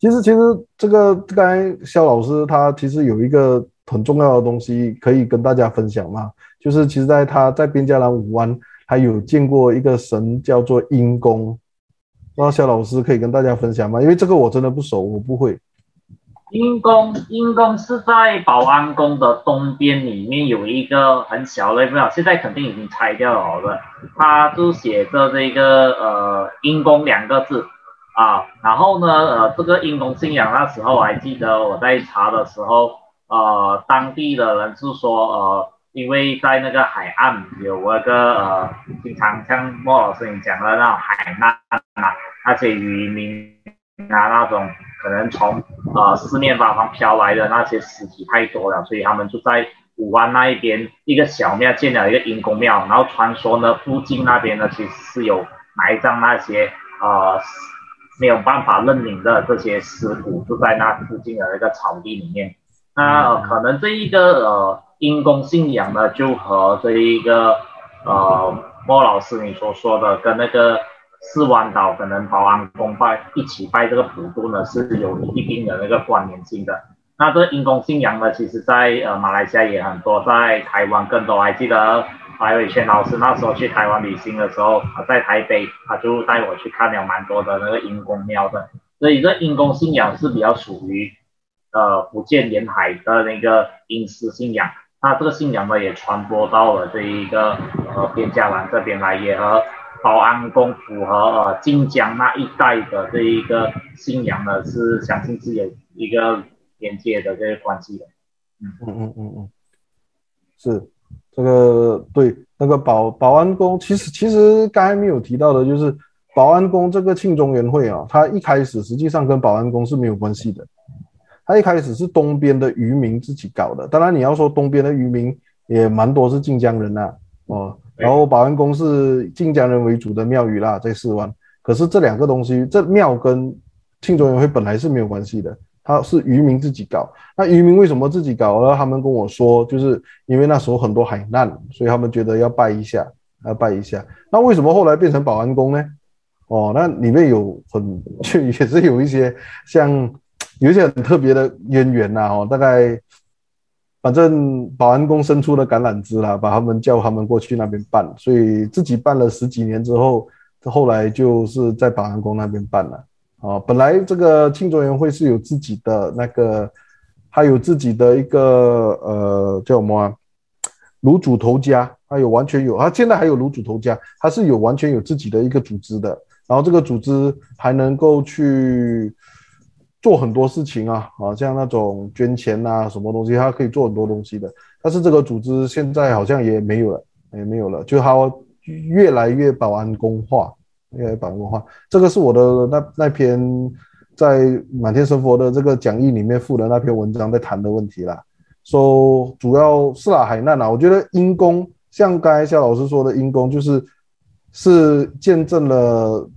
其实，其实这个刚才肖老师他其实有一个很重要的东西可以跟大家分享嘛，就是其实在他在边加兰武湾，还有见过一个神叫做阴公，那肖老师可以跟大家分享吗？因为这个我真的不熟，我不会。阴公，阴公是在保安宫的东边，里面有一个很小的庙，现在肯定已经拆掉了好了，它就写着这个呃阴公两个字。啊，然后呢，呃，这个阴公信仰那时候我还记得我在查的时候，呃，当地的人是说，呃，因为在那个海岸有那个呃，经常像莫老师你讲的那种海难啊，那些渔民啊那种可能从呃四面八方飘来的那些尸体太多了，所以他们就在武湾那一边一个小庙建了一个阴公庙，然后传说呢，附近那边呢其实是有埋葬那些呃。没有办法认领的这些尸骨，就在那附近的那个草地里面。那、呃、可能这一个呃因公信仰呢，就和这一个呃莫老师你所说的，跟那个四湾岛可能保安公拜一起拜这个普渡呢，是有一定的那个关联性的。那这因公信仰呢，其实在呃马来西亚也很多，在台湾更多，还记得。白伟轩老师那时候去台湾旅行的时候，在台北，他就带我去看了蛮多的那个阴公庙的。所以这阴公信仰是比较属于，呃福建沿海的那个阴司信仰。那这个信仰呢也传播到了这一个呃边家湾这边来，也和保安宫符合呃晋江那一带的这一个信仰呢是相信是有一个连接的这个关系的。嗯嗯嗯嗯嗯，是这个对那个保保安宫，其实其实刚才没有提到的就是。保安宫这个庆中元会啊，它一开始实际上跟保安宫是没有关系的，它一开始是东边的渔民自己搞的。当然你要说东边的渔民也蛮多是晋江人呐、啊，哦，然后保安宫是晋江人为主的庙宇啦，在四湾。可是这两个东西，这庙跟庆中元会本来是没有关系的，他是渔民自己搞。那渔民为什么自己搞呢？他们跟我说，就是因为那时候很多海难，所以他们觉得要拜一下，要拜一下。那为什么后来变成保安宫呢？哦，那里面有很 [LAUGHS] 就也是有一些像有一些很特别的渊源呐，哦，大概反正保安宫伸出了橄榄枝啦，把他们叫他们过去那边办，所以自己办了十几年之后，后来就是在保安宫那边办了。啊，本来这个庆中园会是有自己的那个，还有自己的一个呃叫什么啊？炉主头家，还有完全有，他现在还有炉主头家，他是有完全有自己的一个组织的。然后这个组织还能够去做很多事情啊，啊，像那种捐钱啊，什么东西，它可以做很多东西的。但是这个组织现在好像也没有了，也没有了，就他越来越保安工化，越来越保安宫化。这个是我的那那篇在满天神佛的这个讲义里面附的那篇文章在谈的问题啦。说、主要是啦海难啊，我觉得阴公像刚才夏老师说的阴公就是。是见证了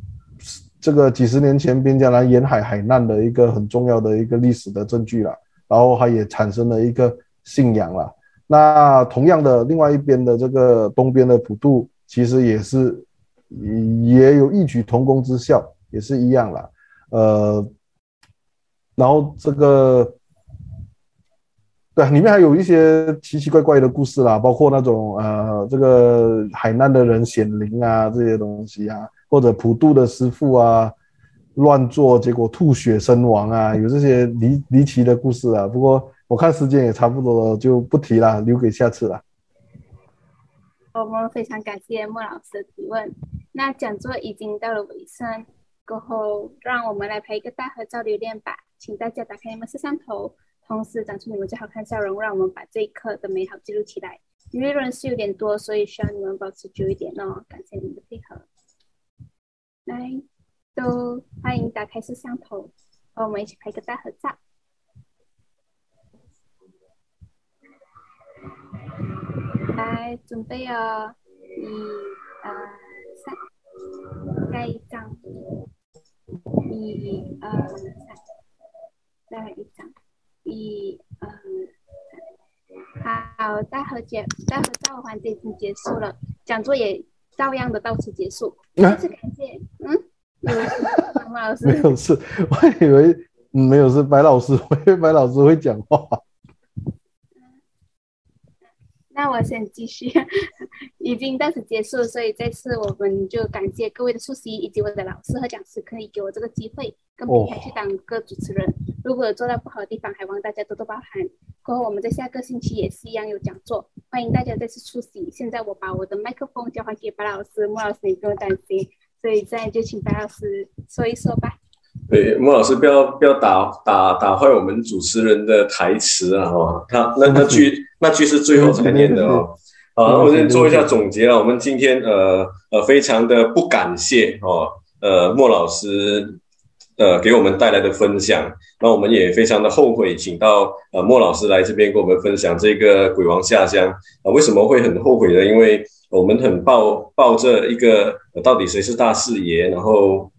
这个几十年前边疆南沿海海难的一个很重要的一个历史的证据了，然后它也产生了一个信仰了。那同样的，另外一边的这个东边的普渡，其实也是也有异曲同工之效，也是一样了。呃，然后这个。对，里面还有一些奇奇怪怪的故事啦，包括那种呃，这个海难的人显灵啊，这些东西啊，或者普渡的师傅啊乱做，结果吐血身亡啊，有这些离离奇的故事啊。不过我看时间也差不多了，就不提了，留给下次了。我们非常感谢莫老师的提问。那讲座已经到了尾声，过后让我们来拍一个大合照留念吧，请大家打开你们摄像头。同时展出你们最好看笑容，让我们把这一刻的美好记录起来。因为人是有点多，所以需要你们保持久一点哦。感谢你们的配合。来，都欢迎打开摄像头，和我们一起拍个大合照。来，准备哦，一、二、三，再一张，一、二、三，再来一张。一、二、三，好，大合节，大合照环节已经结束了，讲座也照样的到此结束。再次感谢，嗯，老师。没有事，我以为没有事，白老师，我以为白老师会讲话。那我先继续，已经到此结束，所以这次我们就感谢各位的出席，以及我的老师和讲师可以给我这个机会，跟平台去当个主持人。如果有做到不好的地方，还望大家多多包涵。过后我们在下个星期也是一样有讲座，欢迎大家再次出席。现在我把我的麦克风交还给白老师，莫老师你不用担心，所以现在就请白老师说一说吧。对，莫老师不要不要打打打坏我们主持人的台词啊！哈，他那那句 [LAUGHS] 那句是最后才念的哦。好，我先做一下总结啊。我们今天呃呃非常的不感谢哦，呃莫老师呃给我们带来的分享，那我们也非常的后悔，请到呃莫老师来这边跟我们分享这个鬼王下乡啊。为什么会很后悔呢？因为我们很抱抱着一个到底谁是大四爷，然后。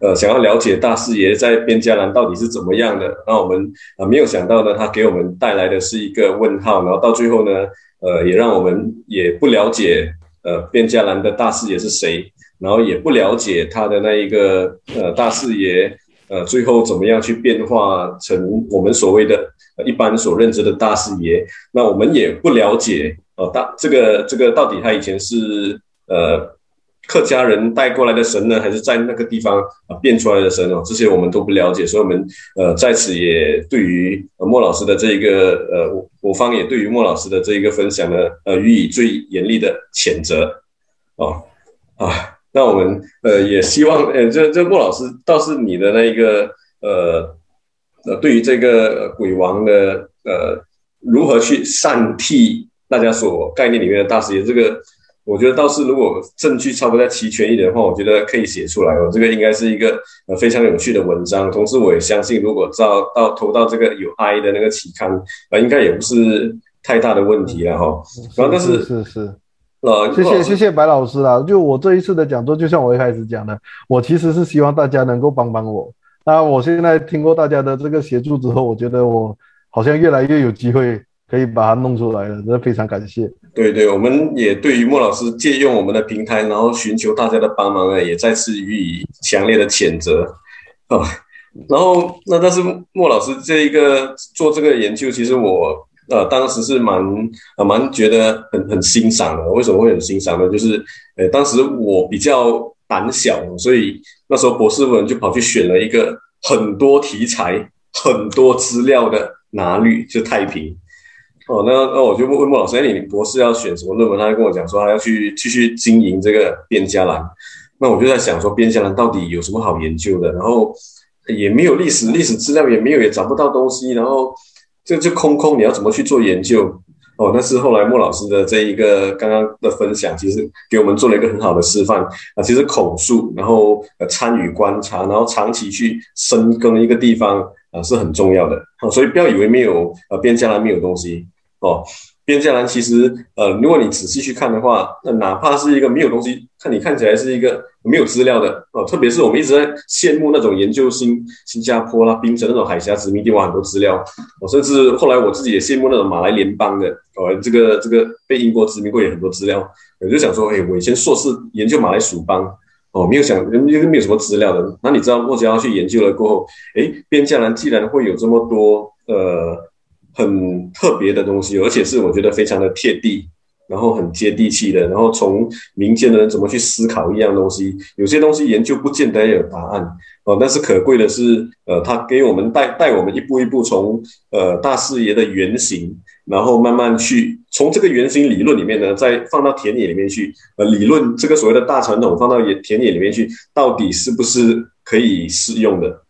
呃，想要了解大四爷在边加兰到底是怎么样的，那我们啊没有想到呢，他给我们带来的是一个问号，然后到最后呢，呃，也让我们也不了解呃边加兰的大士爷是谁，然后也不了解他的那一个呃大士爷呃最后怎么样去变化成我们所谓的一般所认知的大士爷，那我们也不了解、呃、大这个这个到底他以前是呃。客家人带过来的神呢，还是在那个地方啊变出来的神哦？这些我们都不了解，所以我们呃在此也对于莫老师的这一个呃我方也对于莫老师的这一个分享呢，呃，予以最严厉的谴责。哦，啊，那我们呃也希望，呃，这这莫老师倒是你的那一个呃呃，对于这个鬼王的呃如何去善替大家所概念里面的大师爷，这个。我觉得倒是，如果证据差不多再齐全一点的话，我觉得可以写出来哦。这个应该是一个呃非常有趣的文章。同时，我也相信，如果到到投到这个有 I 的那个期刊，啊，应该也不是太大的问题了哈。然后，但是是是，呃，谢谢谢谢白老师啦。就我这一次的讲座，就像我一开始讲的，我其实是希望大家能够帮帮我。那我现在听过大家的这个协助之后，我觉得我好像越来越有机会。可以把它弄出来了，真的非常感谢。对对，我们也对于莫老师借用我们的平台，然后寻求大家的帮忙呢，也再次予以强烈的谴责啊。然后那但是莫老师这一个做这个研究，其实我呃当时是蛮呃蛮觉得很很欣赏的。为什么会很欣赏呢？就是呃当时我比较胆小，所以那时候博士文就跑去选了一个很多题材、很多资料的拿律，就太平。哦，那那我就问问莫老师，哎，你博士要选什么论文？他就跟我讲说，他要去继续经营这个边加兰。那我就在想说，边加兰到底有什么好研究的？然后也没有历史，历史资料也没有，也找不到东西。然后就就空空，你要怎么去做研究？哦，那是后来莫老师的这一个刚刚的分享，其实给我们做了一个很好的示范啊。其实口述，然后呃参与观察，然后长期去深耕一个地方啊，是很重要的。啊，所以不要以为没有呃边加兰没有东西。哦，边疆兰其实，呃，如果你仔细去看的话，那哪怕是一个没有东西，看你看起来是一个没有资料的哦。特别是我们一直在羡慕那种研究新新加坡啦、槟城那种海峡殖民地，哇，很多资料。哦，甚至后来我自己也羡慕那种马来联邦的，哦，这个这个被英国殖民过也很多资料。我就想说，哎，我以前硕士研究马来属邦，哦，没有想，因为没有什么资料的。那你知道，莫家要去研究了过后，哎，边疆兰既然会有这么多，呃。很特别的东西，而且是我觉得非常的贴地，然后很接地气的，然后从民间的人怎么去思考一样东西，有些东西研究不见得有答案哦，但是可贵的是，呃，他给我们带带我们一步一步从呃大视野的原型，然后慢慢去从这个原型理论里面呢，再放到田野里面去，呃，理论这个所谓的大传统放到野田野里面去，到底是不是可以适用的？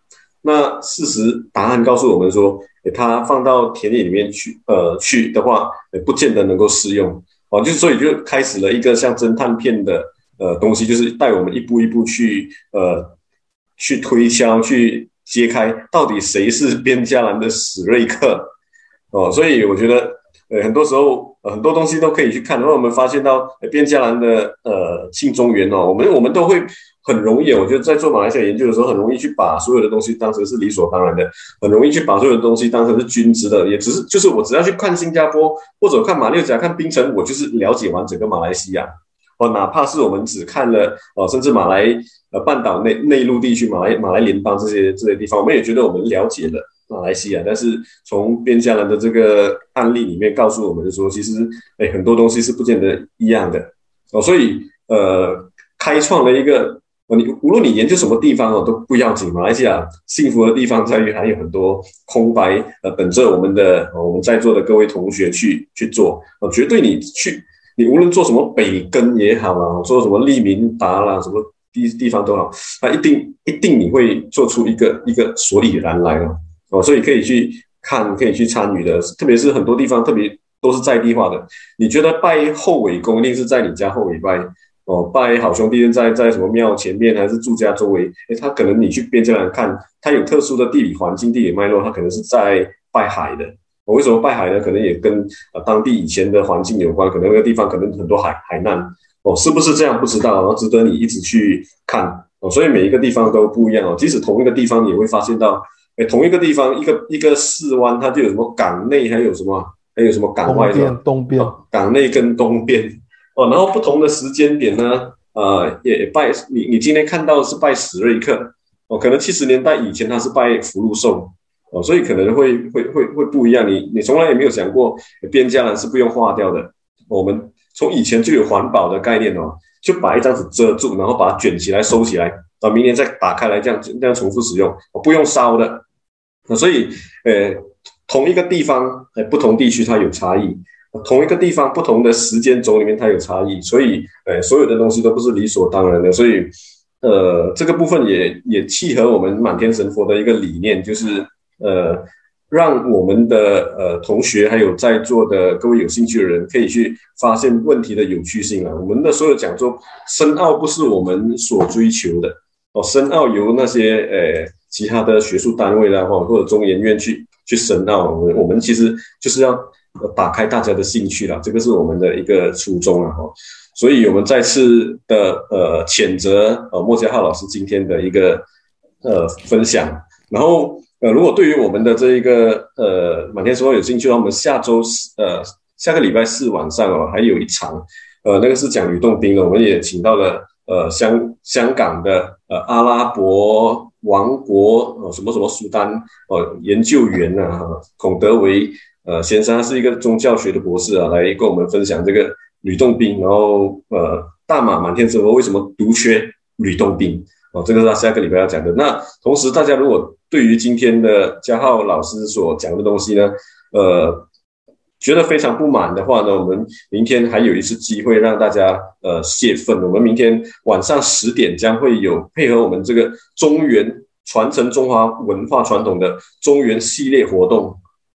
那事实答案告诉我们说。给它放到田野里面去，呃，去的话，也不见得能够适用，哦，就是所以就开始了一个像侦探片的呃东西，就是带我们一步一步去，呃，去推敲，去揭开到底谁是边家兰的史瑞克，哦，所以我觉得，呃，很多时候，很多东西都可以去看，然后我们发现到边家兰的呃信中原哦，我们我们都会。很容易，我觉得在做马来西亚研究的时候，很容易去把所有的东西当成是理所当然的，很容易去把所有的东西当成是均值的，也只是就是我只要去看新加坡或者看马六甲、看槟城，我就是了解完整个马来西亚。哦，哪怕是我们只看了哦，甚至马来呃半岛内内陆地区、马来马来联邦这些这些地方，我们也觉得我们了解了马来西亚。但是从边疆人的这个案例里面告诉我们说，其实哎很多东西是不见得一样的哦，所以呃开创了一个。你无论你研究什么地方哦，都不要紧。马来西亚幸福的地方在于还有很多空白，呃，等着我们的我们在座的各位同学去去做。哦，绝对你去，你无论做什么北根也好啊，做什么利民达啦，什么地地方都好，它一定一定你会做出一个一个所以然来哦。哦，所以可以去看，可以去参与的，特别是很多地方特别都是在地化的。你觉得拜后尾公一定是在你家后尾拜？哦，拜好兄弟在在什么庙前面，还是住家周围？诶，他可能你去边疆来看，他有特殊的地理环境、地理脉络，他可能是在拜海的。我为什么拜海呢？可能也跟呃当地以前的环境有关，可能那个地方可能很多海海难。哦，是不是这样？不知道，然后值得你一直去看。哦，所以每一个地方都不一样哦。即使同一个地方，你也会发现到，诶，同一个地方一个一个市湾，它就有什么港内，还有什么还有什么港外的东边，东边，哦，港内跟东边。哦，然后不同的时间点呢，呃，也拜你，你今天看到是拜史瑞克，哦，可能七十年代以前他是拜福禄寿，哦，所以可能会会会会不一样。你你从来也没有想过边疆人是不用化掉的。我们从以前就有环保的概念哦，就把一张纸遮住，然后把它卷起来收起来，到明年再打开来这样这样重复使用，不用烧的。所以，呃，同一个地方，呃，不同地区它有差异；同一个地方，不同的时间轴里面它有差异。所以，哎，所有的东西都不是理所当然的。所以，呃，这个部分也也契合我们满天神佛的一个理念，就是呃，让我们的呃同学还有在座的各位有兴趣的人，可以去发现问题的有趣性啊。我们的所有讲座深奥不是我们所追求的哦，深奥由那些呃其他的学术单位啦，或或者中研院去。去深奥，我们我们其实就是要打开大家的兴趣了，这个是我们的一个初衷啊哈。所以我们再次的呃谴责呃莫家浩老师今天的一个呃分享，然后呃如果对于我们的这一个呃满天神佛有兴趣的话，我们下周四呃下个礼拜四晚上哦还有一场呃那个是讲吕洞宾的，我们也请到了呃香香港的呃阿拉伯。王国呃什么什么苏丹呃研究员啊，孔德维呃先生，是一个宗教学的博士啊，来跟我们分享这个吕洞宾，然后呃大马满天神佛为什么独缺吕洞宾哦，这个是他下个礼拜要讲的。那同时，大家如果对于今天的家浩老师所讲的东西呢，呃。觉得非常不满的话呢，我们明天还有一次机会让大家呃泄愤。我们明天晚上十点将会有配合我们这个中原传承中华文化传统的中原系列活动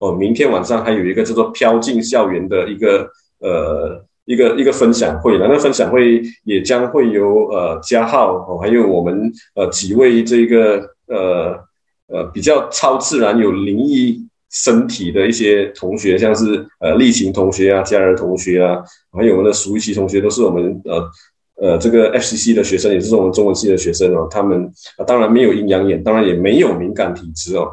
哦。明天晚上还有一个叫做“飘进校园”的一个呃一个一个分享会，那个分享会也将会由呃家浩哦，还有我们呃几位这个呃呃比较超自然有灵异。身体的一些同学，像是呃丽琴同学啊、嘉儿同学啊，还有我们的熟悉同学，都是我们呃呃这个 FCC 的学生，也是我们中文系的学生哦。他们、当然没有阴阳眼，当然也没有敏感体质哦。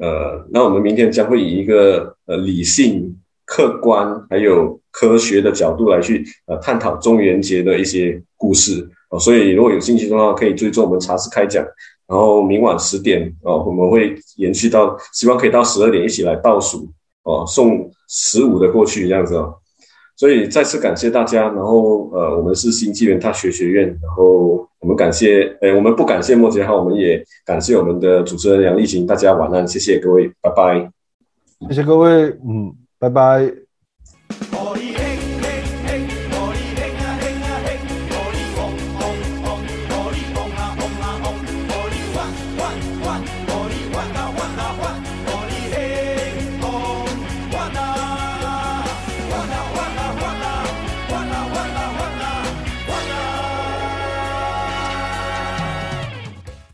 呃，那我们明天将会以一个呃理性、客观还有科学的角度来去呃探讨中元节的一些故事哦。所以如果有兴趣的话，可以追踪我们茶室开讲。然后明晚十点哦，我们会延续到，希望可以到十二点一起来倒数哦，送十五的过去这样子哦。所以再次感谢大家。然后呃，我们是新纪元大学学院。然后我们感谢，诶，我们不感谢莫杰哈，我们也感谢我们的主持人杨丽琴。大家晚安，谢谢各位，拜拜。谢谢各位，嗯，拜拜。